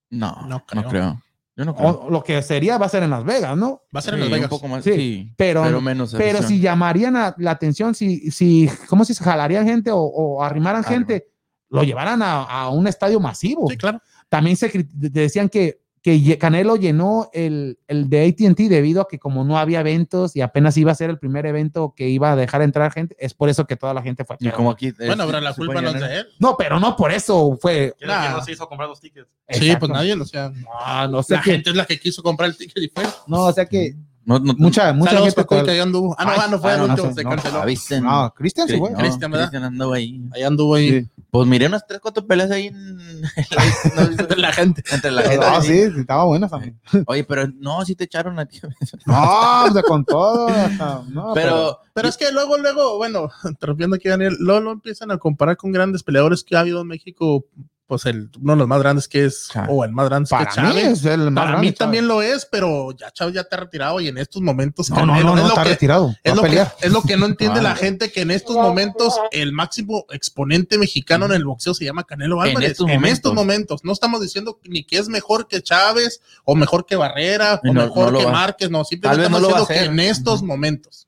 No, No no creo. Yo no creo. O lo que sería va a ser en Las Vegas, ¿no? Va a ser en Las Vegas. Un poco más, Sí, sí, pero- pero, menos Pero si llamarían a la atención, si, si, ¿cómo si se jalarían gente o, o arrimaran gente, lo llevaran a, a un estadio masivo. Sí, claro. También se decían que, que Canelo llenó el, el de ATT debido a que como no había eventos y apenas iba a ser el primer evento que iba a dejar entrar gente, es por eso que toda la gente fue. Y Pero- como aquí. Bueno, pero la culpa no es de él. no, pero no por eso fue. ¿Quién es Nah. que no se hizo comprar los tickets? Sí, Exacto. pues nadie, o sea, Ah, no sé la que, gente es la que quiso comprar el ticket y fue. no, o sea que No, no, mucha, mucha Saludos, gente. Ahí anduvo. Ah, no, Ay, ah, no fue ah, el último, se canceló. Ah, ¿viste? No, Cristian güey. no, Cristian, ¿verdad? Cristian andaba ahí. Ahí anduvo ahí. Sí. Pues miré unas tres, cuatro peleas ahí en, ¿no viste? la gente. entre la gente. Ah, sí, sí, estaba buena también. Oye, pero no, sí te echaron a ti. No, de con todo. hasta- no, Pero, Pero es que luego, luego, bueno, interrumpiendo aquí, Daniel, luego lo empiezan a comparar con grandes peleadores que ha habido en México. Pues el, uno de los más grandes que es, Chávez. o el más grande es para que mí es el más Para grande, mí también lo es, pero ya Chávez ya está retirado y en estos momentos. No, no, Canelo no, no está que- retirado. Es lo, que, es lo que no entiende Ah. la gente, que en estos momentos el máximo exponente mexicano en el boxeo se llama Canelo En Álvarez. estos En momentos. estos momentos. No estamos diciendo ni que es mejor que Chávez, o mejor que Barrera, o no- mejor no que va- Márquez. No, simplemente estamos lo diciendo que en estos momentos.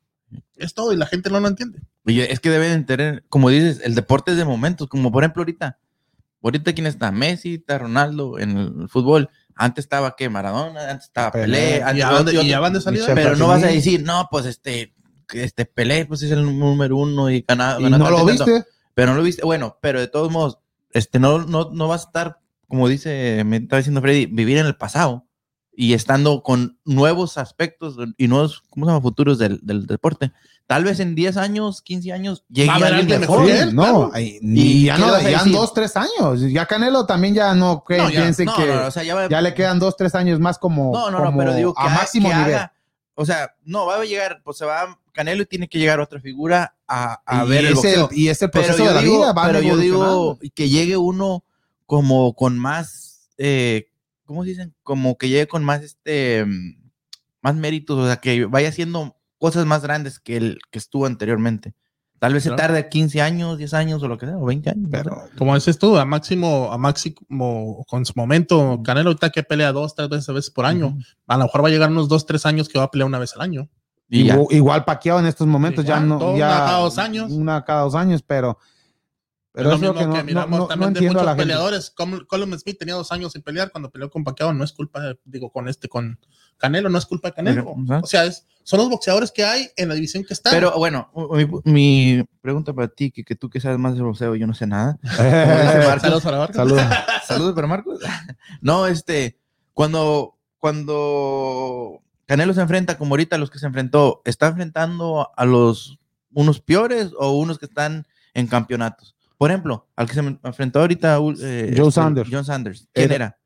Es todo y la gente no lo entiende. Oye, es que deben tener, como dices, el deporte es de momentos, como por ejemplo ahorita. Ahorita quién está, Messi, está Ronaldo en el fútbol. Antes estaba que Maradona, antes estaba Pelé. Pelé, Y antes ya van de- otro- y ya van de salida. Pero no vas a decir, no, pues este, este Pelé, pues es el número uno y gana, ¿Y no lo y tanto. viste? Pero no lo viste, bueno, pero de todos modos, este, no, no, no vas a estar, como dice, me estaba diciendo Freddy, vivir en el pasado y estando con nuevos aspectos y nuevos, ¿cómo se llama? Futuros del, del deporte. Tal vez en 10 años, 15 años, llegue Va a alguien mejor. mejor él, no, claro. ¿Y y ya no, ya en decir? dos, tres años. Ya Canelo también ya no que No, ya. piense No, que no, no, o sea, ya, va- ya le quedan dos, tres años más como, No, no, no, como pero digo que, a máximo que nivel. haga- o sea, no, va a llegar, pues se va Canelo y tiene que llegar otra figura a, a y ver el es boxeo. y es el pero proceso yo de la digo, vida. van pero yo digo que llegue uno como con más, eh, ¿cómo se dicen? Como que llegue con más, este, mm, más méritos, o sea, que vaya haciendo cosas más grandes que el que estuvo anteriormente. Tal vez Claro. se tarde 15 años, 10 años o lo que sea, o 20 años. no. Pero Como dices tú, a máximo, a máximo, con su momento, Canelo ahorita que pelea dos, tres veces, veces por año. A lo mejor va a llegar unos dos, tres años que va a pelear una vez al año. y ya. igual, igual Paquiao en estos momentos ya no. todo ya, una cada dos años. Una cada dos años, pero. Pero es lo que que, no, miramos no- no- no también de entiendo a muchos peleadores. Como Colin Smith tenía dos años sin pelear cuando peleó con Pacquiao. No es culpa, digo, con este, con Canelo, no es culpa de Canelo. O sea, es, son los boxeadores que hay en la división que están. Pero bueno, mi, mi pregunta para ti, que, que tú que sabes más de boxeo, yo no sé nada. Marcos, Saludos a la barca. Saludos. Saludos para Marcos. No, este, cuando, cuando Canelo se enfrenta, como ahorita los que se enfrentó, ¿está enfrentando a los unos peores o unos que están en campeonatos? Por ejemplo, al que se enfrentó ahorita eh, Joe este, Sanders. John Sanders. ¿Quién Era- era?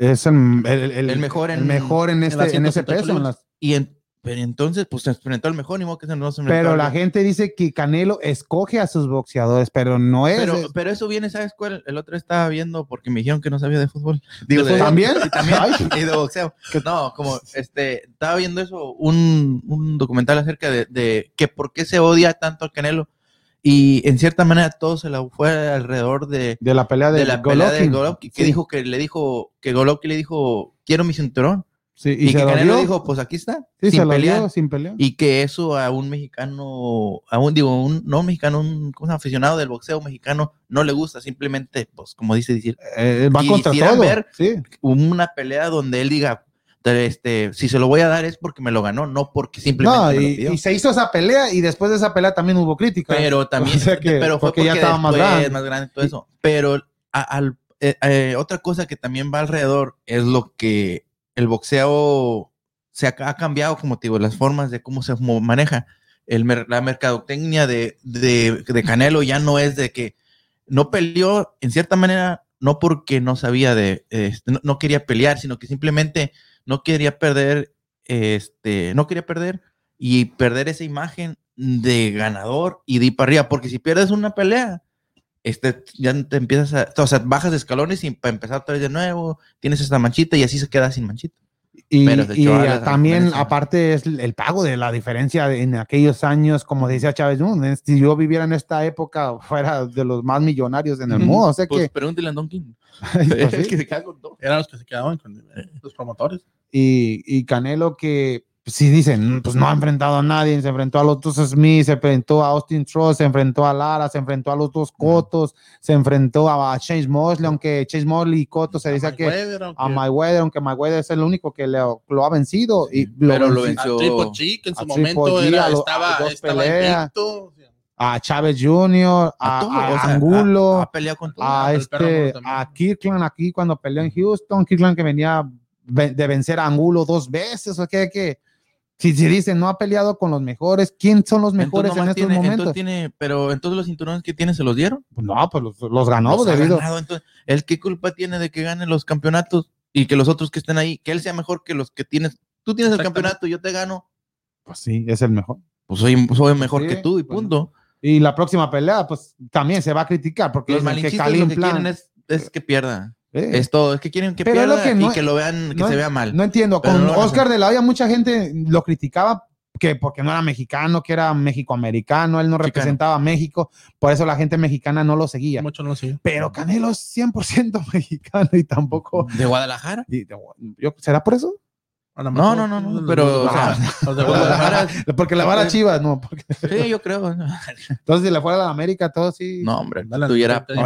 Es el, el- el- El mejor en- el mejor en, este, en ese 168 peso. en libras. las- Y en- pero entonces, pues se enfrentó al mejor, ni modo que se no se pero la gente dice que Canelo escoge a sus boxeadores, pero no es. Pero, es- pero eso viene, ¿sabes cuál? El otro estaba viendo porque me dijeron que no sabía de fútbol. Digo, también? Y también. Y de boxeo. No, como este, estaba viendo eso, un, un documental acerca de, de que por qué se odia tanto al Canelo. Y en cierta manera todo se la fue alrededor de, de la pelea de, de la pelea de Golovkin. Golovkin, que Sí, dijo que le dijo, que Golovkin le dijo, quiero mi cinturón. sí, Y, y, se que lo Canelo dio. dijo, pues aquí está, sí, sin se pelear. dio sin pelea. Y que eso a un mexicano, a un, digo, un, no un mexicano, un ¿cómo se llama? aficionado del boxeo mexicano, no le gusta, simplemente, pues, como dice decir, Eh, va y contra todo. ver- una pelea donde él diga, este, si se lo voy a dar es porque me lo ganó, no porque simplemente No, me lo y, pidió. y se hizo esa pelea y después de esa pelea también hubo crítica. pero también, O sea que- pero fue porque porque, ya estaba más grande. grande, todo eso. Pero a- al- eh, eh, otra cosa que también va alrededor es lo que el boxeo se ha, ha cambiado, como te digo, las formas de cómo se maneja. El, la mercadotecnia de, de, de Canelo ya no es de que no peleó en cierta manera, no porque no sabía de, este, no, no quería pelear, sino que simplemente no quería perder, este, no quería perder y perder esa imagen de ganador y de ir para arriba, porque si pierdes una pelea, este, ya te empiezas a, o sea, bajas de escalones y para empezar otra vez de nuevo, tienes esta manchita y así se queda sin manchita. Y, y, eh, también, conferencia. aparte, es el pago de la diferencia de- en aquellos años, como decía Chávez, "No, es- si yo viviera en esta época, fuera de los más millonarios en el mundo. O sea Pues que, pregúntale a Don King. pues sí. que se queda con todo. Eran los que se quedaban con eh, los promotores. Y, y Canelo que pues, sí dicen, pues no ha enfrentado a nadie, se enfrentó a los dos Smith, se enfrentó a Austin Trost, se enfrentó a Lara, se enfrentó a los dos Cotos, se enfrentó a Chase Mosley, aunque Chase Mosley y Coto se dice que Mayweather, aunque- a Mayweather, aunque Mayweather es el único que le- lo ha vencido y pero lo venció. a. Triple G, que en su momento G, era- a lo- estaba, a estaba invicto. a Chávez Jr., a, A todo, a o sea, Angulo, a este, a Kirkland aquí cuando peleó en Houston, Kirkland que venía ve- de vencer a Angulo dos veces, o que, que si se dice no ha peleado con los mejores, ¿quién son los mejores Entonces, en estos tiene- momentos? entonces tiene, pero en todos los cinturones que tiene se los dieron. Pues no, pues los, los ganó Los debido. ganado, entonces, ¿él qué culpa tiene de que gane los campeonatos y que los otros que estén ahí, que él sea mejor que los que tienes? Tú tienes el campeonato, yo te gano, Pues sí, es el mejor. pues soy, soy mejor Sí, que tú y pues, punto. Y la próxima pelea, pues también se va a criticar porque Los dicen que Kalim lo que Plan- quieren es, es que pierda. Eh, Es todo, es que quieren que Pero lo que no- y que lo vean, que no- se vea mal. No entiendo. Pero Con no Oscar de la Hoya, mucha gente lo criticaba que porque no era mexicano, que era mexicoamericano, él no Chicano. representaba a México, por eso la gente mexicana no lo seguía. mucho no lo sigue. Pero Canelo es 100% mexicano y tampoco. de Guadalajara. y- yo- ¿Será por eso? A lo No, mejor no, no, no, pero, o sea, de. Porque la vara chivas, no. porque- Sí, yo creo. entonces, si le fuera a la América, todo sí. No, hombre, Dale, tuviera. Pues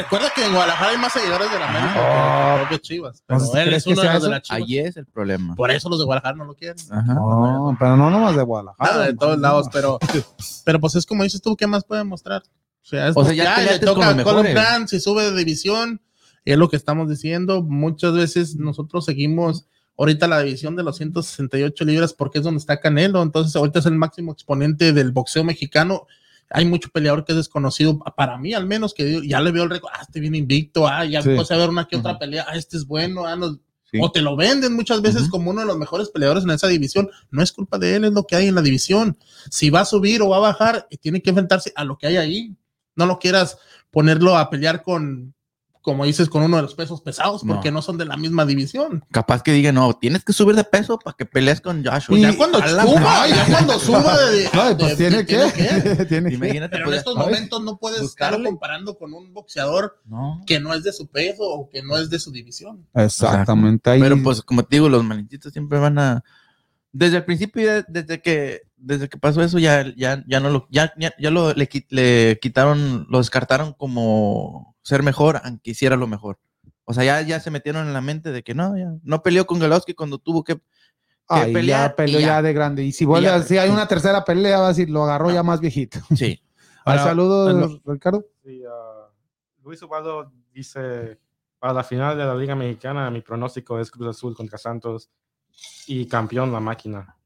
recuerda que en Guadalajara hay más seguidores de la América Ah. que los propios Chivas. Pero Entonces, él ¿crees es que uno de sea los de eso? la Chivas. Ahí es el problema. Por eso los de Guadalajara no lo quieren. Ajá. No, pero no nomás de Guadalajara. Nada, de todos no. lados, pero, pero pues es como dices tú, ¿qué más puede mostrar? O sea, es O sea, ya ya le toca Colin. Plan, si sube de división, es lo que estamos diciendo. Muchas veces nosotros seguimos ahorita la división de los 168 libras porque es donde está Canelo, entonces ahorita es el máximo exponente del boxeo mexicano. Hay mucho peleador que es desconocido, para mí al menos, que ya le veo el récord, ah, este viene invicto, ah, ya Sí. puedes ver una que otra pelea, ah, este es bueno, ah, no- Sí. o te lo venden muchas veces como uno de los mejores peleadores en esa división. No es culpa de él, es lo que hay en la división. Si va a subir o va a bajar, tiene que enfrentarse a lo que hay ahí. No lo quieras ponerlo a pelear con, como dices, con uno de los pesos pesados, porque no, son de la misma división. Capaz que diga, no, tienes que subir de peso para que pelees con Joshua. Pues ya Y- cuando suba, ya cuando suba de, No, pues de- tiene de- que. tiene que. Imagínate, Pero en estos momentos no puedes estarlo Buscarle. comparando con un boxeador no. que no es de su peso o que no es de su división. Exactamente. ahí- Pero pues, como te digo, los malinchitos siempre van a. Desde el principio, desde que desde que pasó eso, ya, ya, ya no lo, ya, ya, ya lo le, le quitaron, lo descartaron como ser mejor, aunque hiciera lo mejor. O sea, ya, ya se metieron en la mente de que no, ya no peleó con Galowski cuando tuvo que. Ahí pelear ya peleó y ya. ya. de grande. Y si vuelve, ya, si hay una tercera pelea, va a decir, lo agarró ya más viejito. Sí. Ahora, saludos, Ricardo. Sí, ah, Luis Ubaldo dice, para la final de la Liga Mexicana, mi pronóstico es Cruz Azul contra Santos y campeón la máquina.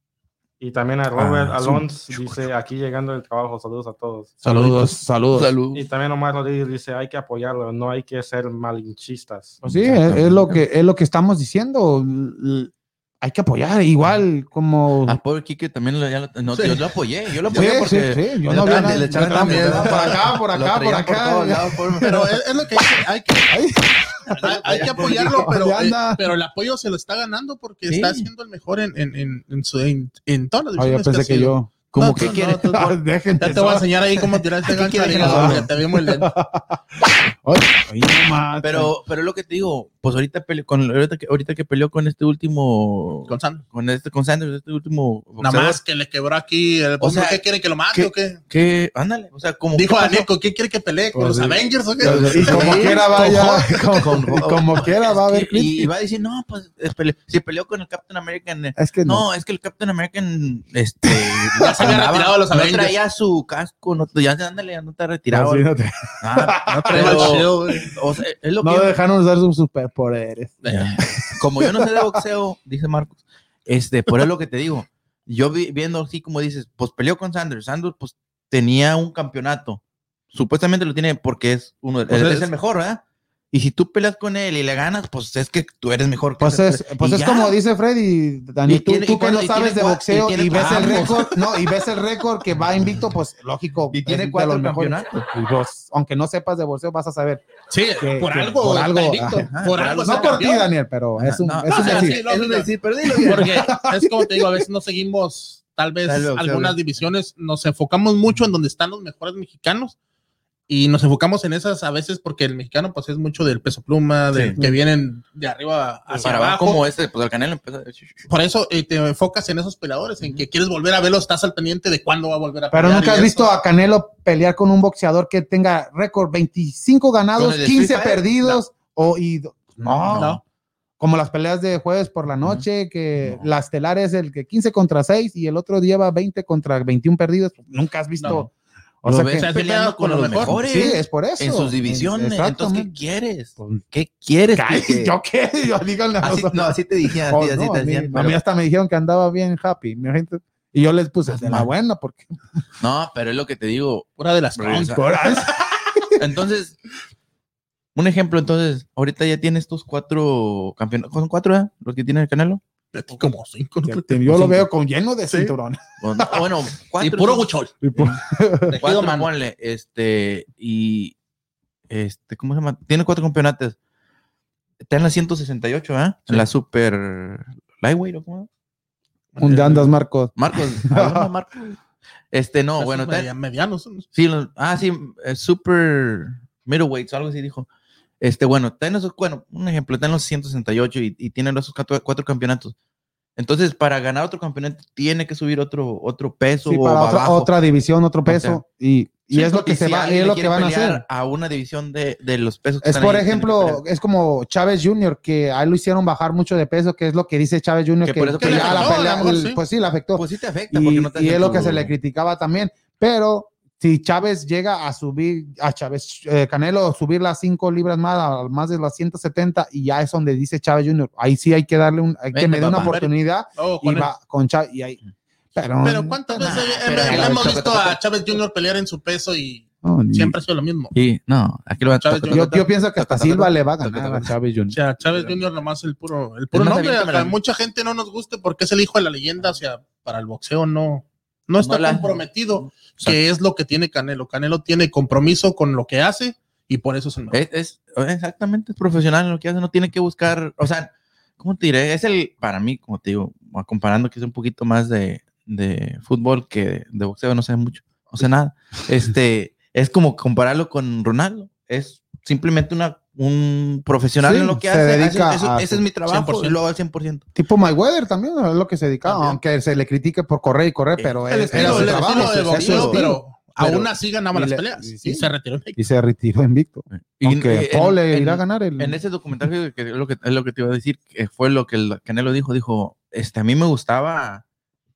Y también a Robert Ah. Alonso dice, aquí llegando el trabajo, saludos a todos. Saludos, saludos. Salud. Y también Omar Rodríguez dice, hay que apoyarlo, no hay que ser malinchistas. Pues sí, es, es lo que es lo que estamos diciendo. Hay que apoyar, igual como. A pobre Kike también lo, ya lo- no, Sí. yo lo apoyé, yo lo Sí, apoyé sí, porque sí, yo no nada. le miedo. por acá, por acá, por acá. lados, pobre- Pero es, es lo que hay que, hay, hay- hay que apoyarlo, pero, eh, pero el apoyo se lo está ganando porque Sí. está siendo el mejor en, en, en, en, su, en, en todas las Ay, yo pensé que yo. Como No, que no, quiere. no, tú- Dejen Ya te voy a enseñar ahí cómo tirar este gancho. te vi muy lento. Ay, no más. Pero, pero es lo que te digo, pues ahorita peleó con ahorita que, ahorita que peleó con este último Con Sandro. con este con Sanders, este último Nada boxeador, más que le quebró aquí. El, O sea, ¿Qué quiere que lo mate ¿qué- o qué? que ándale, o sea, como Dijo. Daniel, ¿con quién quiere que pelee? ¿Con Pues los sí. Avengers o qué? Y como Sí, quiera vaya, con- como, y como quiera va a haber y, y va a decir, no, pues es pele- si peleó con el Captain American, eh, Es que no. no, es que el Captain American este había andaba- retirado de los no traía su casco, no, ya ándale, ya no está retirado. No, te- Ah, No trae pero- el shield, güey. o sea, es lo no que dejaron usar sus superpoderes. Ya. Como yo no sé de boxeo, dice Marcos, este, por eso lo que te digo. Yo vi- viendo así como dices, pues peleó con Sanders. Sanders, pues tenía un campeonato. Supuestamente lo tiene porque es uno, de- Pues es, es- el mejor, ¿verdad? Y si tú peleas con él y le ganas, pues es que tú eres mejor que Pues es, pues es ya. como dice Freddy, Daniel, Y tú, tiene- tú y que no sabes de boxeo y ves el cuatro. récord, no, y ves el récord que va invicto, pues lógico. Y tiene es de cuatro los mejores. campeonatos. Pues, aunque no sepas de boxeo, vas a saber. Sí, Que- por que algo. por algo, invicto, ajá, por por algo. No es por ti. Daniel, pero es un, No, es no, un decir. sí, lógico. decir, pero dilo bien. Porque es como te digo, a veces no seguimos, tal vez Tal vez, algunas divisiones, nos enfocamos mucho en donde están los mejores mexicanos y nos enfocamos en esas a veces porque el mexicano pues es mucho del peso pluma, de Sí. que vienen de arriba hacia Para abajo. como este, pues el canelo empezó. Por eso eh, te enfocas en esos peleadores, en que quieres volver a verlo, estás al pendiente de cuándo va a volver a Pero pelear. nunca has eso. visto a Canelo pelear con un boxeador que tenga récord 25 ganados, ¿Con el de 15 Street Fighter? perdidos o y no, No. Como las peleas de jueves por la noche, que la estelar es el que 15 contra 6 y el otro lleva 20 contra 21 perdidos. Nunca has visto. O Lo sea ves que, peleando sí, con con lo los mejor. mejores. sí, es por eso. en sus divisiones. Entonces, ¿qué quieres? Pues, ¿Qué quieres? ¿Yo qué? Yo díganle Así, no, así te dije, así, Oh, así no, te a, mí, a hasta me dijeron que andaba bien happy. mi gente. Y yo les puse de la buena porque No, pero es lo que te digo. Pura de las crowns. Entonces, un ejemplo, entonces, ahorita ya tienes tus cuatro campeonatos. ¿Son cuatro, eh? Los que tiene el Canelo. Como cinco. ¿no? yo lo veo con lleno de. O no, Bueno, cuatro. Y puro buchol. Y por- Tejido Cuatro, ponle, este, y, este, ¿cómo se llama? Tiene cuatro campeonatos. Está en la 168, ¿eh? En la super lightweight, ¿o cómo? ¿Dónde andas, Marcos? Marcos, Marcos. Este, no, bueno, medianos. son. Sí, los- ah, sí, eh, super middleweights o algo así dijo. Este, bueno, está en esos, bueno, un ejemplo, está en los 168 y, y tienen esos cuatro, cuatro campeonatos. Entonces, para ganar otro campeonato, tiene que subir otro, otro peso Sí, o para otra, otra división, otro peso. sea, y y Sí, es lo que se si va, es lo que van a hacer. A una división de, de los pesos. que Es están por ahí, ejemplo, es como Chávez Jr., que a él lo hicieron bajar mucho de peso, que es lo que dice Chávez Jr., Que que, por eso que que le ya la afectó, pelea, a lo mejor, el- sí. pues sí, le afectó. Pues sí te afecta. y, no te y es lo que tu- se le criticaba también. Pero si Chávez llega a subir, a Chávez, eh, Canelo, subir las 5 libras más, a más de las 170, y ya es donde dice Chávez Jr., ahí sí hay que darle un, hay que Vente, me dé una oportunidad Oh, y va con Chávez, y ahí. Pero, Pero ¿cuántas veces pero hemos- visto a Chávez Jr. pelear en su peso y siempre ha sido lo mismo? Sí, no, aquí lo Chávez yo, yo pienso que hasta Silva le va a ganar a. Chávez Jr. O sea, Chávez Jr. nomás el puro, el puro nombre. mucha gente no nos guste porque es el hijo de la leyenda. O sea, para el boxeo no, no está No la- comprometido, que es lo que tiene Canelo. Canelo tiene compromiso con lo que hace y por eso es el mejor. Es, es- exactamente, es profesional en lo que hace, no tiene que buscar, o sea, ¿cómo te diré? Es el, para mí, como te digo, comparando que es un poquito más de, de fútbol que de boxeo, no sé mucho, no sé nada. Este, es como compararlo con Ronaldo, es simplemente una, un profesional Sí, en lo que se hace. dedica Eso- a ese es mi trabajo 100%. y lo hago al 100%. Tipo Mayweather también, es lo que se dedicaba, También. aunque se le critique por correr y correr, pero el él- estilo, era su el trabajo, estilo boxeo, pero, Pero- aún así ganaba las le- peleas y se retiró. y se retiró invicto. Y, Aunque eh, Paul en- le irá a en- ganar el... En ese documental que, que es, lo que, es lo que te iba a decir, que fue lo que el Canelo dijo, dijo, este, a mí me gustaba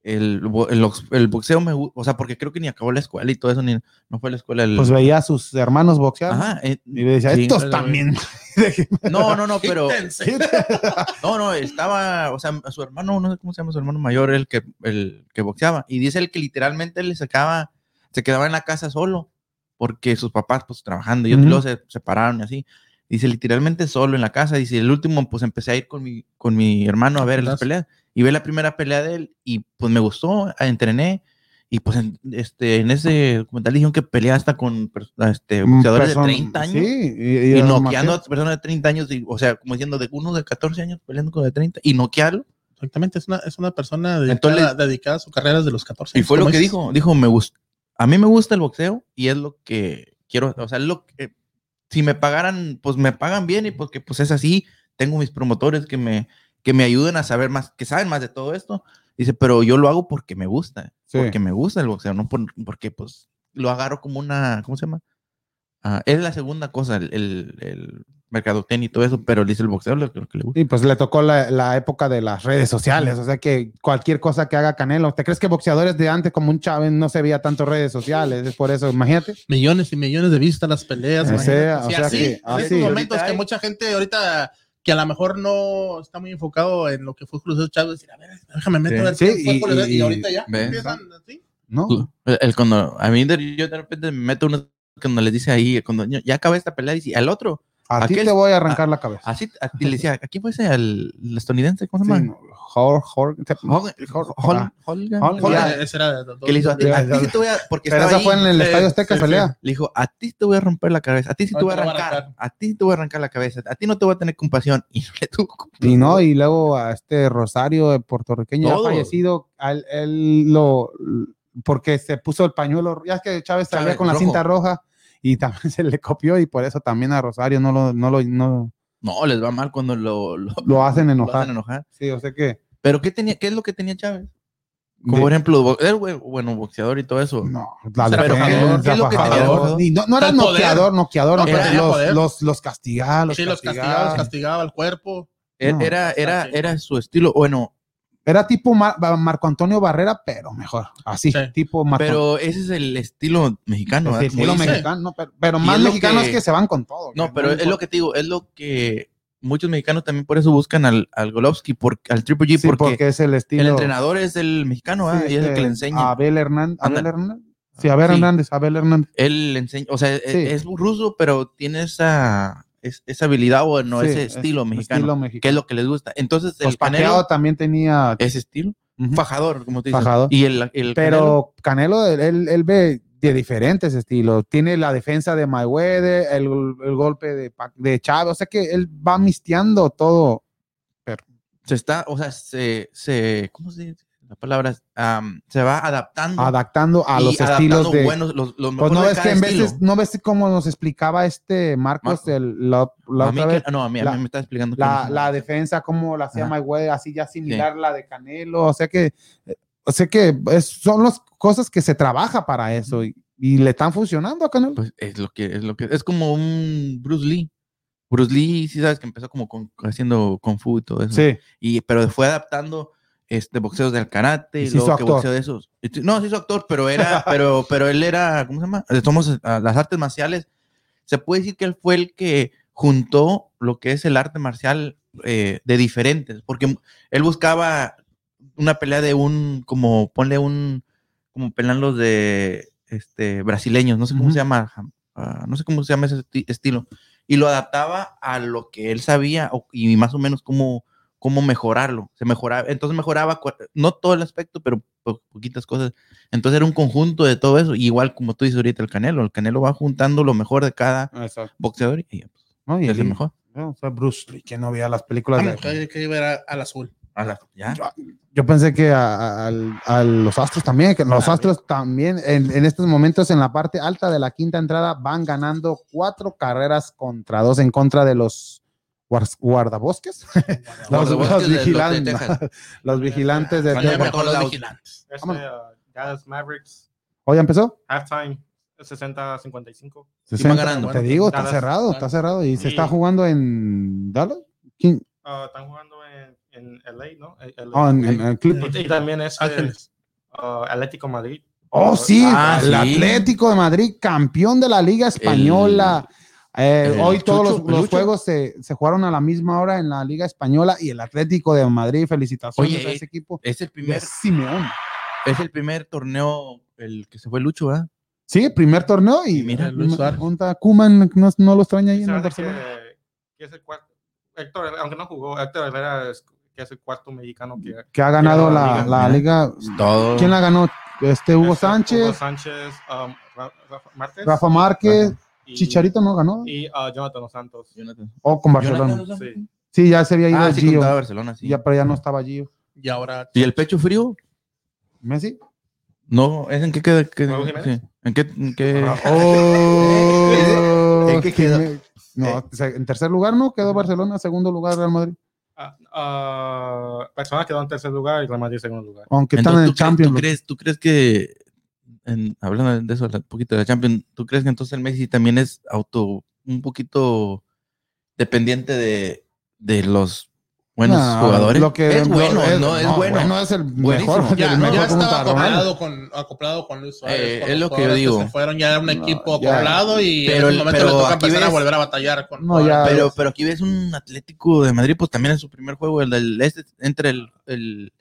el, el, el boxeo, me, o sea, porque creo que ni acabó la escuela y todo eso, ni no fue a la escuela. El, pues veía a sus hermanos boxear eh, y decía, sí. estos también. No, no, no, pero, no, no, estaba, o sea, a su hermano, no sé cómo se llama, su hermano mayor, el que, el que boxeaba, y dice él que literalmente le sacaba, se quedaba en la casa solo, porque sus papás, pues, trabajando, y Ujú. luego se separaron y así. Dice, literalmente solo en la casa. Dice, el último, pues empecé a ir con mi, con mi hermano a ver las peleas. Y ve la primera pelea de él y pues me gustó, ah, entrené. Y pues en, este, en ese documental dijeron que pelea hasta con pers- este, boxeadores Persona- de 30 años. Sí, y, Y, y noqueando a personas de 30 años, y, o sea, como diciendo, de uno de 14 años peleando con de 30 y noquearlo. Exactamente, es una, es una persona dedicada, Entonces- dedicada a su carrera desde los 14 Y años, fue lo que dijo. Dijo, me gusta. A mí me gusta el boxeo y es lo que quiero. O sea, lo que. Si me pagaran, pues me pagan bien y porque pues es así. Tengo mis promotores que me, que me ayudan a saber más, que saben más de todo esto. Dice, pero yo lo hago porque me gusta. Sí. Porque me gusta el boxeo, no por- porque pues lo agarro como una. ¿Cómo se llama? Ah, es la segunda cosa, el, el, el mercadotecnia y todo eso, pero dice el boxeo lo, que- lo que le gusta. Y pues le tocó la, la época de las redes sociales, o sea que cualquier cosa que haga Canelo, ¿te crees que boxeadores de antes como un Chávez no se veía tanto redes sociales? Es por eso, imagínate. Millones y millones de vistas las peleas. O imagínate. sea, o Sí, sea así, que- así. estos momentos que mucha gente ahorita que a lo mejor no está muy enfocado en lo que fue Cruz Chávez, decir, a ver, déjame meter Sí. a ver Sí, quién fue y- Julio César", y, y- ahorita ya empiezan así. ¿No? El, el cuando a mí de- yo de repente me meto uno cuando les dice ahí, cuando ya ya acabé esta pelea, dice al otro, A ti te voy a arrancar la cabeza. así, a- y le decía, aquí fue ese el, el estadounidense, ¿cómo se Sí, llama? Que le hizo a ti, te voy a, porque Pero esa fue en el Estadio Azteca sí, pelea. le dijo, a ti te voy a romper la cabeza, a ti sí te voy a arrancar, a ti te voy a arrancar la cabeza, a ti no te voy a tener compasión. Y no le tuvo compasión. Y no, y luego a este Rosario de puertorriqueño ya fallecido, él, lo porque se puso el pañuelo, ya es que Chávez salía con la rojo. cinta roja y también se le copió y por eso también a Rosario no lo, no lo, no, No, les va mal cuando lo, lo, lo hacen lo enojar. hacen enojar. Sí, o sea que Pero ¿qué, tenía, ¿qué es lo que tenía Chávez? Como de- por ejemplo, buen- bueno, boxeador y todo eso. no, la no, no era noqueador, noqueador, No, los, los, los castigaba, los Sí, los castigaba, los castigaba. castigaba el cuerpo. Era, No. era, era su estilo. Bueno, Era tipo Mar- Marco Antonio Barrera, pero mejor, así, Sí. tipo Marco pero ese es el estilo mexicano. Sí, ¿verdad? estilo mexicano, no, pero, pero más mexicanos que... que- se van con todo. No, pero es importa. lo que te digo, es lo que muchos mexicanos también por eso buscan al, al Golovsky, por, al Triple G, Sí, porque, porque, es el estilo. el entrenador es el mexicano. Sí, y es el este, que le enseña. Abel Hernández. Abel. Hernández. Sí, Abel Sí. Hernández, Abel Hernández. Él le enseña, o sea, es, Sí. es un ruso, pero tiene esa, es- esa habilidad o no, Sí, ese es- estilo mexicano, Estilo que mexicano. es lo que les gusta. Entonces, Pues el Canelo, también tenía. ese estilo, Ujú. fajador, como te dices. Fajador. Y el, el Canelo, Pero Canelo, él, él- él ve de diferentes estilos. Tiene la defensa de Mayweather, el, el golpe de, de Chávez. O sea que él va misteando todo. se está, o sea, se, se ¿cómo se dice? La palabra es, am, se va adaptando. adaptando a los estilos de. buenos, los, los pues no ves que en veces, no ves cómo nos explicaba este Marcos Marco. el- la, la a mí otra que- vez, no, a mí, a la- mí me está explicando. que la, no la defensa, cómo la hacía. Mayweather, así ya similar la de Canelo, o sea que, o sea que es- son las cosas que se trabaja para eso y, y le están funcionando a Canelo. Pues es lo que es lo que es como un Bruce Lee. Bruce Lee, sí sabes que empezó como con- haciendo kung fu y todo eso. sí, Y pero fue adaptando este boxeos del karate Y y luego que boxeo de esos. No, se hizo actor, pero era pero pero él era ¿cómo se llama? Somos las artes marciales. Se puede decir que él fue el que juntó lo que es el arte marcial eh, de diferentes, porque él buscaba una pelea de un como ponle un como pelean los de este brasileños, no sé cómo Ujú. se llama, ah, no sé cómo se llama ese esti- estilo y lo adaptaba a lo que él sabía o- y más o menos cómo, cómo mejorarlo. Se mejoraba, entonces mejoraba, no todo el aspecto, pero po- poquitas cosas. Entonces era un conjunto de todo eso. Y igual como tú dices ahorita, el Canelo. El Canelo va juntando lo mejor de cada boxeador y pues, ¿no? Y es el el- mejor. no, o sea, Bruce Lee, que no veía las películas Vamos, de... que, iba a al azul. A la- ya. Yo pensé que a, a- a los Astros también, que los Astros también en, en estos momentos en la parte alta de la quinta entrada van ganando cuatro carreras contra dos en contra de los guardabosques. los, Guardabosques los de- los de vigilan- Texas. los vigilantes de Texas. mejor los Los- vigilantes. Este, uh, Dallas Mavericks, ¿Hoy ya empezó? halftime, 60-55. van ganando. Te digo, está Dallas, cerrado, Dallas. está cerrado. ¿Y se Sí. está jugando en Dallas? ¿Quién? Uh, están jugando en, en LA, ¿no? Eh, LA. Oh, en, en- en Clippers. y, y también es Ángeles. uh, Atlético Madrid. Oh, sí, Ah, el sí. Atlético de Madrid, campeón de la Liga Española. Eh, el hoy todos Chucho, los, los juegos se, se jugaron a la misma hora en la Liga Española y el Atlético de Madrid, felicitaciones Oye, a ese equipo. Es el primer, Simeón. es el primer torneo el que se fue Lucho, ¿verdad? Sí, primer torneo y Y mira, Luis Suárez. Junta Kuman no, no lo extraña ahí en el ¿Sabes Barcelona. que, que es el cuarto? Héctor, aunque no jugó, Héctor Herrera es, que es el cuarto mexicano que Que ha ganado la la, Liga. la Liga. Todo. ¿Quién la ganó? Este Hugo es, uh, Sánchez, Hugo Sánchez, um, Ra- Rafa Márquez Rafa Márquez, y- Chicharito no ganó. y uh, Jonathan Dos Santos. Jonathan. O con Barcelona. Jonathan, Sí. Sí, ya se había ido Ah, sí, Gio. contaba Barcelona, sí. Ya, pero ya no estaba Gio. Y ahora ¿Y el pecho frío? Messi. No, ¿es en qué queda? sí. ¿En qué? en qué- Oh, ¿En qué? Jimé- No, sea, en tercer lugar no quedó Barcelona, segundo lugar Real Madrid. Ah, ah, Barcelona quedó en tercer lugar y Real Madrid en segundo lugar. Aunque están en Entonces, el ¿tú, crees, Champions. tú crees, tú crees que, en- hablando de eso, un poquito de la Champions, ¿tú crees que entonces el Messi también es auto, un poquito dependiente de, de los buenos No, jugadores? lo que- es bueno, es- no, es bueno. es el Buenísimo. mejor. ya, el mejor ya estaba acoplado con, acoplado con Luis Suárez. Eh, con es lo que yo digo. se fueron, ya era un No, equipo ya. acoplado y Pero en el- momento pero le toca aquí empezar a volver a batallar con No, ya- Pero, pero aquí ves un Atlético de Madrid, pues también en su primer juego, el del este, entre el, el-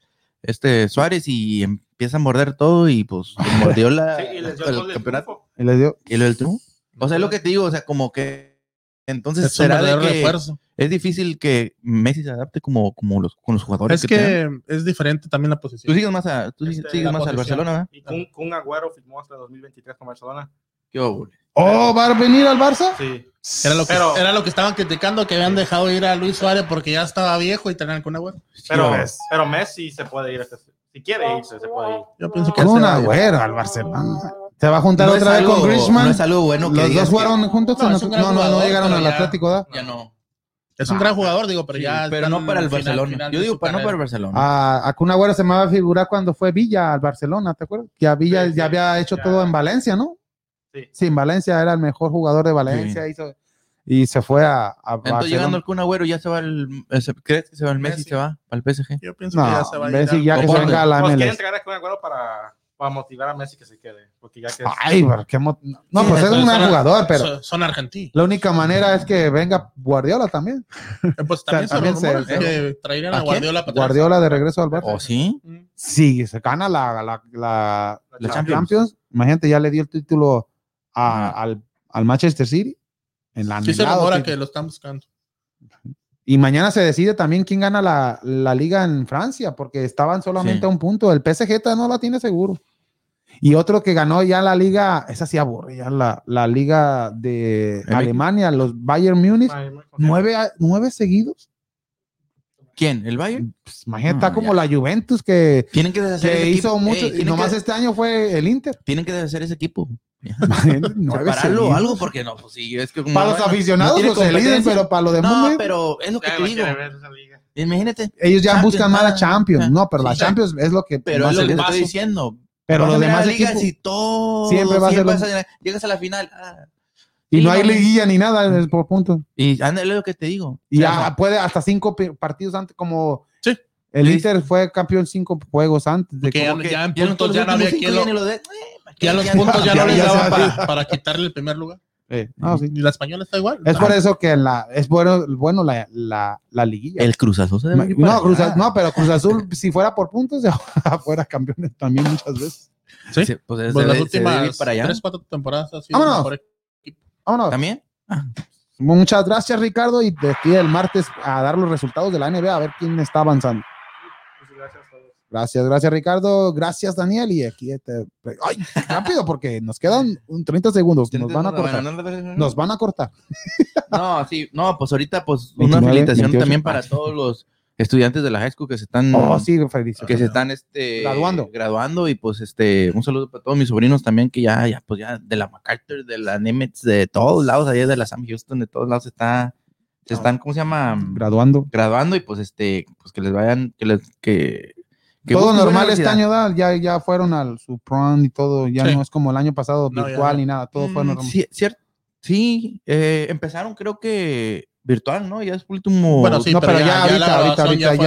este Suárez y empieza a morder todo y pues mordió la, Sí, y les dio el el campeonato. Y le dio. ¿Y lo del triunfo? O sea, es lo que te digo, o sea, como que entonces es un será de que refuerzo. es difícil que Messi se adapte como, como los, con los jugadores Es tengan. que es diferente también la Tú posición. sigues más, a, tú Este, sigues más al posición. Barcelona, ¿verdad? Y Kun, Kun Agüero firmó hasta 2023 con Barcelona. Qué. Oh, ¿va a venir al Barça? Sí. Era lo, que, Pero- era lo que estaban criticando, que habían dejado ir a Luis Suárez porque ya estaba viejo y tenían con agua. Pero, pero Messi se puede ir. este- Si quiere irse, se puede ir. Yo pienso que un a agüero al Barcelona. Se va a juntar No otra vez algo- con Griezmann. No es algo bueno que Los dos que jugaron juntos. No, no, no, llegaron pero al Atlético. ¿da? Ya no. Es un gran jugador, digo, pero Sí, ya. pero no para el final- Barcelona. final Yo de digo, para no para el. Barcelona. A, a Kun Agüero se me va a figurar cuando fue Villa al Barcelona, ¿te acuerdas? Ya Villa Sí, sí, ya había hecho ya. todo en Valencia, ¿no? Sí. Sí, en Valencia era el mejor jugador de Valencia hizo- y se fue a, a Entonces, llegando al Kun Agüero, ya se va el. ¿Crees que se va el Messi? Messi. Se va al PSG. Yo pienso que ya se No, va. Messi ya que se venga a la Pues quieren MLS. traer a Kun Agüero para, para motivar a Messi que se quede. Porque ya que es- Ay, pero qué mo- no, Sí, pues es un gran jugador, pero Son, son argentinos. la única manera es que venga Guardiola también. Eh, Pues también, también se, se- se- que traerían a ¿A? Guardiola para. Guardiola de regreso al Barça. ¿O sí? Mm. Sí, se gana la, la, la, la la Champions. Champions. Imagínate, ya le dio el título a- al, al Manchester City. En la Sí se rumora que lo están buscando. Y mañana se decide también quién gana la, la liga en Francia, porque estaban solamente Sí. a un punto. El PSG no la tiene seguro. Y otro que ganó ya la liga, esa sí aburre, ya la, la liga de. Alemania, los Bayern Múnich, nueve, nueve seguidos. ¿Quién? ¿El Bayern? Pues, imagínate, Ah, está como ya. la Juventus que, Tienen que deshacer que ese hizo equipo. mucho Ey, y tienen, nomás que, este año fue el Inter. tienen que deshacer ese equipo. Nueve Separarlo o seguidos. algo, porque no, pues sí, es que como Para no- los no- no aficionados, tiene los el líder, competencia. pero para los demás, No, no, pero es lo que te digo. Imagínate. ellos ya Champions, buscan más la ah, Champions. ah, No, pero la sí. Champions es lo que Pero más es lo que te estoy diciendo. Pero Vas los a mirar demás equipos y todo. siempre va a ser siempre lo- vas a- llegas a la final. ah, y sí, no hay liguilla ni nada es por puntos. y ándale lo que te digo. Y O sea, ya puede hasta cinco partidos antes, como Sí. el Sí. Inter fue campeón cinco juegos antes. De Que ya, que- ya en puntos ya no había quien lo, de- eh, ya los puntos ya ya- no les daban para, para quitarle el primer lugar. Eh, no, sí. Y la española está igual. Es por eso que la, es bueno, bueno la, la, la liguilla. El Cruz Azul se debe no, Cruz no, pero Cruz Azul, si fuera por puntos, ya fuera campeón también muchas veces. Sí. Pues Pues las debe- últimas para allá. tres, cuatro temporadas ha sido Vámonos. ¿También? Muchas gracias, Ricardo. Y de aquí el martes a dar los resultados de la NBA, a ver quién está avanzando. Gracias, gracias, Ricardo. Gracias, Daniel. Y aquí, este, ay, rápido, porque nos quedan un 30 segundos. Nos van a cortar. Nos van a cortar. No, sí, no, pues ahorita, pues 29, una felicitación 28. también para todos los estudiantes de la high school que se están, Oh, sí, que se están, este, Graduando. graduando y pues, este, un saludo para todos mis sobrinos también que ya, ya, pues ya de la MacArthur, de la Nemetz, de todos lados, allá de la Sam Houston, de todos lados está, se están, ¿cómo se llama? Graduando. Graduando y pues, este, pues que les vayan, que les, que, que todo normal este año, da, ya, ya fueron al su prom y todo. Ya Sí. no es como el año pasado, No, ya virtual ni nada. Todo fue Mm, normal. Sí, cierto. Sí, eh, empezaron creo que virtual, ¿no? Ya es último. Bueno, sí, no, pero, pero ya, ya ya ahorita, la ahorita, grabación ya ahorita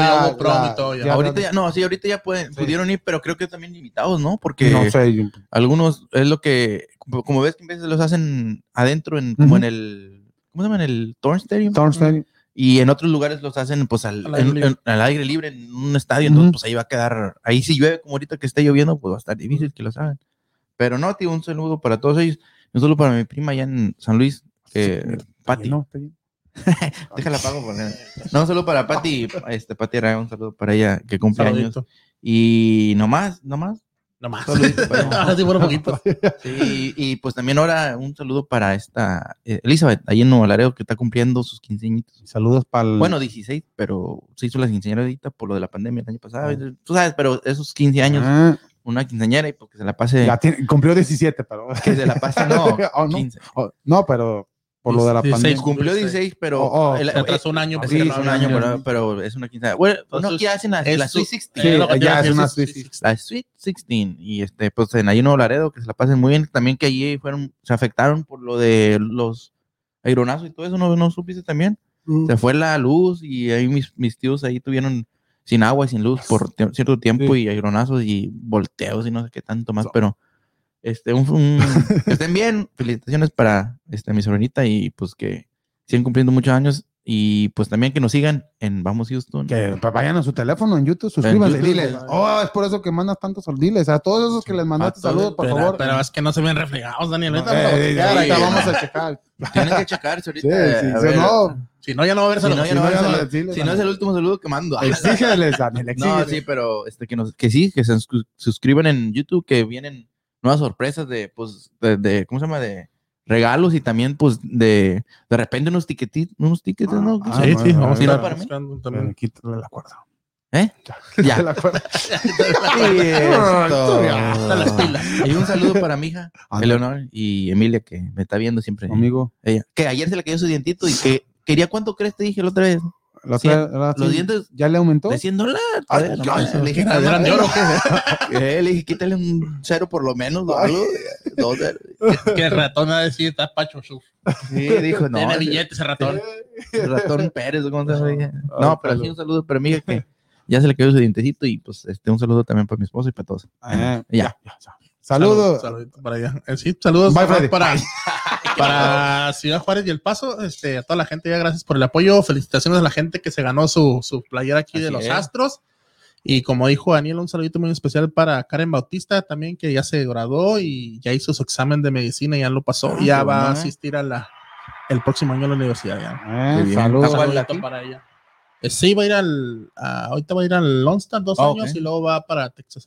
ya todo ya. ya- ahorita ya, no, sí, ahorita ya pueden, pudieron ir, pero creo que también limitados, ¿no? Porque no sé. yo- algunos es lo que, como, ves que en veces los hacen adentro, en, como en el, ¿cómo se llama? En el Thorn Stadium. Thorn Stadium. Y en otros lugares los hacen pues al, Al aire en- libre. en- al aire libre en un estadio, entonces pues ahí va a quedar, ahí si llueve como ahorita que esté lloviendo, pues va a estar difícil que lo hagan. Pero no, tío, un saludo para todos ellos, un saludo para mi prima allá en San Luis, que Sí, Pati, No, está bien. déjala pago por No, un saludo para Pati, este Pati Araya, un saludo para ella que cumple años. Y nomás, nomás. Nomás. Ahora sí, por un poquito. Sí, y pues también ahora un saludo para esta eh, Elizabeth, ahí en Nuevo Laredo, que está cumpliendo sus 15 añitos. Saludos para el. Bueno, 16, pero se hizo la quinceañera ahorita por lo de la pandemia el año pasado. Tú sabes, pero esos 15 años, Ah, una quinceañera y porque se la pase, ya tiene- cumplió 17, pero. que se la pase, no, Oh, no. 15. Oh, no, pero por lo de la 16. pandemia. Cumplió 16, pero Oh, oh, el- atrasó un año. Sí, no un año, pero, pero es una quinceañera. Bueno, pues no, hacen la, Sweet 16. Sí, Eh, ya es una sí, Sweet sí, sí. La Sweet 16. Y este, pues en Nuevo Laredo, que se la pasen muy bien. También que allí fueron, se afectaron por lo de los aeronazos y todo eso, ¿no, no supiste también? Se fue la luz y ahí mis, mis tíos ahí tuvieron sin agua y sin luz por cierto tiempo y aeronazos y volteos y no sé qué tanto más, pero este, un, un- que estén bien. Felicitaciones para este, mi sobrinita y pues que sigan cumpliendo muchos años y pues también que nos sigan en Vamos Houston. Que pa- vayan a su teléfono en YouTube, suscríbanse, YouTube, diles. Oh, es por eso que mandas tantos. Diles a todos esos que les mandaste saludos, por pero, favor. pero es que no se ven reflejados, Daniel. Eh, ahorita vamos a eh, checar, ahorita vamos a checar. Tienen que checarse ahorita. Sí, sí, no, Si no, ya no va a haber Si no, saludos. ya no no, Si no es el último saludo que mando. Exígeles, Daniel, No, exígeles. sí, pero este, que, nos, que sí, que se sus- suscriban en YouTube, que vienen nuevas sorpresas de, pues, de, de- ¿cómo se llama? De regalos y también, pues, de, de repente unos ticketitos, unos tickets, ¿no? Ah, Sí, sí, vamos a estar para mí. buscando también. Quítale la cuerda. ¿Eh? Quítale Ya. la cuerda. Y, esto. Hasta las pilas. Y un saludo para mi hija, Ah, Eleonor, y Emilia, que me está viendo siempre. Amigo. Ella, que ayer se le cayó su dientito y que quería, ¿cuánto crees? Te dije la otra vez. La otra- la- los sí, dientes ¿Ya le aumentó? de 100 dólares. Ay, no más. Le dije, ¿Eran "Nada, de oro le dije, quítale un cero por lo menos, o algo. Dos ceros. Que el ratón a decir, está Pacho Suf. Sí, dijo, no. Tiene billetes ese ratón. el ratón Pérez, ¿o ¿cómo se llama? Ah, No, pero sí, un saludo para mi hija que ya se le cayó su dientecito y pues este, un saludo también para mi esposo y para todos. Ah, Ya. ya. Saludos. Saludito para allá. Eh, Sí, saludos Bye, para, para, para Ciudad Juárez y El Paso. Este, a toda la gente, ya gracias por el apoyo. Felicitaciones a la gente que se ganó su, su playera aquí de los es. Astros. Y como dijo Daniel, un saludito muy especial para Karen Bautista también, que ya se graduó y ya hizo su examen de medicina, ya lo pasó. Ah, ya va a asistir a la, el próximo año a la universidad. Ya. Eh, saludos. Saludito para ella. Eh, Sí, va a ir al. a- ahorita va a ir al Lonstar dos Ah, años y luego va para Texas.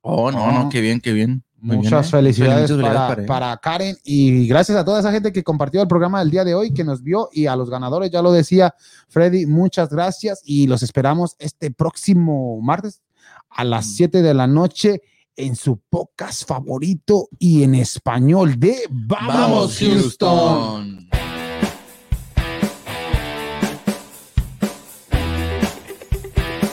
Oh, no, Oh. no, qué bien, qué bien. Muy bien, Muchas ¿eh? felicidades, para, para él. para Karen y gracias a toda esa gente que compartió el programa del día de hoy, que nos vio y a los ganadores, ya lo decía Freddy, muchas gracias y los esperamos este próximo martes a las Mm. 7 de la noche en su podcast favorito y en español de Vamos, Vamos, Houston. Houston.